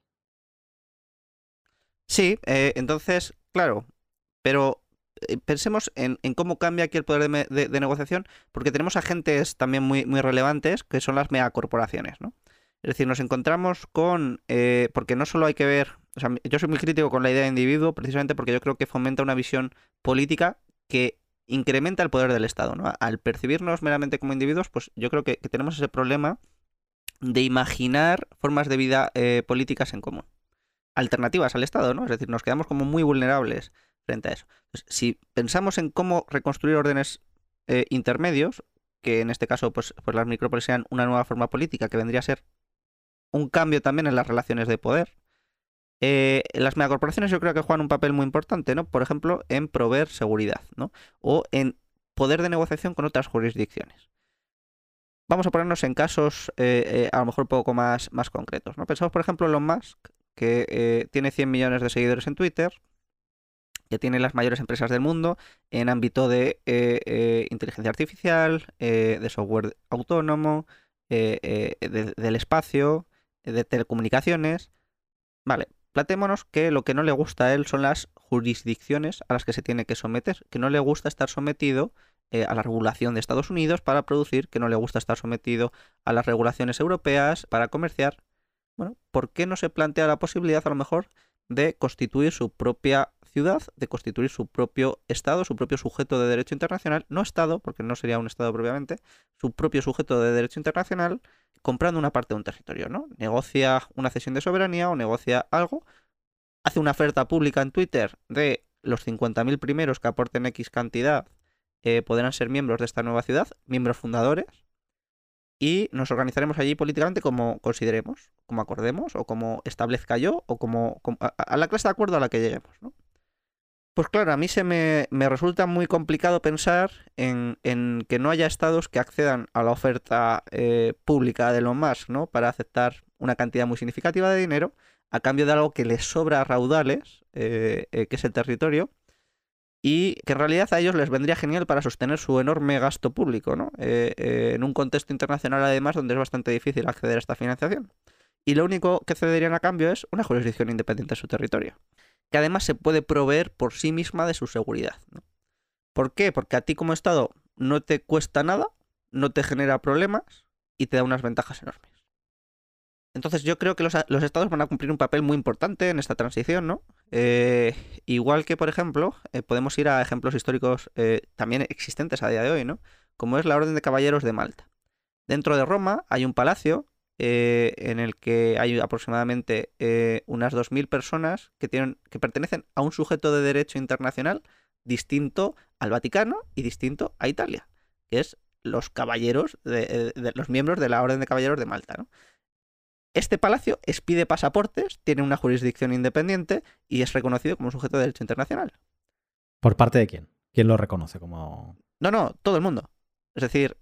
Sí, eh, entonces, claro, pero eh, pensemos en, cómo cambia aquí el poder de, negociación, porque tenemos agentes también muy, muy relevantes, que son las megacorporaciones, ¿no? Es decir, nos encontramos con, eh, porque no solo hay que ver, yo soy muy crítico con la idea de individuo, precisamente porque yo creo que fomenta una visión política que incrementa el poder del Estado, ¿no? Al percibirnos meramente como individuos, pues yo creo que, tenemos ese problema de imaginar formas de vida eh, políticas en común, alternativas al Estado, ¿no? Es decir, nos quedamos como muy vulnerables frente a eso. si pensamos en cómo reconstruir órdenes eh, intermedios, que en este caso pues, pues las micrópolis sean una nueva forma política que vendría a ser un cambio también en las relaciones de poder. Eh, las megacorporaciones yo creo que juegan un papel muy importante, ¿no? Por ejemplo, en proveer seguridad, ¿no? O en poder de negociación con otras jurisdicciones. Vamos a ponernos en casos eh, eh, a lo mejor un poco más, más concretos, ¿no? Pensamos, por ejemplo, en Elon Musk, que tiene 100 millones de seguidores en Twitter, que tiene las mayores empresas del mundo en ámbito de inteligencia artificial, de software autónomo, del espacio, de telecomunicaciones. Vale, plantémonos que lo que no le gusta a él son las jurisdicciones a las que se tiene que someter, que no le gusta estar sometido eh, a la regulación de Estados Unidos para producir, que no le gusta estar sometido a las regulaciones europeas para comerciar. Bueno, ¿por qué no se plantea la posibilidad a lo mejor de constituir su propia ciudad, de constituir su propio Estado, su propio sujeto de derecho internacional, no Estado, porque no sería un Estado propiamente, su propio sujeto de derecho internacional, comprando una parte de un territorio, ¿no? Negocia una cesión de soberanía o negocia algo, hace una oferta pública en Twitter de los 50.000 primeros que aporten X cantidad eh, podrán ser miembros de esta nueva ciudad, miembros fundadores, y nos organizaremos allí políticamente como consideremos, como acordemos, o como establezca yo, o como, a, la clase de acuerdo a la que lleguemos, ¿no? Pues claro, a mí se me, resulta muy complicado pensar en, que no haya estados que accedan a la oferta eh, pública de Elon Musk, ¿no? Para aceptar una cantidad muy significativa de dinero a cambio de algo que les sobra raudales, eh, eh, que es el territorio, y que en realidad a ellos les vendría genial para sostener su enorme gasto público, ¿no? en un contexto internacional además donde es bastante difícil acceder a esta financiación. Y lo único que cederían a cambio es una jurisdicción independiente de su territorio que además se puede proveer por sí misma de su seguridad. ¿Por qué? Porque a ti como Estado no te cuesta nada, no te genera problemas y te da unas ventajas enormes. Entonces yo creo que los, estados van a cumplir un papel muy importante en esta transición, ¿no? Eh, igual que, por ejemplo, eh, podemos ir a ejemplos históricos eh, también existentes a día de hoy, ¿no? Como es la Orden de Caballeros de Malta. Dentro de Roma hay un palacio eh, en el que hay aproximadamente eh, unas 2.000 personas que, tienen, que pertenecen a un sujeto de derecho internacional distinto al Vaticano y distinto a Italia, que es los caballeros, de, eh, los miembros de la Orden de Caballeros de Malta. Este palacio expide pasaportes, tiene una jurisdicción independiente y es reconocido como sujeto de derecho internacional. ¿Por parte de quién? ¿Quién lo reconoce como...? No, no, todo el mundo. Es decir,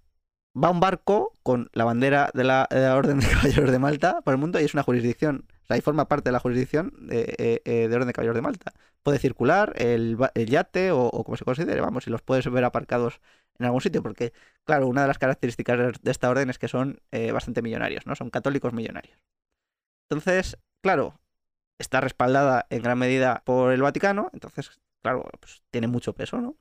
va un barco con la bandera de la, Orden de Caballeros de Malta por el mundo y es una jurisdicción. O sea, ahí forma parte de la jurisdicción de, eh, eh, Orden de Caballeros de Malta. Puede circular el, yate o, como se considere, vamos, y los puedes ver aparcados en algún sitio, porque, claro, una de las características de esta orden es que son eh, bastante millonarios, ¿no? Son católicos millonarios. Entonces, claro, está respaldada en gran medida por el Vaticano, entonces, claro, pues tiene mucho peso, ¿no?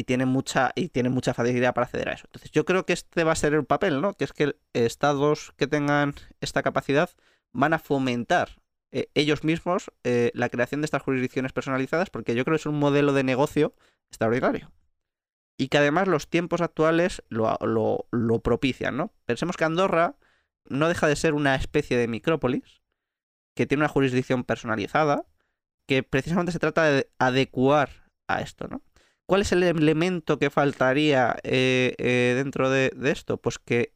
Y tiene mucha y tiene mucha facilidad para acceder a eso. Entonces, yo creo que este va a ser el papel, ¿no? Que es que estados que tengan esta capacidad van a fomentar eh, ellos mismos eh, la creación de estas jurisdicciones personalizadas, porque yo creo que es un modelo de negocio extraordinario. Y que además los tiempos actuales lo, lo propician, ¿no? Pensemos que Andorra no deja de ser una especie de micrópolis que tiene una jurisdicción personalizada, que precisamente se trata de adecuar a esto, ¿no? ¿Cuál es el elemento que faltaría eh, eh, dentro de, esto? Pues que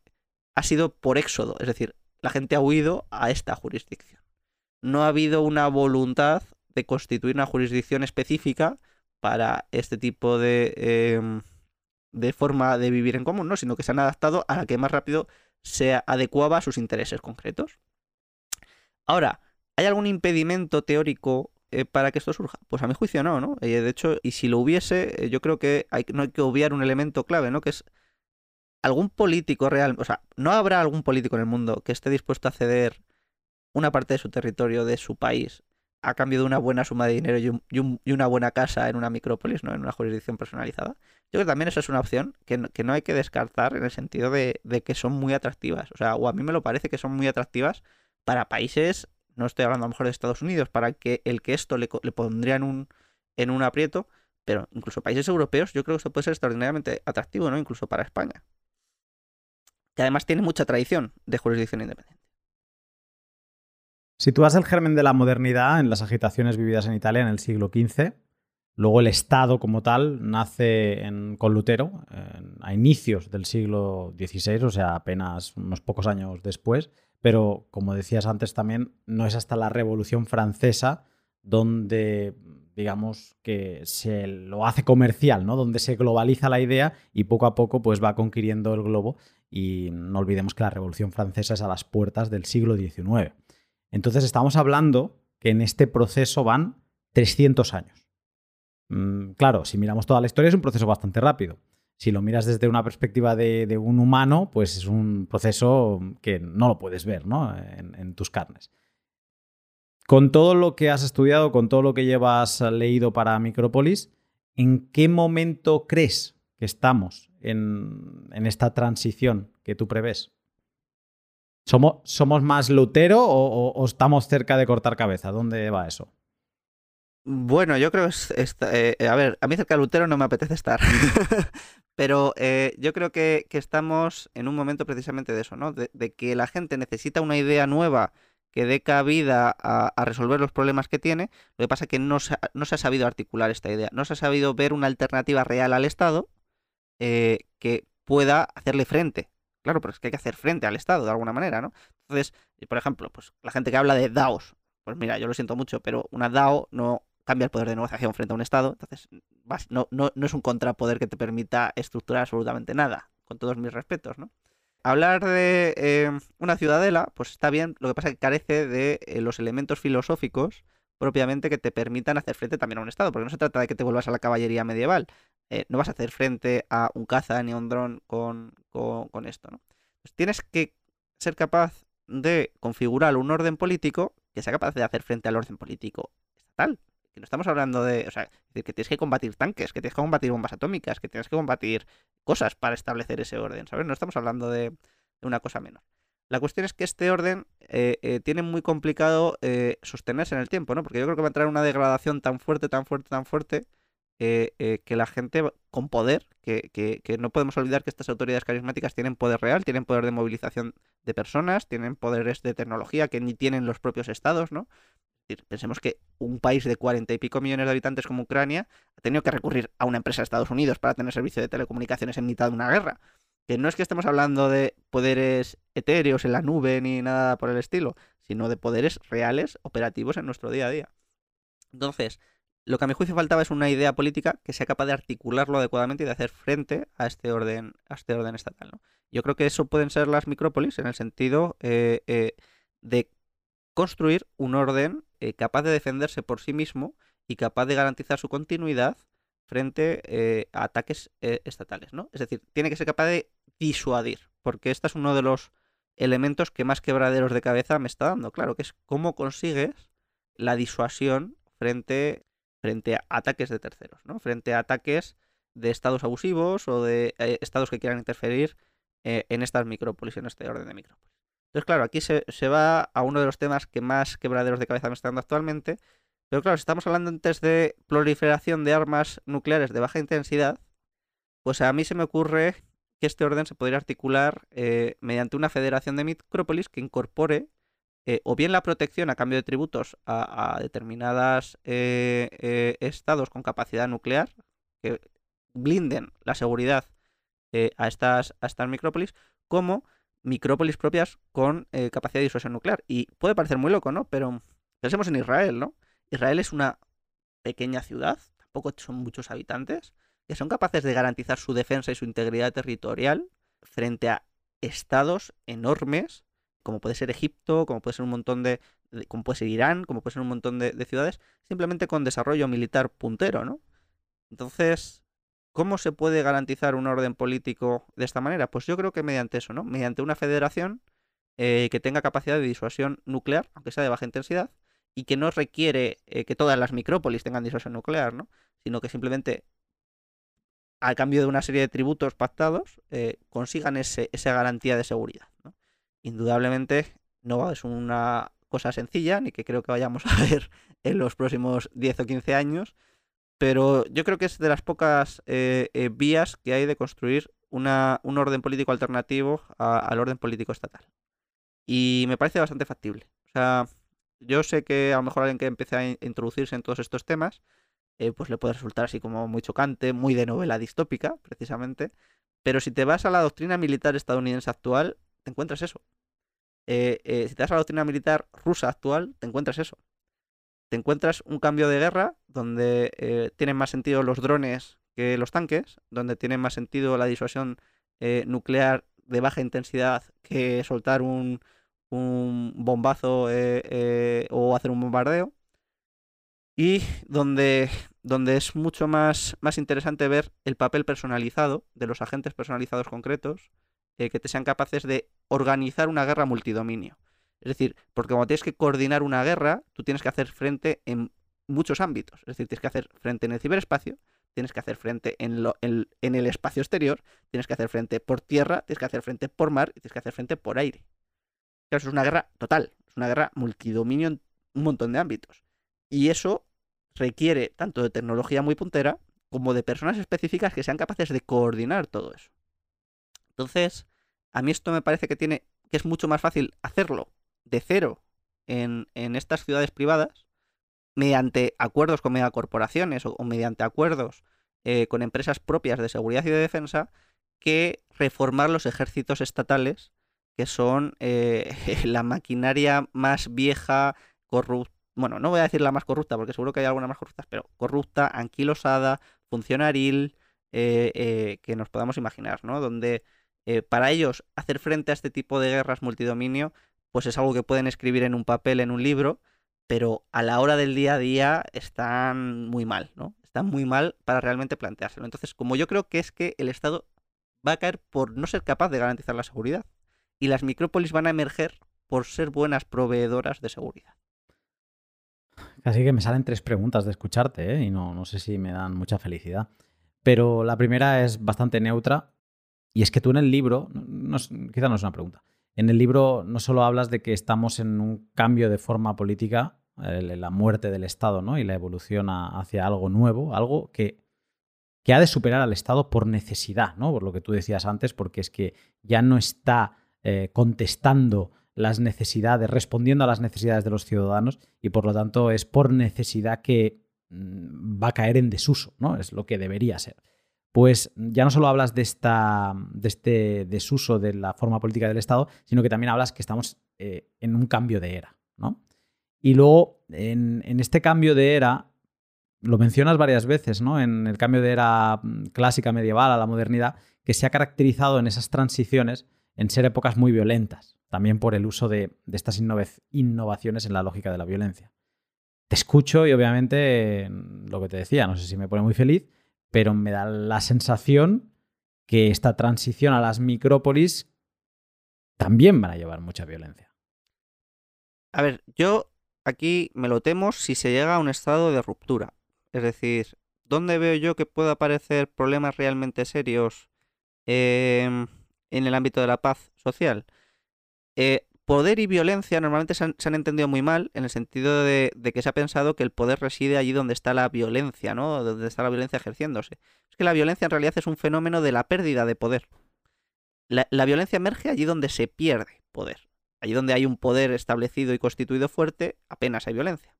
ha sido por éxodo, es decir, la gente ha huido a esta jurisdicción. No ha habido una voluntad de constituir una jurisdicción específica para este tipo de, em, forma de vivir en común, ¿no? sino que se han adaptado a la que más rápido se adecuaba a sus intereses concretos. Ahora, ¿hay algún impedimento teórico eh, para que esto surja? Pues a mi juicio no, ¿no? Eh, de hecho, y si lo hubiese, eh, yo creo que no hay que obviar un elemento clave, ¿no? Que es algún político real, o sea, no habrá algún político en el mundo que esté dispuesto a ceder una parte de su territorio, de su país, a cambio de una buena suma de dinero y, una buena casa en una micrópolis, ¿no? En una jurisdicción personalizada. Yo creo que también esa es una opción que no, hay que descartar en el sentido de, que son muy atractivas. O sea, o a mí me lo parece que son muy atractivas para países, no estoy hablando a lo mejor de Estados Unidos, para que el que esto le, pondría en un, en un aprieto, pero incluso países europeos yo creo que esto puede ser extraordinariamente atractivo, ¿no? Incluso para España. Que además tiene mucha tradición de jurisdicción independiente. Sitúas el germen de la modernidad en las agitaciones vividas en Italia en el siglo XV. Luego el Estado como tal nace con Lutero a inicios del siglo XVI, o sea, apenas unos pocos años después. Pero como decías antes también, no es hasta la Revolución Francesa donde digamos que se lo hace comercial, ¿no? Donde se globaliza la idea y poco a poco pues va conquiriendo el globo y no olvidemos que la Revolución Francesa es a las puertas del siglo XIX. Entonces estamos hablando que en este proceso van 300 años. Mm, claro, si miramos toda la historia es un proceso bastante rápido. Si lo miras desde una perspectiva de, un humano, pues es un proceso que no lo puedes ver ¿no? en tus carnes. Con todo lo que has estudiado, con todo lo que llevas leído para Micropolis, ¿en qué momento crees que estamos en, esta transición que tú prevés? ¿Somos, ¿Somos, más Lutero o, estamos cerca de cortar cabeza? ¿Dónde va eso? Bueno, yo creo que... Eh, a ver, a mí cerca de Lutero no me apetece estar. Pero eh, yo creo que, estamos en un momento precisamente de eso, ¿no? de, que la gente necesita una idea nueva que dé cabida a, resolver los problemas que tiene. Lo que pasa es que no se, ha, sabido articular esta idea, no se ha sabido ver una alternativa real al Estado eh, que pueda hacerle frente. Claro, pero es que hay que hacer frente al Estado de alguna manera, ¿no? Entonces, por ejemplo, pues la gente que habla de DAOs, pues mira, yo lo siento mucho, pero una DAO no cambia el poder de negociación frente a un Estado, entonces no, no, no es un contrapoder que te permita estructurar absolutamente nada, con todos mis respetos, ¿no? hablar de eh, una ciudadela, pues está bien, lo que pasa es que carece de eh, los elementos filosóficos propiamente que te permitan hacer frente también a un Estado, porque no se trata de que te vuelvas a la caballería medieval, eh, no vas a hacer frente a un caza ni a un dron con, con, esto, ¿no? Pues tienes que ser capaz de configurar un orden político que sea capaz de hacer frente al orden político estatal. Que no estamos hablando de, o sea, que tienes que combatir tanques, que tienes que combatir bombas atómicas, que tienes que combatir cosas para establecer ese orden, ¿sabes? No estamos hablando de, una cosa menor. La cuestión es que este orden eh, eh, tiene muy complicado eh, sostenerse en el tiempo, ¿no? Porque yo creo que va a entrar una degradación tan fuerte, tan fuerte, tan fuerte, que la gente con poder, que, que, no podemos olvidar que estas autoridades carismáticas tienen poder real, tienen poder de movilización de personas, tienen poderes de tecnología que ni tienen los propios estados, ¿no? Pensemos que un país de cuarenta y pico millones de habitantes como Ucrania ha tenido que recurrir a una empresa de Estados Unidos para tener servicio de telecomunicaciones en mitad de una guerra. Que no es que estemos hablando de poderes etéreos en la nube ni nada por el estilo, sino de poderes reales, operativos en nuestro día a día. Entonces, lo que a mi juicio faltaba es una idea política que sea capaz de articularlo adecuadamente y de hacer frente a este orden, a este orden estatal. Yo creo que eso pueden ser las micrópolis en el sentido eh, eh, de construir un orden eh, capaz de defenderse por sí mismo y capaz de garantizar su continuidad frente eh, a ataques eh, estatales, ¿no? Es decir, tiene que ser capaz de disuadir, porque este es uno de los elementos que más quebraderos de cabeza me está dando, claro, que es cómo consigues la disuasión frente, frente a ataques de terceros, ¿no? Frente a ataques de estados abusivos o de estados que quieran interferir en estas micrópolis, en este orden de micrópolis. Entonces, claro, aquí se, va a uno de los temas que más quebraderos de cabeza me están dando actualmente. Pero claro, si estamos hablando antes de proliferación de armas nucleares de baja intensidad, pues a mí se me ocurre que este orden se podría articular eh, mediante una federación de micrópolis que incorpore eh, o bien la protección a cambio de tributos a, determinados eh, estados con capacidad nuclear, que blinden la seguridad a, estas, a estas micrópolis, como micrópolis propias con eh, capacidad de disuasión nuclear. Y puede parecer muy loco, ¿no? Pero pensemos en Israel, ¿no? Israel es una pequeña ciudad, tampoco son muchos habitantes, que son capaces de garantizar su defensa y su integridad territorial frente a estados enormes, como puede ser Egipto, como puede ser un montón de, como puede ser Irán, como puede ser un montón de, de ciudades, simplemente con desarrollo militar puntero, ¿no? Entonces, ¿Cómo se puede garantizar un orden político de esta manera? Pues yo creo que mediante eso, ¿no? Mediante una federación eh, que tenga capacidad de disuasión nuclear, aunque sea de baja intensidad, y que no requiere eh, que todas las micrópolis tengan disuasión nuclear, ¿no? sino que simplemente a cambio de una serie de tributos pactados eh, consigan ese, esa garantía de seguridad. Indudablemente no es una cosa sencilla, ni que creo que vayamos a ver en los próximos 10 o 15 años, pero yo creo que es de las pocas eh, vías que hay de construir una, un orden político alternativo al orden político estatal. Y me parece bastante factible. O sea, yo sé que a lo mejor alguien que empiece a introducirse en todos estos temas, eh, pues le puede resultar así como muy chocante, muy de novela distópica, precisamente. Pero si te vas a la doctrina militar estadounidense actual, te encuentras eso. Eh, eh, si te vas a la doctrina militar rusa actual, te encuentras eso. Te encuentras un cambio de guerra donde tienen más sentido los drones que los tanques, donde tiene más sentido la disuasión nuclear de baja intensidad que soltar un, bombazo eh, eh, o hacer un bombardeo. Y donde, donde es mucho más, más interesante ver el papel personalizado de los agentes personalizados concretos eh, que te sean capaces de organizar una guerra multidominio. Es decir, porque cuando tienes que coordinar una guerra, tú tienes que hacer frente en muchos ámbitos. Es decir, tienes que hacer frente en el ciberespacio, tienes que hacer frente en, el espacio exterior, tienes que hacer frente por tierra, tienes que hacer frente por mar y tienes que hacer frente por aire es una guerra total, es una guerra multidominio en un montón de ámbitos. Y eso requiere tanto de tecnología muy puntera como de personas específicas que sean capaces de coordinar todo eso. Entonces, a mí esto me parece que tiene que es mucho más fácil hacerlo de cero en, estas ciudades privadas mediante acuerdos con megacorporaciones o, o mediante acuerdos eh, con empresas propias de seguridad y de defensa que reformar los ejércitos estatales que son eh, la maquinaria más vieja, corrupta. Bueno, no voy a decir la más corrupta, porque seguro que hay alguna más corrupta, pero corrupta, anquilosada, funcionaril, eh, que nos podamos imaginar, ¿no? Donde para ellos hacer frente a este tipo de guerras multidominio, pues es algo que pueden escribir en un papel, en un libro, pero a la hora del día a día están muy mal, ¿no? Están muy mal para realmente planteárselo. Entonces, como yo creo que es que el Estado va a caer por no ser capaz de garantizar la seguridad y las micrópolis van a emerger por ser buenas proveedoras de seguridad. Casi que me salen tres preguntas de escucharte ¿eh? y no, no sé si me dan mucha felicidad. Pero la primera es bastante neutra y es que tú en el libro, no, quizá no es una pregunta, en el libro no solo hablas de que estamos en un cambio de forma política, la muerte del Estado ¿no? y la evolución hacia algo nuevo, algo que, que ha de superar al Estado por necesidad, ¿no? por lo que tú decías antes, porque es que ya no está eh, contestando las necesidades, respondiendo a las necesidades de los ciudadanos y por lo tanto es por necesidad que mm, va a caer en desuso, ¿no? Es lo que debería ser. Pues ya no solo hablas de, esta, de este desuso de la forma política del Estado, sino que también hablas que estamos eh, en un cambio de era, ¿no? Y luego, en, este cambio de era, lo mencionas varias veces, ¿no? En el cambio de era mm, clásica medieval a la modernidad, que se ha caracterizado en esas transiciones en ser épocas muy violentas, también por el uso de, estas innovaciones en la lógica de la violencia. Te escucho y obviamente lo que te decía, no sé si me pone muy feliz, pero me da la sensación que esta transición a las micrópolis también van a llevar mucha violencia. A ver, yo aquí me lo temo si se llega a un estado de ruptura. Es decir, ¿dónde veo yo que pueda aparecer problemas realmente serios? Eh, en el ámbito de la paz social. Eh, poder y violencia normalmente se han, entendido muy mal en el sentido de, que se ha pensado que el poder reside allí donde está la violencia, ¿no? Donde está la violencia ejerciéndose. Es que la violencia en realidad es un fenómeno de la pérdida de poder. La, violencia emerge allí donde se pierde poder. Allí donde hay un poder establecido y constituido fuerte, apenas hay violencia.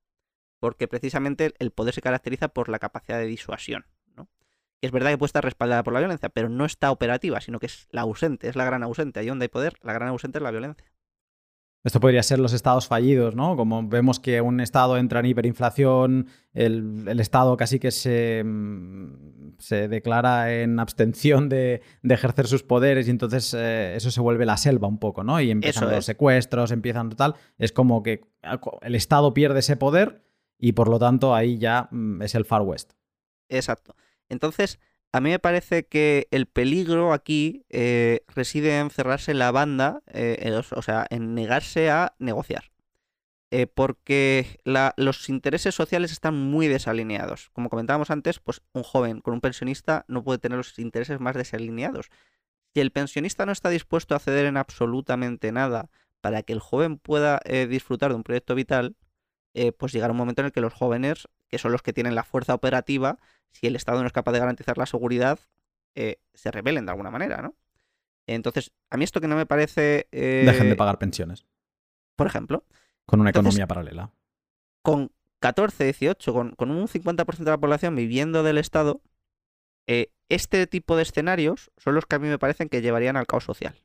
Porque precisamente el poder se caracteriza por la capacidad de disuasión es verdad que puede estar respaldada por la violencia, pero no está operativa, sino que es la ausente, es la gran ausente. Ahí donde hay poder, la gran ausente es la violencia. Esto podría ser los estados fallidos, ¿no? Como vemos que un estado entra en hiperinflación, el, estado casi que se, mm, se, declara en abstención de, ejercer sus poderes y entonces eh, eso se vuelve la selva un poco, ¿no? Y empiezan los secuestros, empiezan tal. Es como que el estado pierde ese poder y por lo tanto ahí ya mm, es el Far West. Exacto. Entonces, a mí me parece que el peligro aquí eh, reside en cerrarse la banda, eh, o sea, en negarse a negociar. eh, porque los intereses sociales están muy desalineados. Como comentábamos antes, pues un joven con un pensionista no puede tener los intereses más desalineados. Si el pensionista no está dispuesto a ceder en absolutamente nada para que el joven pueda disfrutar de un proyecto vital, eh, pues llegará un momento en el que los jóvenes, que son los que tienen la fuerza operativa, si el Estado no es capaz de garantizar la seguridad, se rebelen de alguna manera, ¿no? Entonces, a mí esto que no me parece... Dejen de pagar pensiones. Por ejemplo. Con una economía paralela. Con 14, 18, con, con un 50% de la población viviendo del Estado, eh, este tipo de escenarios son los que a mí me parecen que llevarían al caos social.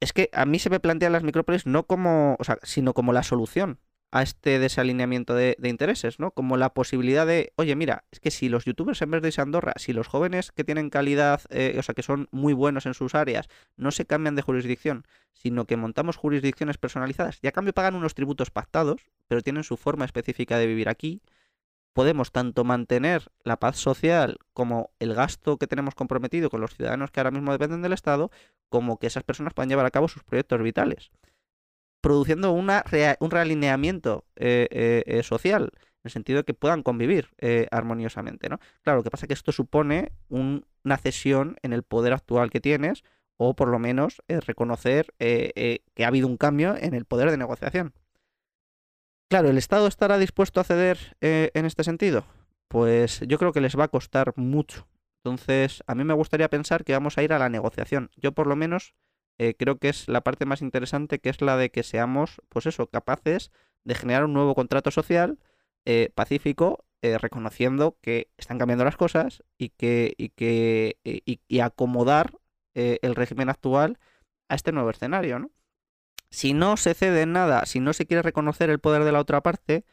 Es que a mí se me plantean las micrópolis no como, o sea, sino como la solución a este desalineamiento de, intereses, ¿no? Como la posibilidad de, oye, mira, es que si los youtubers en vez de irse Andorra, si los jóvenes que tienen calidad, eh, o sea, que son muy buenos en sus áreas, no se cambian de jurisdicción, sino que montamos jurisdicciones personalizadas y a cambio pagan unos tributos pactados, pero tienen su forma específica de vivir aquí, podemos tanto mantener la paz social como el gasto que tenemos comprometido con los ciudadanos que ahora mismo dependen del Estado, como que esas personas puedan llevar a cabo sus proyectos vitales produciendo un realineamiento eh, eh, eh, social, en el sentido de que puedan convivir armoniosamente. ¿no? Claro, lo que pasa es que esto supone una cesión en el poder actual que tienes, o por lo menos reconocer que ha habido un cambio en el poder de negociación. Claro, ¿el Estado estará dispuesto a ceder en este sentido? Pues yo creo que les va a costar mucho. Entonces, a mí me gustaría pensar que vamos a ir a la negociación. Yo por lo menos eh, creo que es la parte más interesante, que es la de que seamos, pues eso, capaces de generar un nuevo contrato social eh, pacífico, eh, reconociendo que están cambiando las cosas y que, y que y, acomodar el régimen actual a este nuevo escenario, ¿no? Si no se cede en nada, si no se quiere reconocer el poder de la otra parte,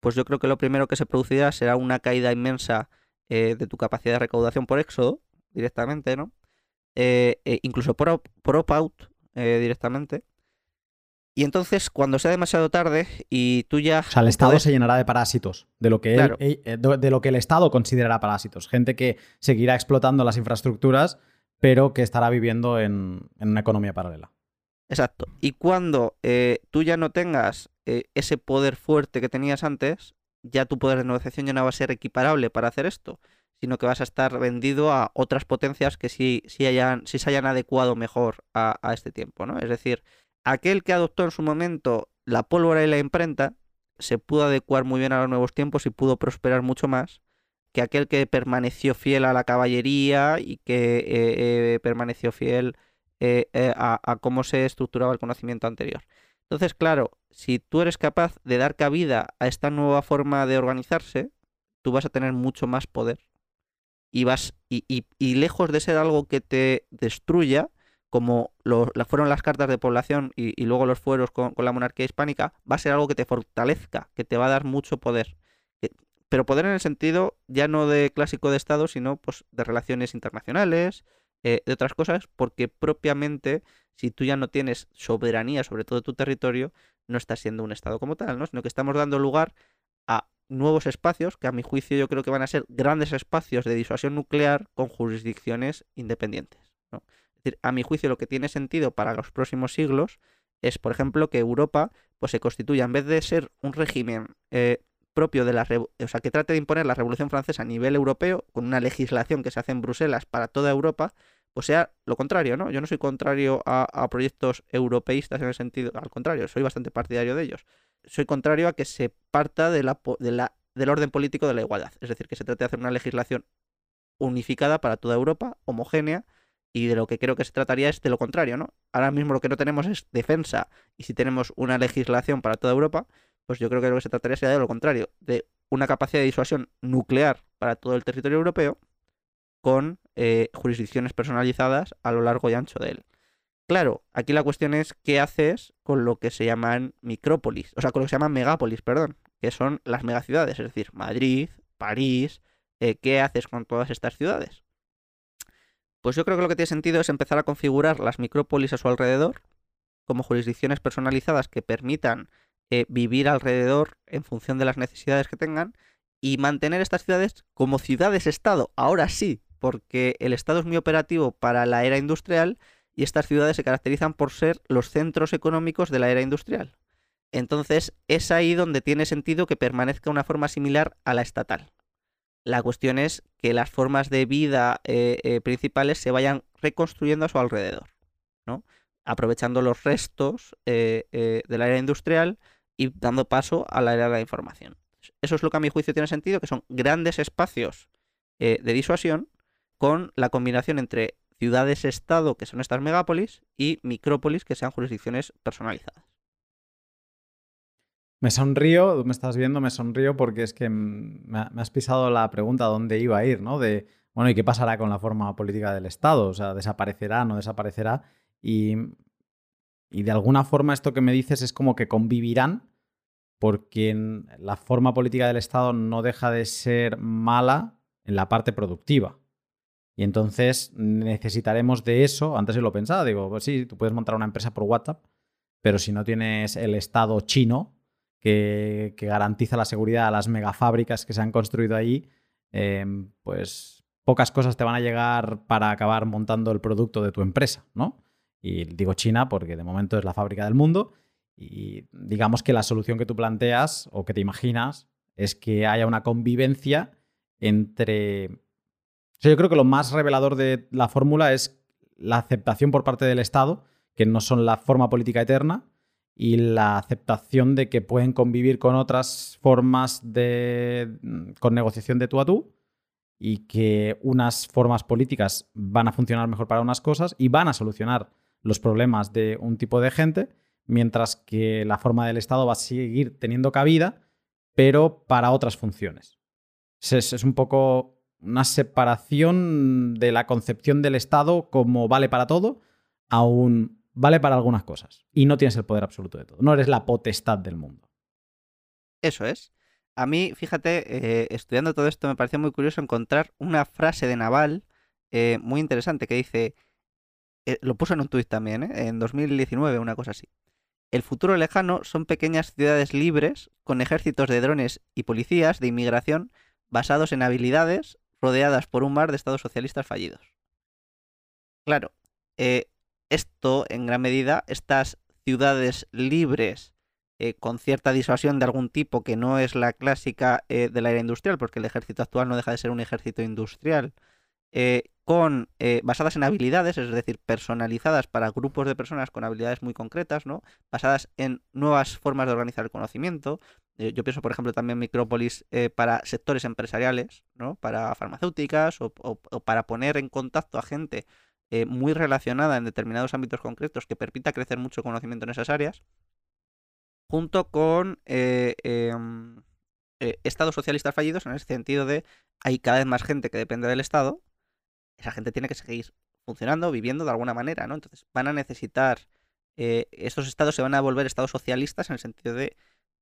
pues yo creo que lo primero que se producirá será una caída inmensa de tu capacidad de recaudación por éxodo, directamente, ¿no? Eh, eh, incluso por, opt-out eh, directamente. Y entonces, cuando sea demasiado tarde y tú ya... O sea, el Estado se llenará de parásitos, de lo, que de lo que el Estado considerará parásitos. Gente que seguirá explotando las infraestructuras, pero que estará viviendo en, una economía paralela. Exacto. Y cuando tú ya no tengas ese poder fuerte que tenías antes, ya tu poder de negociación ya no va a ser equiparable para hacer esto sino que vas a estar vendido a otras potencias que sí, hayan, se hayan adecuado mejor a, este tiempo, ¿no? Es decir, aquel que adoptó en su momento la pólvora y la imprenta se pudo adecuar muy bien a los nuevos tiempos y pudo prosperar mucho más que aquel que permaneció fiel a la caballería y que eh, eh, permaneció fiel eh, a, a, cómo se estructuraba el conocimiento anterior. Entonces, claro, si tú eres capaz de dar cabida a esta nueva forma de organizarse, tú vas a tener mucho más poder y vas y, lejos de ser algo que te destruya, como fueron las cartas de población y, luego los fueros con, la monarquía hispánica, va a ser algo que te fortalezca, que te va a dar mucho poder. Pero poder en el sentido ya no de clásico de Estado, sino pues, de relaciones internacionales, eh, de otras cosas, porque propiamente si tú ya no tienes soberanía sobre todo tu territorio, no estás siendo un Estado como tal, ¿no? sino que estamos dando lugar nuevos espacios, que a mi juicio yo creo que van a ser grandes espacios de disuasión nuclear con jurisdicciones independientes. Es decir, a mi juicio lo que tiene sentido para los próximos siglos es, por ejemplo, que Europa pues, se constituya, en vez de ser un régimen eh, propio de la... O sea, que trate de imponer la Revolución Francesa a nivel europeo, con una legislación que se hace en Bruselas para toda Europa, pues sea lo contrario, ¿no? Yo no soy contrario a, a proyectos europeístas en el sentido, al contrario, soy bastante partidario de ellos soy contrario a que se parta de la, del orden político de la igualdad. Es decir, que se trate de hacer una legislación unificada para toda Europa, homogénea, y de lo que creo que se trataría es de lo contrario, ¿no? Ahora mismo lo que no tenemos es defensa, y si tenemos una legislación para toda Europa, pues yo creo que lo que se trataría sería de lo contrario, de una capacidad de disuasión nuclear para todo el territorio europeo, con eh, jurisdicciones personalizadas a lo largo y ancho de él. Claro, aquí la cuestión es qué haces con lo que se llaman micrópolis, o sea, con lo que se llaman megápolis, perdón, que son las megaciudades, es decir, Madrid, París, eh, ¿qué haces con todas estas ciudades? Pues yo creo que lo que tiene sentido es empezar a configurar las micrópolis a su alrededor como jurisdicciones personalizadas que permitan eh, vivir alrededor en función de las necesidades que tengan y mantener estas ciudades como ciudades-estado, ahora sí, porque el Estado es muy operativo para la era industrial y estas ciudades se caracterizan por ser los centros económicos de la era industrial. Entonces es ahí donde tiene sentido que permanezca una forma similar a la estatal. La cuestión es que las formas de vida eh, eh, principales se vayan reconstruyendo a su alrededor, ¿no? aprovechando los restos eh, del área industrial y dando paso a la era de la información. Eso es lo que a mi juicio tiene sentido, que son grandes espacios de disuasión con la combinación entre ciudades-estado, que son estas megápolis, y micrópolis, que sean jurisdicciones personalizadas. Me sonrío, me estás viendo, me sonrío porque es que me has pisado la pregunta dónde iba a ir, ¿no? De, bueno, ¿y qué pasará con la forma política del Estado? O sea, ¿desaparecerá, no desaparecerá? Y, y de alguna forma esto que me dices es como que convivirán porque la forma política del Estado no deja de ser mala en la parte productiva. Y entonces necesitaremos de eso, antes yo lo pensaba, digo, pues sí, tú puedes montar una empresa por WhatsApp, pero si no tienes el Estado chino que, garantiza la seguridad a las megafábricas que se han construido ahí, em, pues pocas cosas te van a llegar para acabar montando el producto de tu empresa, ¿no? Y digo China porque de momento es la fábrica del mundo y digamos que la solución que tú planteas o que te imaginas es que haya una convivencia entre yo creo que lo más revelador de la fórmula es la aceptación por parte del Estado, que no son la forma política eterna, y la aceptación de que pueden convivir con otras formas de con negociación de tú a tú y que unas formas políticas van a funcionar mejor para unas cosas y van a solucionar los problemas de un tipo de gente, mientras que la forma del Estado va a seguir teniendo cabida, pero para otras funciones. Es, es un poco una separación de la concepción del Estado como vale para todo a un vale para algunas cosas. Y no tienes el poder absoluto de todo. No eres la potestad del mundo. Eso es. A mí, fíjate, eh, estudiando todo esto me pareció muy curioso encontrar una frase de Naval eh, muy interesante que dice, eh, lo puso en un tuit también, en 2019, una cosa así. El futuro lejano son pequeñas ciudades libres con ejércitos de drones y policías de inmigración basados en habilidades rodeadas por un mar de estados socialistas fallidos. Claro, eh, esto en gran medida, estas ciudades libres eh, con cierta disuasión de algún tipo que no es la clásica eh, de la era industrial, porque el ejército actual no deja de ser un ejército industrial, con basadas en habilidades, es decir, personalizadas para grupos de personas con habilidades muy concretas, ¿no? Basadas en nuevas formas de organizar el conocimiento, eh, yo pienso, por ejemplo, también Micrópolis eh, para sectores empresariales, ¿no? Para farmacéuticas o, para poner en contacto a gente eh, muy relacionada en determinados ámbitos concretos que permita crecer mucho conocimiento en esas áreas, junto con em, estados socialistas fallidos en el sentido de hay cada vez más gente que depende del Estado, esa gente tiene que seguir funcionando, viviendo de alguna manera, ¿no? Entonces van a necesitar, estos estados se van a volver estados socialistas en el sentido de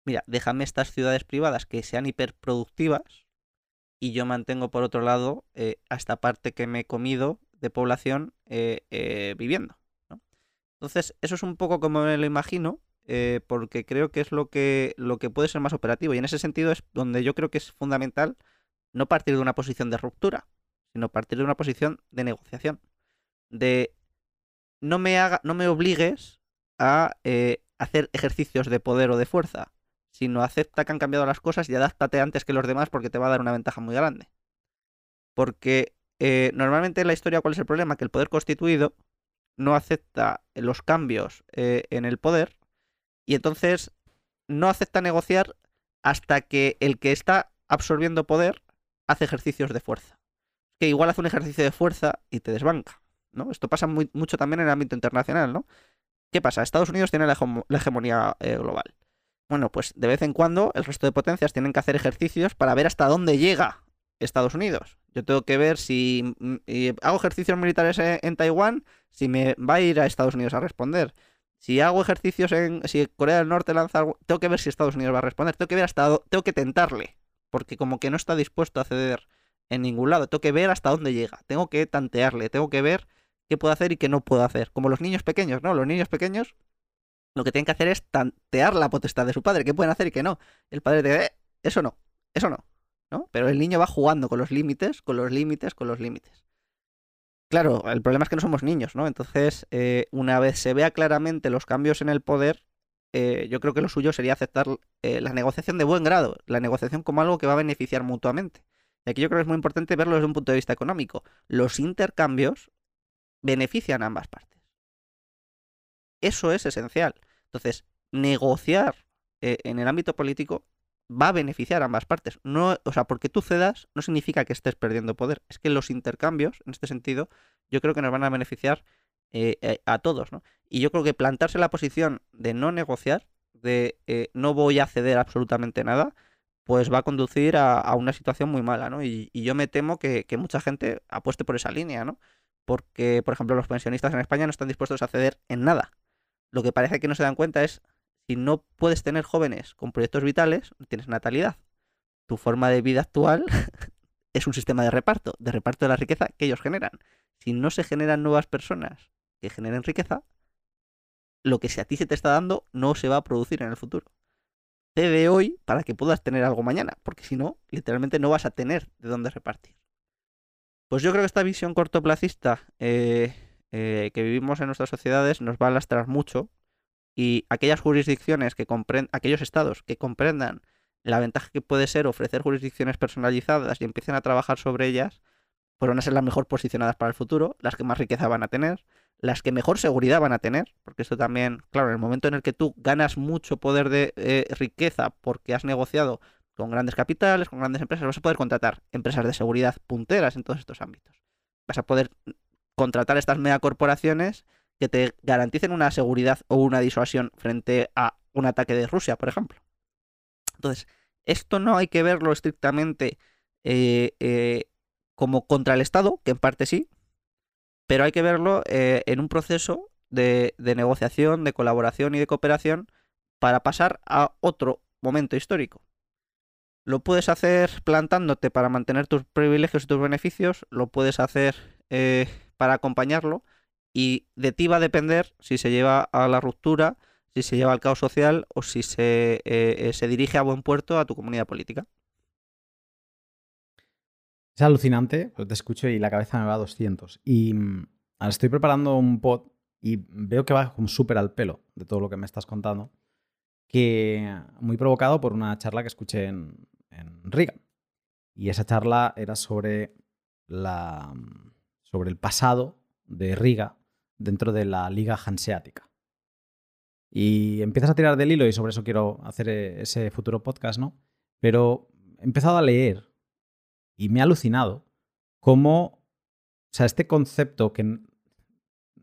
mira, déjame estas ciudades privadas que sean hiperproductivas y yo mantengo por otro lado eh, a esta parte que me he comido de población eh, eh, viviendo. Entonces, eso es un poco como me lo imagino, porque creo que es lo que, lo que puede ser más operativo. Y en ese sentido es donde yo creo que es fundamental no partir de una posición de ruptura, sino partir de una posición de negociación. De no me, haga, no me obligues a hacer ejercicios de poder o de fuerza sino acepta que han cambiado las cosas y adáptate antes que los demás porque te va a dar una ventaja muy grande. Porque eh, normalmente en la historia, ¿cuál es el problema? Que el poder constituido no acepta los cambios eh, en el poder y entonces no acepta negociar hasta que el que está absorbiendo poder hace ejercicios de fuerza. Que igual hace un ejercicio de fuerza y te desbanca. ¿no? Esto pasa mucho también en el ámbito internacional, ¿no? ¿Qué pasa? Estados Unidos tiene la, hegemonía eh, global. Bueno, pues de vez en cuando el resto de potencias tienen que hacer ejercicios para ver hasta dónde llega Estados Unidos. Yo tengo que ver si mm, hago ejercicios militares en, Taiwán, si me va a ir a Estados Unidos a responder. Si hago ejercicios en. Si Corea del Norte lanza. Tengo que ver si Estados Unidos va a responder. Tengo que ver hasta. Tengo que tentarle. Porque como que no está dispuesto a ceder en ningún lado. Tengo que ver hasta dónde llega. Tengo que tantearle. Tengo que ver qué puedo hacer y qué no puedo hacer. Como los niños pequeños, ¿no? Los niños pequeños lo que tienen que hacer es tantear la potestad de su padre, qué pueden hacer y qué no. El padre dice, eh, eso no, eso no, ¿no? Pero el niño va jugando con los límites, con los límites, con los límites. Claro, el problema es que no somos niños, ¿no? Entonces, eh, una vez se vea claramente los cambios en el poder, eh, yo creo que lo suyo sería aceptar eh, la negociación de buen grado, la negociación como algo que va a beneficiar mutuamente. Y aquí yo creo que es muy importante verlo desde un punto de vista económico. Los intercambios benefician a ambas partes. Eso es esencial. Entonces, negociar eh, en el ámbito político va a beneficiar a ambas partes. No, o sea, porque tú cedas no significa que estés perdiendo poder. Es que los intercambios, en este sentido, yo creo que nos van a beneficiar eh, eh, a todos, ¿no? Y yo creo que plantarse la posición de no negociar, de no voy a ceder absolutamente nada, pues va a conducir a, una situación muy mala, ¿no? Y, yo me temo que, que, mucha gente apueste por esa línea, ¿no? Porque, por ejemplo, los pensionistas en España no están dispuestos a ceder en nada. Lo que parece que no se dan cuenta es si no puedes tener jóvenes con proyectos vitales, no tienes natalidad. Tu forma de vida actual es un sistema de reparto, de reparto de la riqueza que ellos generan. Si no se generan nuevas personas que generen riqueza, lo que a ti se te está dando no se va a producir en el futuro. Cede hoy para que puedas tener algo mañana, porque si no, literalmente no vas a tener de dónde repartir. Pues yo creo que esta visión cortoplacista eh, eh, que vivimos en nuestras sociedades nos va a lastrar mucho y aquellas jurisdicciones que comprendan, aquellos estados que comprendan la ventaja que puede ser ofrecer jurisdicciones personalizadas y empiecen a trabajar sobre ellas, pues van a ser las mejor posicionadas para el futuro, las que más riqueza van a tener, las que mejor seguridad van a tener, porque esto también, claro, en el momento en el que tú ganas mucho poder de eh, riqueza porque has negociado con grandes capitales, con grandes empresas, vas a poder contratar empresas de seguridad punteras en todos estos ámbitos. Vas a poder contratar estas megacorporaciones que te garanticen una seguridad o una disuasión frente a un ataque de Rusia, por ejemplo. Entonces, esto no hay que verlo estrictamente eh, eh, como contra el Estado, que en parte sí, pero hay que verlo eh, en un proceso de, negociación, de colaboración y de cooperación para pasar a otro momento histórico. Lo puedes hacer plantándote para mantener tus privilegios y tus beneficios, lo puedes hacer para acompañarlo, y de ti va a depender si se lleva a la ruptura, si se lleva al caos social o si se, eh, eh, se dirige a buen puerto a tu comunidad política. Es alucinante, te escucho y la cabeza me va a 200. Y mm, estoy preparando un pod y veo que va como súper al pelo de todo lo que me estás contando, que muy provocado por una charla que escuché en, en Riga. Y esa charla era sobre, la, sobre el pasado de Riga dentro de la Liga Hanseática. Y empiezas a tirar del hilo y sobre eso quiero hacer eh, ese futuro podcast, ¿no? Pero he empezado a leer y me ha alucinado cómo, o sea, este concepto que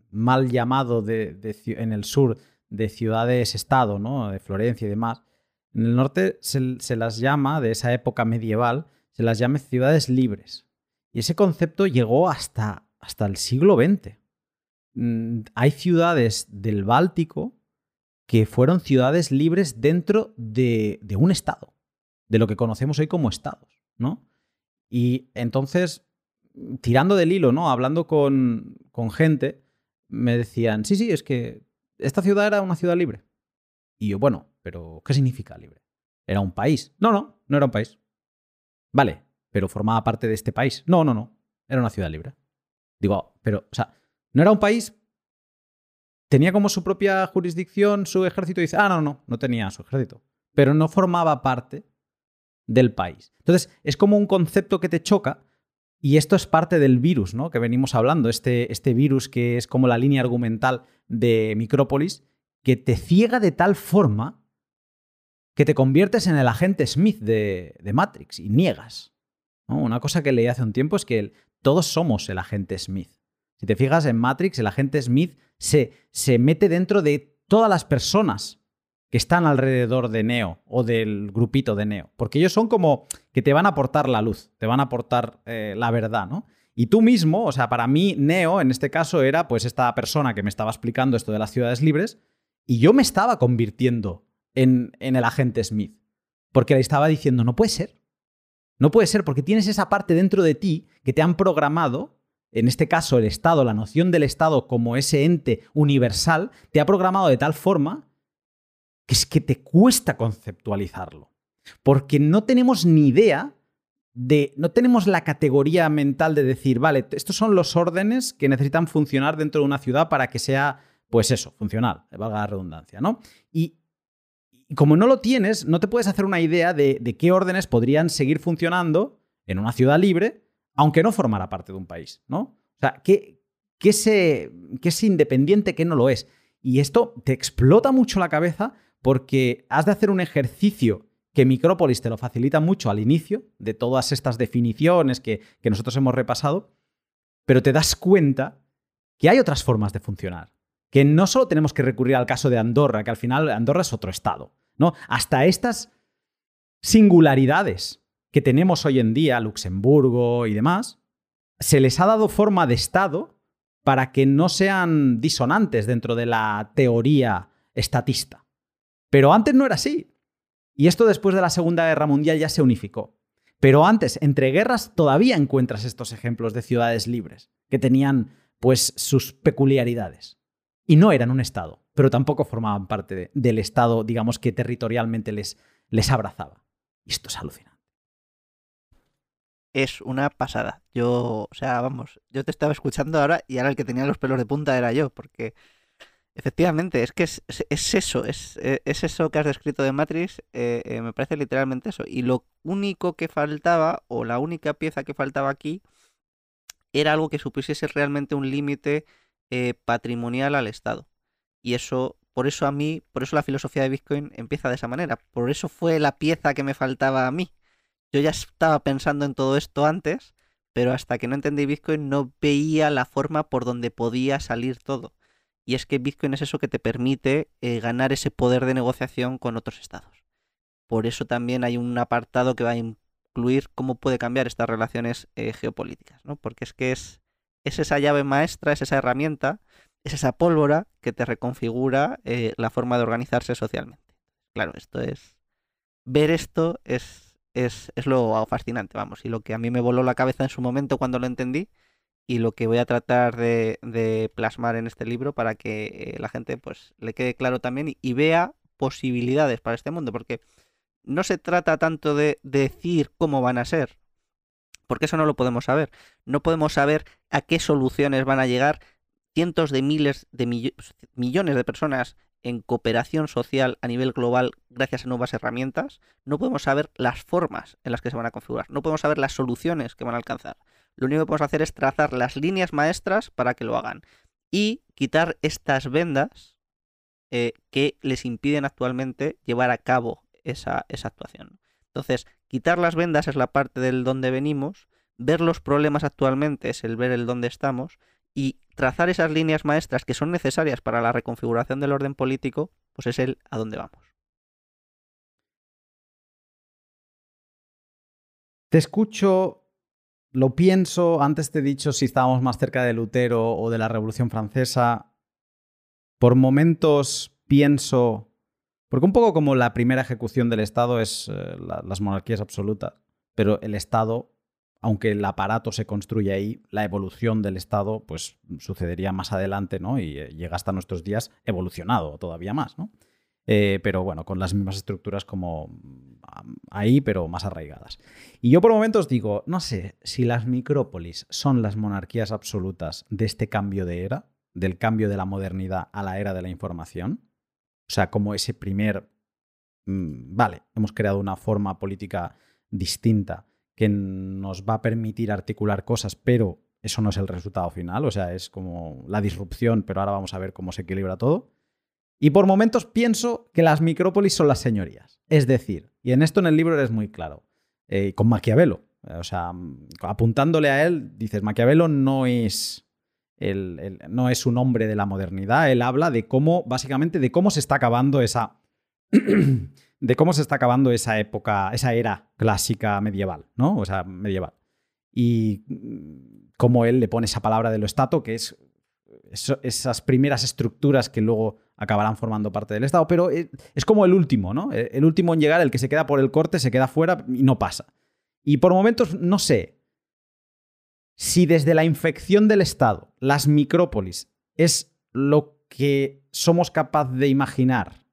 mal llamado de, en el sur de ciudades-estado, ¿no? De Florencia y demás, en el norte se, las llama, de esa época medieval, se las llama ciudades libres. Y ese concepto llegó hasta, hasta el siglo XX. Hay ciudades del Báltico que fueron ciudades libres dentro de, un Estado, de lo que conocemos hoy como Estados, ¿no? Y entonces, tirando del hilo, ¿no? Hablando con, con gente, me decían, sí, sí, es que esta ciudad era una ciudad libre. Y yo, bueno, pero ¿qué significa libre? ¿Era un país? No, no, no era un país. Vale, pero formaba parte de este país. No, no, no, era una ciudad libre. Digo, pero, o sea, no era un país, tenía como su propia jurisdicción, su ejército, dice, ah, no, no, no tenía su ejército, pero no formaba parte del país. Entonces, es como un concepto que te choca y esto es parte del virus, ¿no? Que venimos hablando, este, este virus que es como la línea argumental de Micrópolis, que te ciega de tal forma que te conviertes en el agente Smith de, Matrix y niegas. Una cosa que leí hace un tiempo es que todos somos el agente Smith. Si te fijas en Matrix, el agente Smith se, se mete dentro de todas las personas que están alrededor de Neo o del grupito de Neo. Porque ellos son como que te van a aportar la luz, te van a aportar eh, la verdad, ¿no? Y tú mismo, o sea, para mí Neo en este caso era pues esta persona que me estaba explicando esto de las ciudades libres y yo me estaba convirtiendo en, en el agente Smith. Porque le estaba diciendo, no puede ser. No puede ser porque tienes esa parte dentro de ti que te han programado en este caso el Estado, la noción del Estado como ese ente universal, te ha programado de tal forma que es que te cuesta conceptualizarlo. Porque no tenemos ni idea de, no tenemos la categoría mental de decir, vale, estos son los órdenes que necesitan funcionar dentro de una ciudad para que sea, pues eso, funcional, valga la redundancia, ¿no? Y como no lo tienes, no te puedes hacer una idea de, qué órdenes podrían seguir funcionando en una ciudad libre, aunque no formara parte de un país, ¿no? O sea, ¿qué, qué, qué es independiente, qué no lo es? Y esto te explota mucho la cabeza porque has de hacer un ejercicio que Micrópolis te lo facilita mucho al inicio de todas estas definiciones que, que nosotros hemos repasado, pero te das cuenta que hay otras formas de funcionar que no solo tenemos que recurrir al caso de Andorra, que al final Andorra es otro estado, ¿no? Hasta estas singularidades que tenemos hoy en día, Luxemburgo y demás, se les ha dado forma de estado para que no sean disonantes dentro de la teoría estatista. Pero antes no era así. Y esto después de la Segunda Guerra Mundial ya se unificó. Pero antes, entre guerras, todavía encuentras estos ejemplos de ciudades libres, que tenían pues sus peculiaridades y no eran un Estado, pero tampoco formaban parte del Estado, digamos, que territorialmente les, les abrazaba. Y esto es alucinante. Es una pasada. Yo, o sea, vamos, yo te estaba escuchando ahora y ahora el que tenía los pelos de punta era yo, porque efectivamente es que es, eso, es, es, eso que has descrito de Matrix, eh, eh, me parece literalmente eso. Y lo único que faltaba, o la única pieza que faltaba aquí, era algo que supusiese realmente un límite eh, patrimonial al Estado. Y eso, por eso a mí, por eso la filosofía de Bitcoin empieza de esa manera. Por eso fue la pieza que me faltaba a mí. Yo ya estaba pensando en todo esto antes, pero hasta que no entendí Bitcoin no veía la forma por donde podía salir todo. Y es que Bitcoin es eso que te permite eh, ganar ese poder de negociación con otros estados. Por eso también hay un apartado que va a incluir cómo puede cambiar estas relaciones eh, geopolíticas, ¿no? Porque es que es es esa llave maestra, es esa herramienta, es esa pólvora que te reconfigura eh, la forma de organizarse socialmente. Claro, esto es... Ver esto es, es, es lo fascinante, vamos, y lo que a mí me voló la cabeza en su momento cuando lo entendí y lo que voy a tratar de, plasmar en este libro para que eh, la gente pues le quede claro también y, vea posibilidades para este mundo, porque no se trata tanto de decir cómo van a ser, porque eso no lo podemos saber. No podemos saber a qué soluciones van a llegar cientos de miles de millones de personas en cooperación social a nivel global gracias a nuevas herramientas. No podemos saber las formas en las que se van a configurar. No podemos saber las soluciones que van a alcanzar. Lo único que podemos hacer es trazar las líneas maestras para que lo hagan. Y quitar estas vendas eh, que les impiden actualmente llevar a cabo esa, esa actuación. Entonces, quitar las vendas es la parte del dónde venimos, ver los problemas actualmente es el ver el dónde estamos y trazar esas líneas maestras que son necesarias para la reconfiguración del orden político, pues es el a dónde vamos. Te escucho, lo pienso, antes te he dicho si estábamos más cerca de Lutero o de la Revolución Francesa. Por momentos pienso porque un poco como la primera ejecución del Estado es eh, las monarquías absolutas, pero el Estado, aunque el aparato se construye ahí, la evolución del Estado pues sucedería más adelante, ¿no? Y eh, llega hasta nuestros días evolucionado todavía más, ¿no? Eh, pero bueno, con las mismas estructuras como mm, ahí, pero más arraigadas. Y yo por momentos digo, no sé si las micrópolis son las monarquías absolutas de este cambio de era, del cambio de la modernidad a la era de la información, o sea, como ese primer, mm, vale, hemos creado una forma política distinta que nos va a permitir articular cosas, pero eso no es el resultado final, o sea, es como la disrupción, pero ahora vamos a ver cómo se equilibra todo. Y por momentos pienso que las micrópolis son las señorías. Es decir, y en esto en el libro eres muy claro, eh, con Maquiavelo, o sea, apuntándole a él, dices, Maquiavelo no es no es un hombre de la modernidad, él habla de cómo, básicamente, de cómo se está acabando esa. De cómo se está acabando esa época, esa era clásica medieval, ¿no? O sea, medieval. Y mm, cómo él le pone esa palabra de lo estato, que es esas primeras estructuras que luego acabarán formando parte del Estado, pero es, es como el último, ¿no? El último en llegar, el que se queda por el corte, se queda fuera y no pasa. Y por momentos, no sé, si desde la infección del Estado, las micrópolis, es lo que somos capaces de imaginar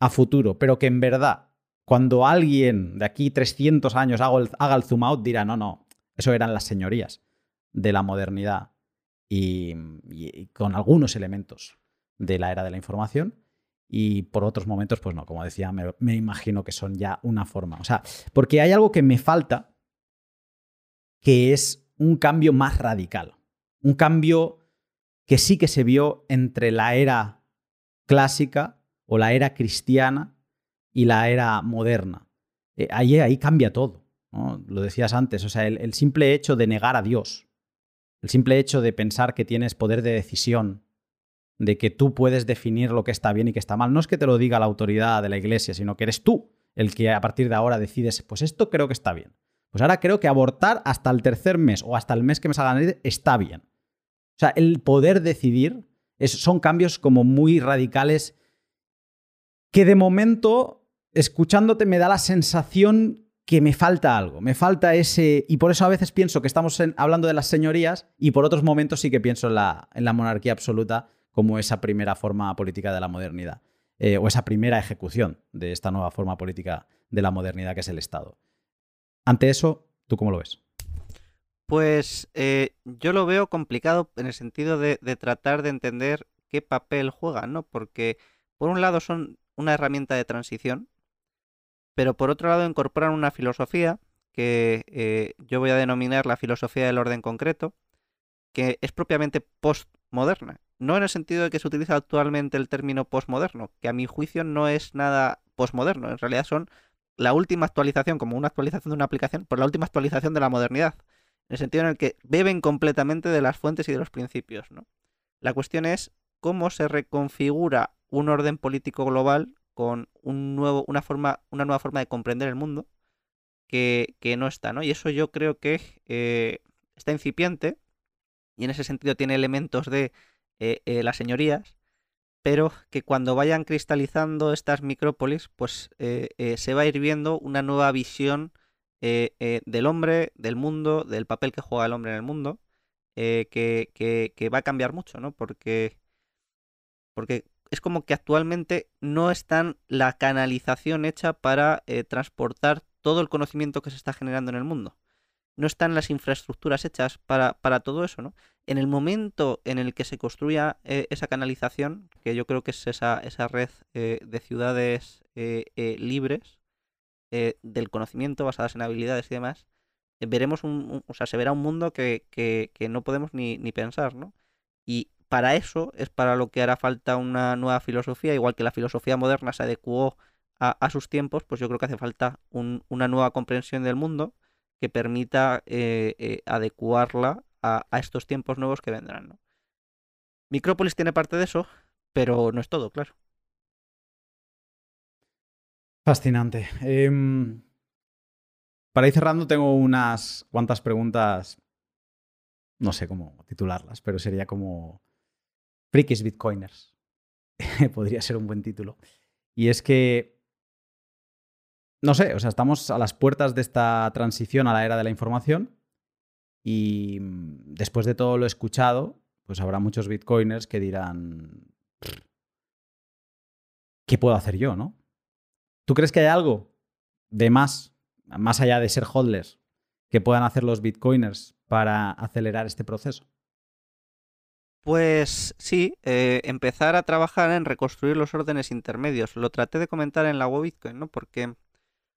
a futuro, pero que en verdad, cuando alguien de aquí 300 años haga el, zoom out, dirá, no, no, eso eran las señorías de la modernidad y, con algunos elementos de la era de la información. y por otros momentos, pues no, como decía, me, me, imagino que son ya una forma. O sea, porque hay algo que me falta, que es un cambio más radical, un cambio que sí que se vio entre la era clásica o la era cristiana y la era moderna. Eh, ahí, ahí, cambia todo. Lo decías antes, o sea, el, simple hecho de negar a Dios, el simple hecho de pensar que tienes poder de decisión, de que tú puedes definir lo que está bien y que está mal, no es que te lo diga la autoridad de la iglesia, sino que eres tú el que a partir de ahora decides, pues esto creo que está bien. Pues ahora creo que abortar hasta el tercer mes o hasta el mes que me salga la está bien. O sea, el poder decidir son cambios como muy radicales que de momento, escuchándote, me da la sensación que me falta algo, me falta ese... Y por eso a veces pienso que estamos hablando de las señorías y por otros momentos sí que pienso en la, en la monarquía absoluta como esa primera forma política de la modernidad, eh, o esa primera ejecución de esta nueva forma política de la modernidad que es el Estado. Ante eso, ¿tú cómo lo ves? Pues eh, yo lo veo complicado en el sentido de, tratar de entender qué papel juegan, ¿no? Porque por un lado son una herramienta de transición, pero por otro lado incorporan una filosofía que eh, yo voy a denominar la filosofía del orden concreto, que es propiamente postmoderna. No en el sentido de que se utiliza actualmente el término postmoderno, que a mi juicio no es nada postmoderno, en realidad son la última actualización, como una actualización de una aplicación, por la última actualización de la modernidad, en el sentido en el que beben completamente de las fuentes y de los principios. ¿no? La cuestión es cómo se reconfigura un orden político global con un nuevo, una, forma, una nueva forma de comprender el mundo que, no está, ¿no? Y eso yo creo que eh, está incipiente y en ese sentido tiene elementos de eh, eh, las señorías, pero que cuando vayan cristalizando estas micrópolis, pues se va a ir viendo una nueva visión del hombre, del mundo, del papel que juega el hombre en el mundo, que, que, va a cambiar mucho, ¿no? Porque, porque es como que actualmente no está la canalización hecha para transportar todo el conocimiento que se está generando en el mundo no están las infraestructuras hechas para, para, todo eso, ¿no? En el momento en el que se construya eh, esa canalización, que yo creo que es esa, esa red eh, de ciudades eh, libres del conocimiento, basadas en habilidades y demás, veremos un, o sea, se verá un mundo que, que, que no podemos ni, ni, pensar, ¿no? Y para eso es para lo que hará falta una nueva filosofía, igual que la filosofía moderna se adecuó a, sus tiempos, pues yo creo que hace falta un, una nueva comprensión del mundo que permita eh, eh, adecuarla a, estos tiempos nuevos que vendrán. Micrópolis tiene parte de eso, pero no es todo, claro. Fascinante. Em, para ir cerrando, tengo unas cuantas preguntas. No sé cómo titularlas, pero sería como Frikis Bitcoiners. Podría ser un buen título. Y es que no sé, o sea, estamos a las puertas de esta transición a la era de la información y mm, después de todo lo escuchado, pues habrá muchos bitcoiners que dirán, ¿qué puedo hacer yo, no? ¿Tú crees que hay algo de más, más allá de ser hodlers, que puedan hacer los bitcoiners para acelerar este proceso? Pues sí, eh, empezar a trabajar en reconstruir los órdenes intermedios. Lo traté de comentar en la web Bitcoin, ¿no? Porque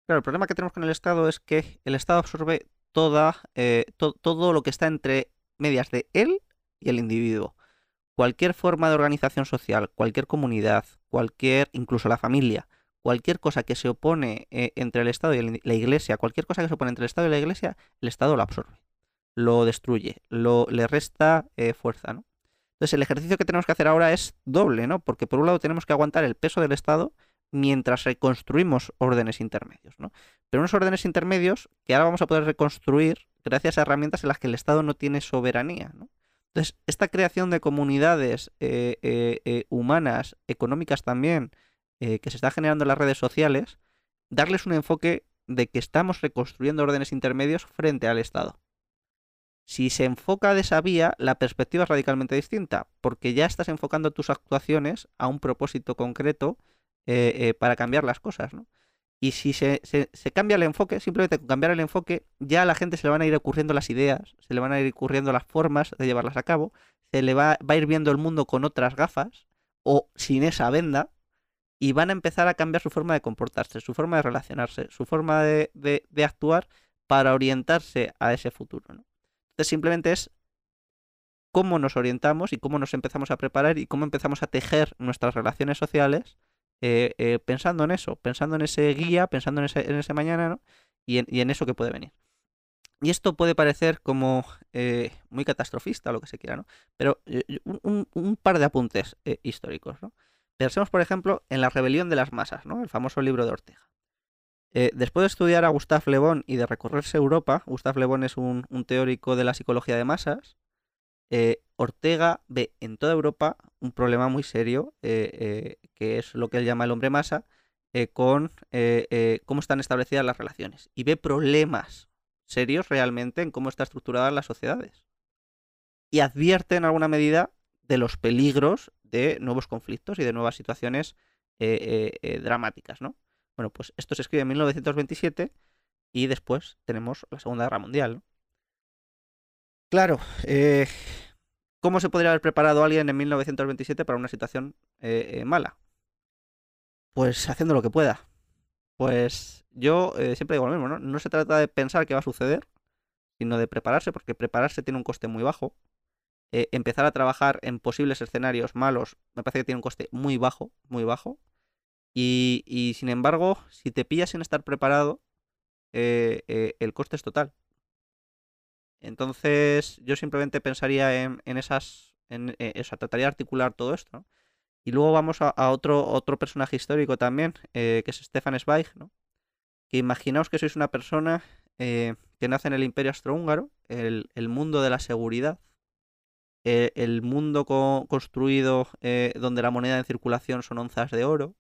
Claro, el problema que tenemos con el Estado es que el Estado absorbe toda, eh, todo lo que está entre medias de él y el individuo. Cualquier forma de organización social, cualquier comunidad, cualquier, incluso la familia, cualquier cosa que se opone eh, entre el Estado y la Iglesia, cualquier cosa que se opone entre el Estado y la Iglesia, el Estado lo absorbe, lo destruye, lo, le resta eh, fuerza, ¿no? Entonces el ejercicio que tenemos que hacer ahora es doble, ¿no? Porque por un lado tenemos que aguantar el peso del Estado mientras reconstruimos órdenes intermedios. ¿no? Pero unos órdenes intermedios que ahora vamos a poder reconstruir gracias a herramientas en las que el Estado no tiene soberanía. ¿no? Entonces, esta creación de comunidades eh, eh, eh, humanas, económicas también, que se está generando en las redes sociales, darles un enfoque de que estamos reconstruyendo órdenes intermedios frente al Estado. Si se enfoca de esa vía, la perspectiva es radicalmente distinta, porque ya estás enfocando tus actuaciones a un propósito concreto eh, eh, para cambiar las cosas, ¿no? Y si se, cambia el enfoque, simplemente con cambiar el enfoque, ya a la gente se le van a ir ocurriendo las ideas, se le van a ir ocurriendo las formas de llevarlas a cabo, se le va, va a ir viendo el mundo con otras gafas o sin esa venda, y van a empezar a cambiar su forma de comportarse, su forma de relacionarse, su forma de, actuar para orientarse a ese futuro. Entonces simplemente es cómo nos orientamos y cómo nos empezamos a preparar y cómo empezamos a tejer nuestras relaciones sociales eh, eh, pensando en eso, pensando en ese guía, pensando en ese, mañana y, en, eso que puede venir. Y esto puede parecer como eh, muy catastrofista, lo que se quiera, ¿no? Pero un, par de apuntes históricos, ¿no? Pensemos, por ejemplo, en La rebelión de las masas, ¿no? El famoso libro de Ortega. Después de estudiar a Gustave Le Bon y de recorrerse Europa, Gustave Le Bon es un, teórico de la psicología de masas, eh, Ortega ve en toda Europa un problema muy serio, eh, eh, que es lo que él llama el hombre masa, con cómo están establecidas las relaciones. Y ve problemas serios realmente en cómo están estructuradas las sociedades. Y advierte en alguna medida de los peligros de nuevos conflictos y de nuevas situaciones dramáticas, ¿no? Bueno, pues esto se escribe en 1927 y después tenemos la Segunda Guerra Mundial, Claro, eh, ¿cómo se podría haber preparado alguien en 1927 para una situación eh, eh, mala? Pues haciendo lo que pueda. Pues yo siempre digo lo mismo, ¿no? No se trata de pensar qué va a suceder, sino de prepararse, porque prepararse tiene un coste muy bajo. empezar a trabajar en posibles escenarios malos me parece que tiene un coste muy bajo, muy bajo. Y, y sin embargo, si te pillas sin estar preparado, el coste es total. Entonces, yo simplemente pensaría en, esas. En, eh, trataría de articular todo esto. Y luego vamos a, otro, otro personaje histórico también, eh, que es Stefan Zweig, ¿no? Que imaginaos que sois una persona eh, que nace en el Imperio Austrohúngaro, el, el mundo de la seguridad, el mundo construido donde la moneda en circulación son onzas de oro,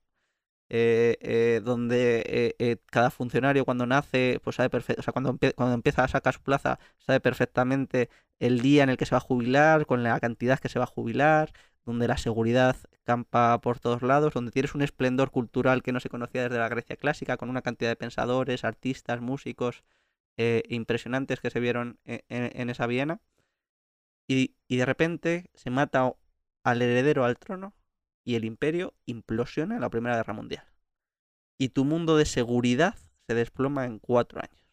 eh, eh, donde eh, cada funcionario cuando nace, pues sabe perfecto, o sea, cuando, cuando empieza a sacar su plaza, sabe perfectamente el día en el que se va a jubilar, con la cantidad que se va a jubilar, donde la seguridad campa por todos lados, donde tienes un esplendor cultural que no se conocía desde la Grecia clásica, con una cantidad de pensadores, artistas, músicos impresionantes que se vieron en, en esa Viena. Y, y de repente se mata al heredero al trono y el imperio implosiona en la Primera Guerra Mundial. Y tu mundo de seguridad se desploma en cuatro años.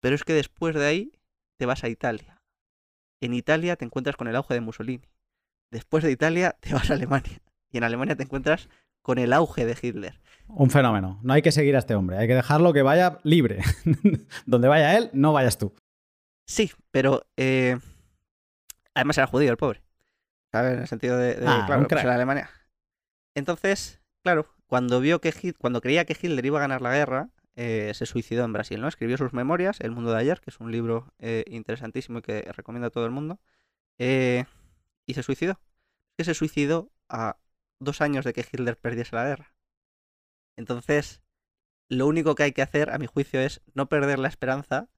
Pero es que después de ahí te vas a Italia. En Italia te encuentras con el auge de Mussolini. Después de Italia te vas a Alemania. Y en Alemania te encuentras con el auge de Hitler. Un fenómeno. No hay que seguir a este hombre. Hay que dejarlo que vaya libre. Donde vaya él, no vayas tú. Sí, pero eh, además era judío el pobre. ¿Sabes? En el sentido de, ah, claro, pues en Alemania. Entonces, claro, cuando vio que cuando creía que Hitler iba a ganar la guerra, eh, se suicidó en Brasil, ¿no? Escribió sus memorias, El mundo de ayer, que es un libro eh, interesantísimo y que recomiendo a todo el mundo, eh, y se suicidó. Que se suicidó a dos años de que Hitler perdiese la guerra. Entonces, lo único que hay que hacer, a mi juicio, es no perder la esperanza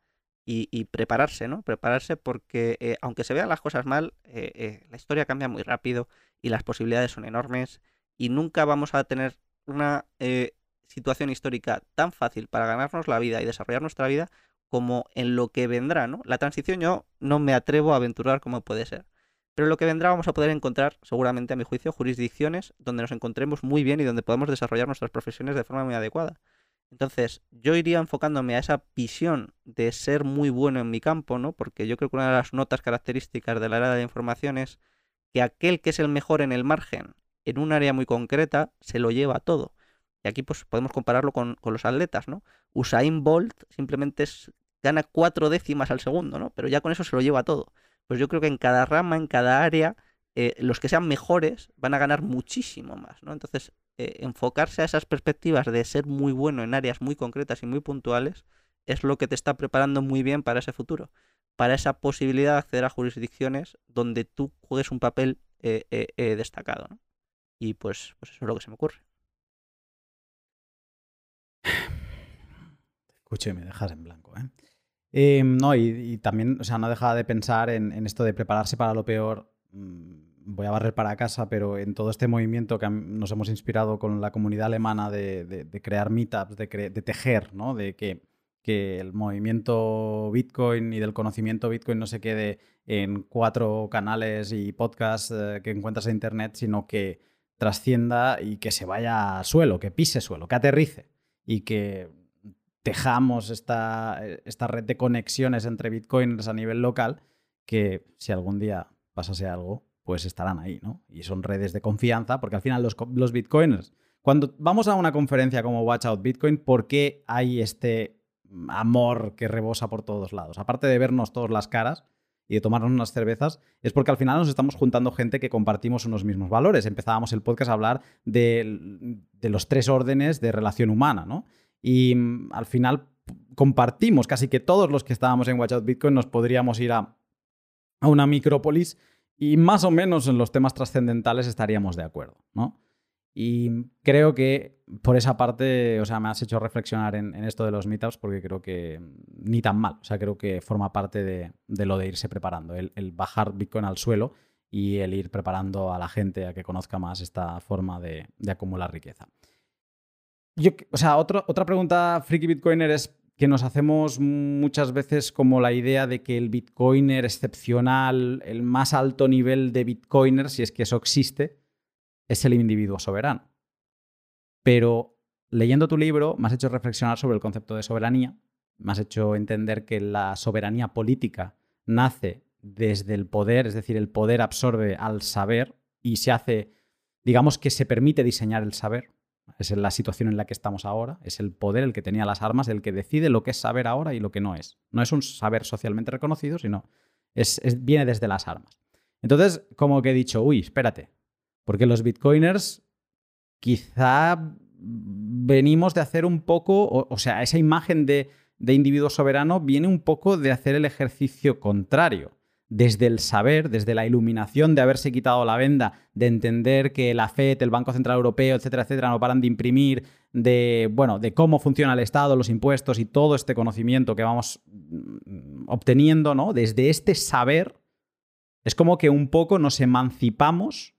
y, prepararse, ¿no? Prepararse porque, aunque se vean las cosas mal, la historia cambia muy rápido y las posibilidades son enormes y nunca vamos a tener una eh, situación histórica tan fácil para ganarnos la vida y desarrollar nuestra vida como en lo que vendrá, ¿no? La transición yo no me atrevo a aventurar como puede ser. Pero en lo que vendrá vamos a poder encontrar, seguramente a mi juicio, jurisdicciones donde nos encontremos muy bien y donde podamos desarrollar nuestras profesiones de forma muy adecuada. Entonces, yo iría enfocándome a esa visión de ser muy bueno en mi campo, ¿no? Porque yo creo que una de las notas características de la era de la información es que aquel que es el mejor en el margen en un área muy concreta se lo lleva todo. Y aquí pues podemos compararlo con, los atletas, ¿no? Usain Bolt simplemente gana cuatro décimas al segundo, ¿no? Pero ya con eso se lo lleva todo. Pues yo creo que en cada rama, en cada área, eh, los que sean mejores van a ganar muchísimo más, ¿no? Entonces, eh, enfocarse a esas perspectivas de ser muy bueno en áreas muy concretas y muy puntuales es lo que te está preparando muy bien para ese futuro, para esa posibilidad de acceder a jurisdicciones donde tú juegues un papel eh, destacado, ¿no? Y pues, pues eso es lo que se me ocurre. Escuche, me dejas en blanco, ¿eh? Em, no, y, también, o sea, no deja de pensar en, esto de prepararse para lo peor. Mm, voy a barrer para casa, pero en todo este movimiento que nos hemos inspirado con la comunidad alemana de, crear meetups, de, de, tejer, ¿no? De que, que, el movimiento Bitcoin y del conocimiento Bitcoin no se quede en cuatro canales y podcasts eh, que encuentras en Internet, sino que trascienda y que se vaya al suelo, que pise suelo, que aterrice y que tejamos esta, esta red de conexiones entre bitcoiners a nivel local que si algún día pasase algo, pues estarán ahí, ¿no? Y son redes de confianza, porque al final los, los bitcoiners, cuando vamos a una conferencia como Watch Out Bitcoin, ¿por qué hay este amor que rebosa por todos lados? Aparte de vernos todas las caras, y de tomarnos unas cervezas, es porque al final nos estamos juntando gente que compartimos unos mismos valores. Empezábamos el podcast a hablar de, los tres órdenes de relación humana, ¿no? Y mm, al final compartimos, casi que todos los que estábamos en Watch Out Bitcoin nos podríamos ir a, a una micrópolis y más o menos en los temas trascendentales estaríamos de acuerdo, ¿no? Y creo que por esa parte, o sea, me has hecho reflexionar en, esto de los meetups porque creo que ni tan mal, o sea, creo que forma parte de, lo de irse preparando, el, bajar Bitcoin al suelo y el ir preparando a la gente a que conozca más esta forma de, acumular riqueza. Yo, o sea, otra pregunta, Freaky Bitcoiner, es que nos hacemos muchas veces como la idea de que el Bitcoiner excepcional, el más alto nivel de Bitcoiner, si es que eso existe, es el individuo soberano. Pero leyendo tu libro me has hecho reflexionar sobre el concepto de soberanía, me has hecho entender que la soberanía política nace desde el poder, es decir, el poder absorbe al saber y se hace, digamos que se permite diseñar el saber. Es la situación en la que estamos ahora, es el poder el que tenía las armas, el que decide lo que es saber ahora y lo que no es. No es un saber socialmente reconocido, sino es, viene desde las armas. Entonces, como que he dicho, uy, espérate, porque los bitcoiners quizá venimos de hacer un poco, o, sea, esa imagen de, de individuo soberano viene un poco de hacer el ejercicio contrario desde el saber, desde la iluminación de haberse quitado la venda, de entender que la FED, el Banco Central Europeo, etcétera, etcétera, no paran de imprimir, de, bueno, de cómo funciona el Estado, los impuestos y todo este conocimiento que vamos mm, obteniendo, ¿no? Desde este saber, es como que un poco nos emancipamos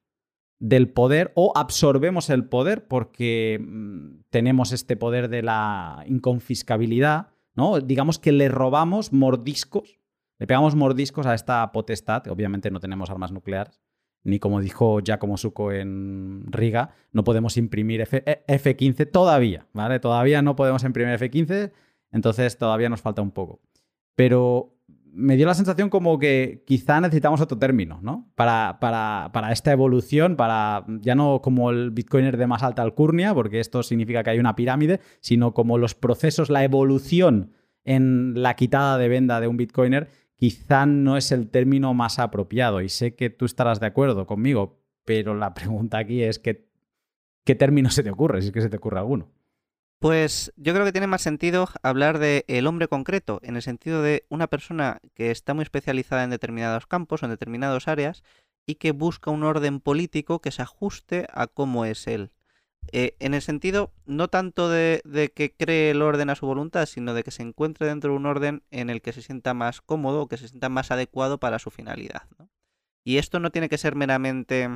del poder o absorbemos el poder porque mm, tenemos este poder de la inconfiscabilidad, ¿no? Digamos que le robamos mordiscos, le pegamos mordiscos a esta potestad, obviamente no tenemos armas nucleares, ni como dijo Giacomo Suco en Riga, no podemos imprimir F F15 eh, todavía, ¿vale? Todavía no podemos imprimir F15, entonces todavía nos falta un poco. Pero me dio la sensación como que quizá necesitamos otro término, ¿no? Para, para, esta evolución, para ya no como el bitcoiner de más alta alcurnia, porque esto significa que hay una pirámide, sino como los procesos, la evolución en la quitada de venda de un bitcoiner, quizá no es el término más apropiado. Y sé que tú estarás de acuerdo conmigo, pero la pregunta aquí es ¿qué término se te ocurre? Si es que se te ocurre alguno. Pues yo creo que tiene más sentido hablar de el hombre concreto, en el sentido de una persona que está muy especializada en determinados campos o en determinadas áreas y que busca un orden político que se ajuste a cómo es él. Eh, en el sentido no tanto de, que cree el orden a su voluntad, sino de que se encuentre dentro de un orden en el que se sienta más cómodo o que se sienta más adecuado para su finalidad. Y esto no tiene que ser meramente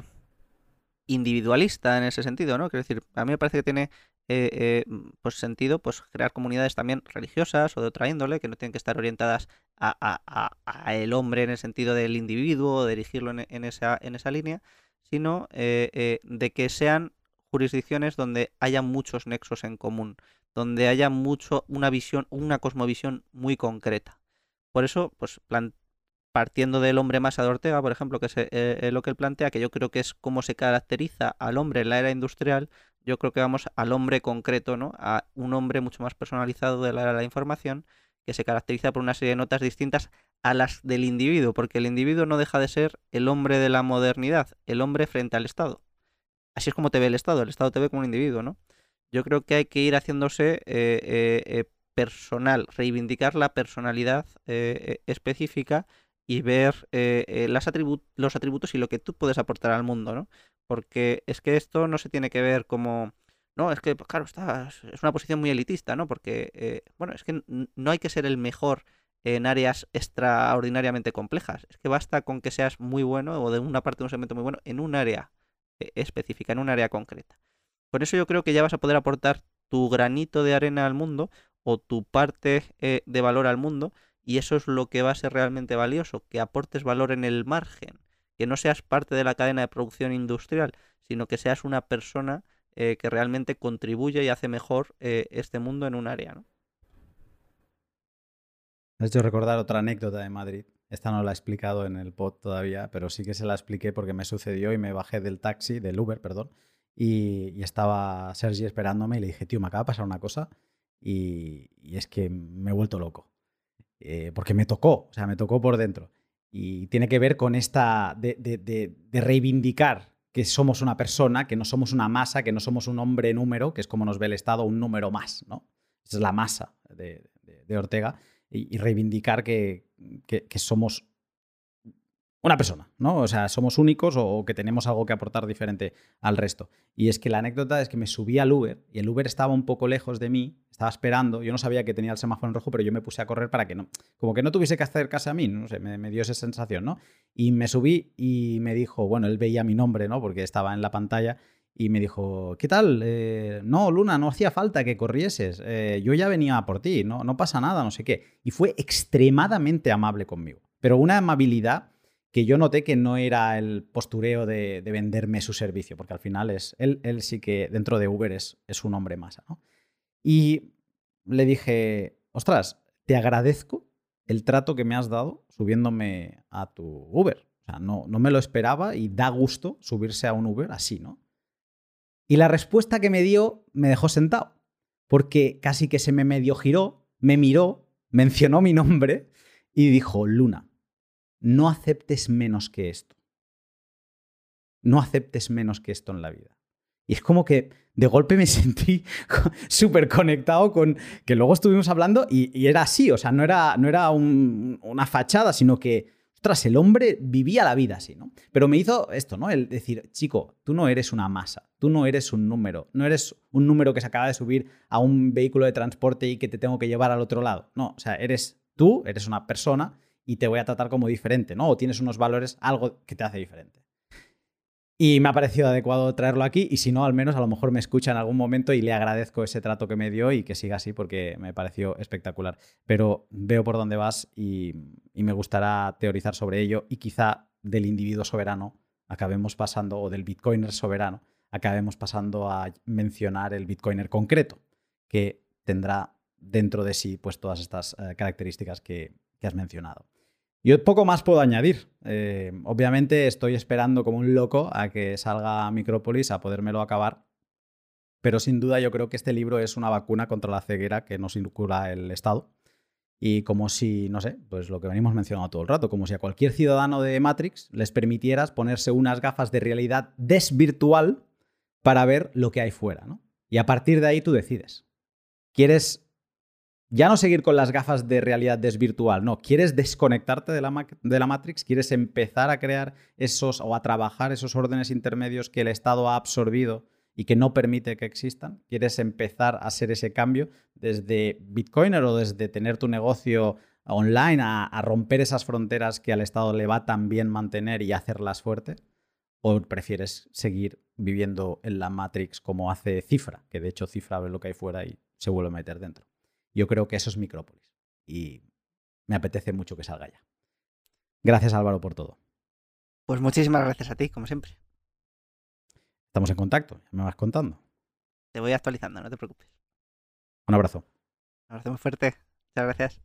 individualista en ese sentido, ¿no? Quiero decir, a mí me parece que tiene eh, eh, pues sentido pues crear comunidades también religiosas o de otra índole que no tienen que estar orientadas a, el hombre en el sentido del individuo, de dirigirlo en, esa, en esa línea, sino eh, de que sean jurisdicciones donde haya muchos nexos en común, donde haya mucho una visión, una cosmovisión muy concreta. Por eso, pues partiendo del hombre masa de Ortega, por ejemplo, que es lo que él plantea, que yo creo que es cómo se caracteriza al hombre en la era industrial, yo creo que vamos al hombre concreto, ¿no? A un hombre mucho más personalizado de la, la información que se caracteriza por una serie de notas distintas a las del individuo, porque el individuo no deja de ser el hombre de la modernidad, el hombre frente al Estado. Así es como te ve el Estado, el Estado te ve como un individuo, ¿no? Yo creo que hay que ir haciéndose eh, eh, eh, personal, reivindicar la personalidad específica y ver las los atributos y lo que tú puedes aportar al mundo, ¿no? Porque es que esto no se tiene que ver como... No, es que, pues, claro, está, es una posición muy elitista, ¿no? Porque, eh, bueno, es que no hay que ser el mejor en áreas extraordinariamente complejas. Es que basta con que seas muy bueno o de una parte de un segmento muy bueno en un área eh, específica, en un área concreta. Por eso yo creo que ya vas a poder aportar tu granito de arena al mundo o tu parte eh, de valor al mundo y eso es lo que va a ser realmente valioso, que aportes valor en el margen, que no seas parte de la cadena de producción industrial, sino que seas una persona eh, que realmente contribuye y hace mejor eh, este mundo en un área. ¿no? has hecho recordar otra anécdota de Madrid. Esta no la he explicado en el pod todavía, pero sí que se la expliqué porque me sucedió y me bajé del taxi, del Uber, perdón, y, estaba Sergi esperándome y le dije, tío, me acaba de pasar una cosa y, es que me he vuelto loco. Eh, porque me tocó, o sea, me tocó por dentro. Y tiene que ver con esta de, reivindicar que somos una persona, que no somos una masa, que no somos un hombre número, que es como nos ve el Estado, un número más, ¿no? Esa es la masa de, Ortega y, reivindicar que, somos una persona, ¿no? O sea, somos únicos o, que tenemos algo que aportar diferente al resto. Y es que la anécdota es que me subí al Uber y el Uber estaba un poco lejos de mí, estaba esperando, yo no sabía que tenía el semáforo en rojo, pero yo me puse a correr para que no, como que no tuviese que acercarse a mí, no sé, me, dio esa sensación, ¿no? Y me subí y me dijo, bueno, él veía mi nombre, ¿no? Porque estaba en la pantalla y me dijo, ¿qué tal? Eh, no, Luna, no hacía falta que corrieses. Eh, yo ya venía por ti, no, no pasa nada, no sé qué. Y fue extremadamente amable conmigo. Pero una amabilidad que yo noté que no era el postureo de, venderme su servicio, porque al final es, él, sí que dentro de Uber es, un hombre. ¿no? Y le dije, ostras, te agradezco el trato que me has dado subiéndome a tu Uber. O sea, no, no me lo esperaba y da gusto subirse a un Uber así, ¿no? Y la respuesta que me dio me dejó sentado, porque casi que se me medio giró, me miró, mencionó mi nombre y dijo, Luna, no aceptes menos que esto. No aceptes menos que esto en la vida. Y es como que de golpe me sentí súper conectado con que luego estuvimos hablando y, era así, o sea, no era, no era una fachada, sino que Ostras, el hombre vivía la vida así, ¿no? Pero me hizo esto, ¿no? El decir, chico, tú no eres una masa, tú no eres un número, no eres un número que se acaba de subir a un vehículo de transporte y que te tengo que llevar al otro lado. No, o sea, eres tú, eres una persona y te voy a tratar como diferente, ¿no? O tienes unos valores, algo que te hace diferente. Y me ha parecido adecuado traerlo aquí y si no, al menos a lo mejor me escucha en algún momento y le agradezco ese trato que me dio y que siga así porque me pareció espectacular. Pero veo por dónde vas y, me gustará teorizar sobre ello y quizá del individuo soberano acabemos pasando, o del bitcoiner soberano, acabemos pasando a mencionar el bitcoiner concreto, que tendrá dentro de sí pues todas estas eh, características que has mencionado. Yo poco más puedo añadir. Eh, obviamente estoy esperando como un loco a que salga Micrópolis a podérmelo acabar. Pero sin duda yo creo que este libro es una vacuna contra la ceguera que nos incura el Estado. Y como si, no sé, pues lo que venimos mencionando todo el rato, como si a cualquier ciudadano de Matrix les permitieras ponerse unas gafas de realidad desvirtual para ver lo que hay fuera, ¿no? Y a partir de ahí tú decides. ¿Quieres ya no seguir con las gafas de realidad desvirtual, no, quieres desconectarte de la, de la, Matrix, quieres empezar a crear esos o a trabajar esos órdenes intermedios que el Estado ha absorbido y que no permite que existan, quieres empezar a hacer ese cambio desde Bitcoiner o desde tener tu negocio online a, romper esas fronteras que al Estado le va tan bien mantener y hacerlas fuertes, o prefieres seguir viviendo en la Matrix como hace Cifra, que de hecho Cifra ve lo que hay fuera y se vuelve a meter dentro. Yo creo que eso es Micrópolis y me apetece mucho que salga ya. Gracias Álvaro por todo. Pues muchísimas gracias a ti, como siempre. Estamos en contacto, me vas contando. Te voy actualizando, no te preocupes. Un abrazo. Un abrazo muy fuerte. Muchas gracias.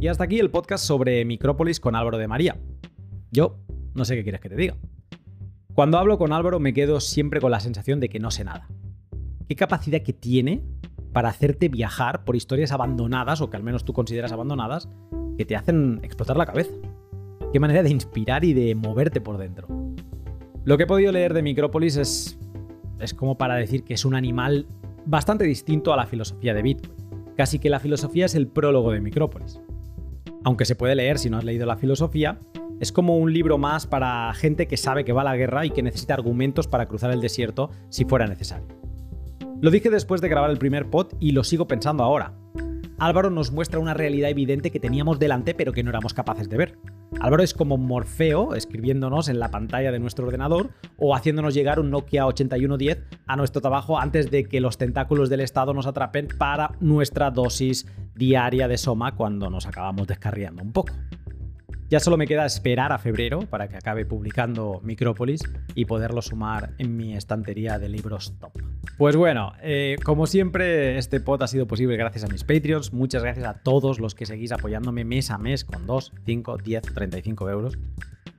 Y hasta aquí el podcast sobre Micrópolis con Álvaro de María. Yo no sé qué quieres que te diga. Cuando hablo con Álvaro me quedo siempre con la sensación de que no sé nada. ¿Qué capacidad que tiene para hacerte viajar por historias abandonadas, o que al menos tú consideras abandonadas, que te hacen explotar la cabeza? ¿Qué manera de inspirar y de moverte por dentro? Lo que he podido leer de Micrópolis es, es como para decir que es un animal bastante distinto a la filosofía de Bitcoin. Casi que la filosofía es el prólogo de Micrópolis. Aunque se puede leer si no has leído la filosofía, es como un libro más para gente que sabe que va a la guerra y que necesita argumentos para cruzar el desierto si fuera necesario. Lo dije después de grabar el primer pod y lo sigo pensando ahora. Álvaro nos muestra una realidad evidente que teníamos delante pero que no éramos capaces de ver. Álvaro es como Morfeo escribiéndonos en la pantalla de nuestro ordenador o haciéndonos llegar un Nokia 8110 a nuestro trabajo antes de que los tentáculos del Estado nos atrapen para nuestra dosis diaria de Soma cuando nos acabamos descarriando un poco. Ya solo me queda esperar a febrero para que acabe publicando Micrópolis y poderlo sumar en mi estantería de libros top. Pues bueno, eh, como siempre, este pod ha sido posible gracias a mis Patreons. Muchas gracias a todos los que seguís apoyándome mes a mes con 2, 5, 10, 35 euros.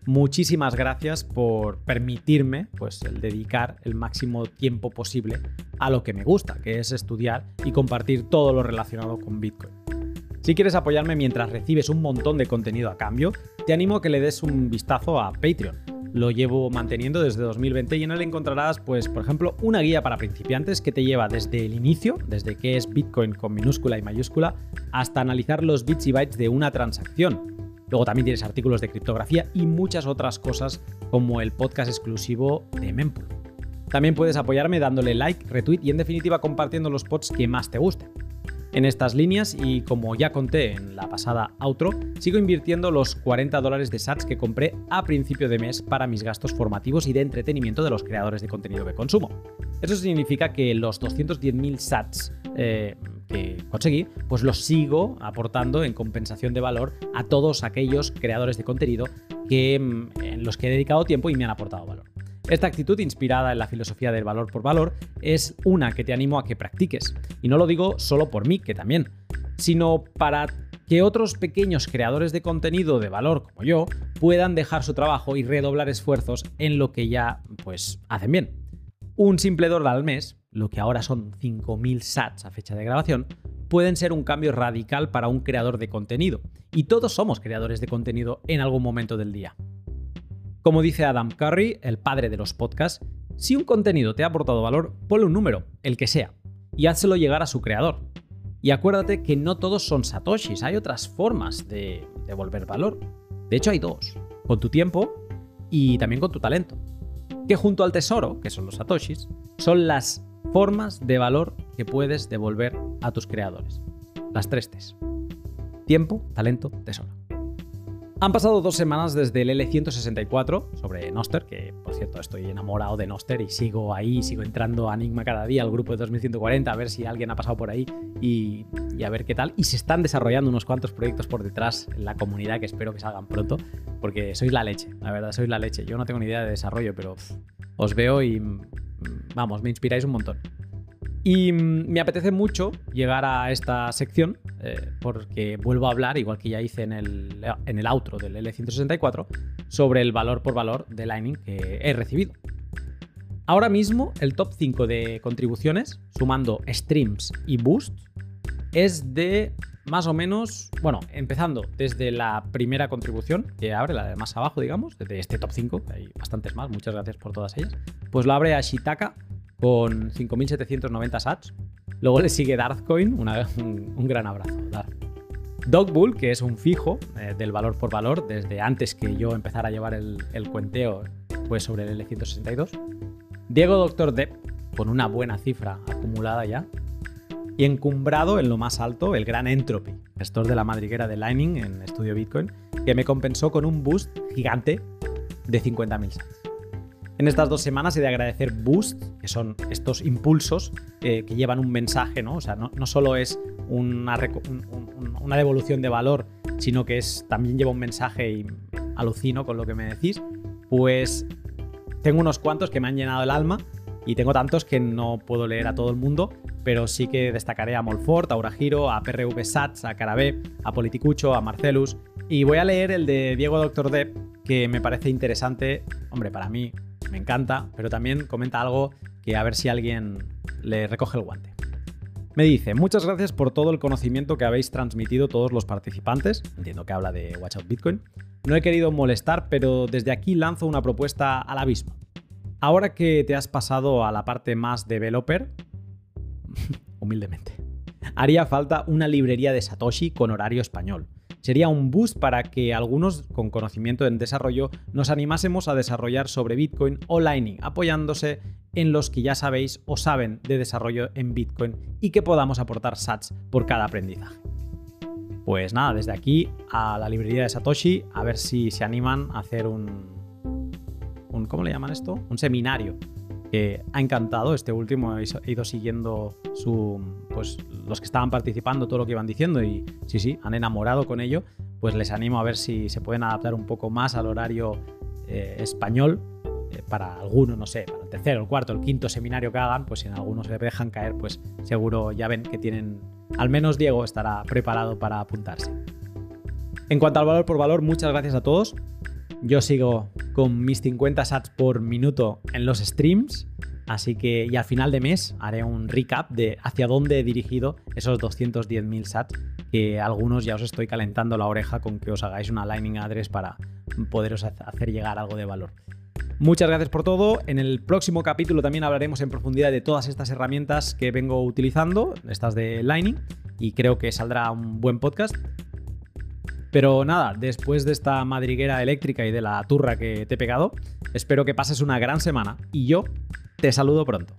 Muchísimas gracias por permitirme pues, el dedicar el máximo tiempo posible a lo que me gusta, que es estudiar y compartir todo lo relacionado con Bitcoin. Si quieres apoyarme mientras recibes un montón de contenido a cambio, te animo a que le des un vistazo a Patreon. Lo llevo manteniendo desde 2020 y en él encontrarás, pues, por ejemplo, una guía para principiantes que te lleva desde el inicio, desde qué es Bitcoin con minúscula y mayúscula, hasta analizar los bits y bytes de una transacción. Luego también tienes artículos de criptografía y muchas otras cosas como el podcast exclusivo de Mempool. También puedes apoyarme dándole like, retweet y en definitiva compartiendo los pods que más te gusten. En estas líneas y como ya conté en la pasada outro, sigo invirtiendo los 40 dólares de sats que compré a principio de mes para mis gastos formativos y de entretenimiento de los creadores de contenido que consumo. Eso significa que los 210.000 sats eh, que conseguí, pues los sigo aportando en compensación de valor a todos aquellos creadores de contenido que, mm, en los que he dedicado tiempo y me han aportado valor. Esta actitud, inspirada en la filosofía del valor por valor, es una que te animo a que practiques. Y no lo digo solo por mí, que también, sino para que otros pequeños creadores de contenido de valor como yo puedan dejar su trabajo y redoblar esfuerzos en lo que ya pues hacen bien. Un simple dólar al mes, lo que ahora son 5.000 sats a fecha de grabación, pueden ser un cambio radical para un creador de contenido. Y todos somos creadores de contenido en algún momento del día. Como dice Adam Curry, el padre de los podcasts, si un contenido te ha aportado valor, ponle un número, el que sea, y házselo llegar a su creador. Y acuérdate que no todos son satoshis, hay otras formas de devolver valor. De hecho, hay dos, con tu tiempo y también con tu talento. Que junto al tesoro, que son los satoshis, son las formas de valor que puedes devolver a tus creadores. Las tres T's. Tiempo, talento, tesoro. Han pasado dos semanas desde el L164 sobre Noster, que por cierto estoy enamorado de Noster y sigo ahí, sigo entrando a Enigma cada día al grupo de 2140 a ver si alguien ha pasado por ahí y, a ver qué tal. Y se están desarrollando unos cuantos proyectos por detrás en la comunidad que espero que salgan pronto, porque sois la leche, la verdad, sois la leche. Yo no tengo ni idea de desarrollo, pero os veo y mm, vamos, me inspiráis un montón. Y mm, me apetece mucho llegar a esta sección eh, porque vuelvo a hablar, igual que ya hice en el, en el outro del L164, sobre el valor por valor de Lightning que he recibido. Ahora mismo el top 5 de contribuciones, sumando streams y boosts, es de más o menos, bueno, empezando desde la primera contribución que abre, la de más abajo, digamos, desde este top 5, hay bastantes más, muchas gracias por todas ellas, pues lo abre a Shitaka con 5.790 sats. Luego le sigue Darthcoin, un, gran abrazo. Dogbull, que es un fijo eh, del valor por valor desde antes que yo empezara a llevar el, cuenteo pues sobre el L162. Diego Doctor Depp, con una buena cifra acumulada ya. Y encumbrado en lo más alto, el gran Entropy, gestor de la madriguera de Lightning en Estudio Bitcoin, que me compensó con un boost gigante de 50.000 sats. En estas dos semanas he de agradecer Boost, que son estos impulsos eh, que llevan un mensaje, ¿no? O sea, no, solo es una, una, devolución de valor, sino que es, también lleva un mensaje y alucino con lo que me decís. Pues tengo unos cuantos que me han llenado el alma y tengo tantos que no puedo leer a todo el mundo, pero sí que destacaré a Molfort, a Uragiro, a PRV Sats, a Carabé, a Politicucho, a Marcelus. Y voy a leer el de Diego Doctor Depp, que me parece interesante, hombre, para mí me encanta, pero también comenta algo que a ver si alguien le recoge el guante. Me dice, muchas gracias por todo el conocimiento que habéis transmitido todos los participantes. Entiendo que habla de Watch Out Bitcoin. No he querido molestar, pero desde aquí lanzo una propuesta al abismo. Ahora que te has pasado a la parte más developer, humildemente, haría falta una librería de Satoshi con horario español sería un boost para que algunos con conocimiento en desarrollo nos animásemos a desarrollar sobre Bitcoin o Lightning, apoyándose en los que ya sabéis o saben de desarrollo en Bitcoin y que podamos aportar sats por cada aprendizaje. Pues nada, desde aquí a la librería de Satoshi, a ver si se animan a hacer un, un ¿cómo le llaman esto? Un seminario que ha encantado. Este último he ido siguiendo su, pues, los que estaban participando, todo lo que iban diciendo y sí, sí, han enamorado con ello. Pues les animo a ver si se pueden adaptar un poco más al horario eh, español eh, para alguno, no sé, para el tercero, el cuarto, el quinto seminario que hagan, pues si en algunos se dejan caer, pues seguro ya ven que tienen, al menos Diego estará preparado para apuntarse. En cuanto al valor por valor, muchas gracias a todos. Yo sigo con mis 50 sats por minuto en los streams. Así que, y al final de mes haré un recap de hacia dónde he dirigido esos 210.000 sats, que algunos ya os estoy calentando la oreja con que os hagáis una Lightning Address para poderos hacer llegar algo de valor. Muchas gracias por todo. En el próximo capítulo también hablaremos en profundidad de todas estas herramientas que vengo utilizando, estas de Lightning, y creo que saldrá un buen podcast. Pero nada, después de esta madriguera eléctrica y de la turra que te he pegado, espero que pases una gran semana y yo te saludo pronto.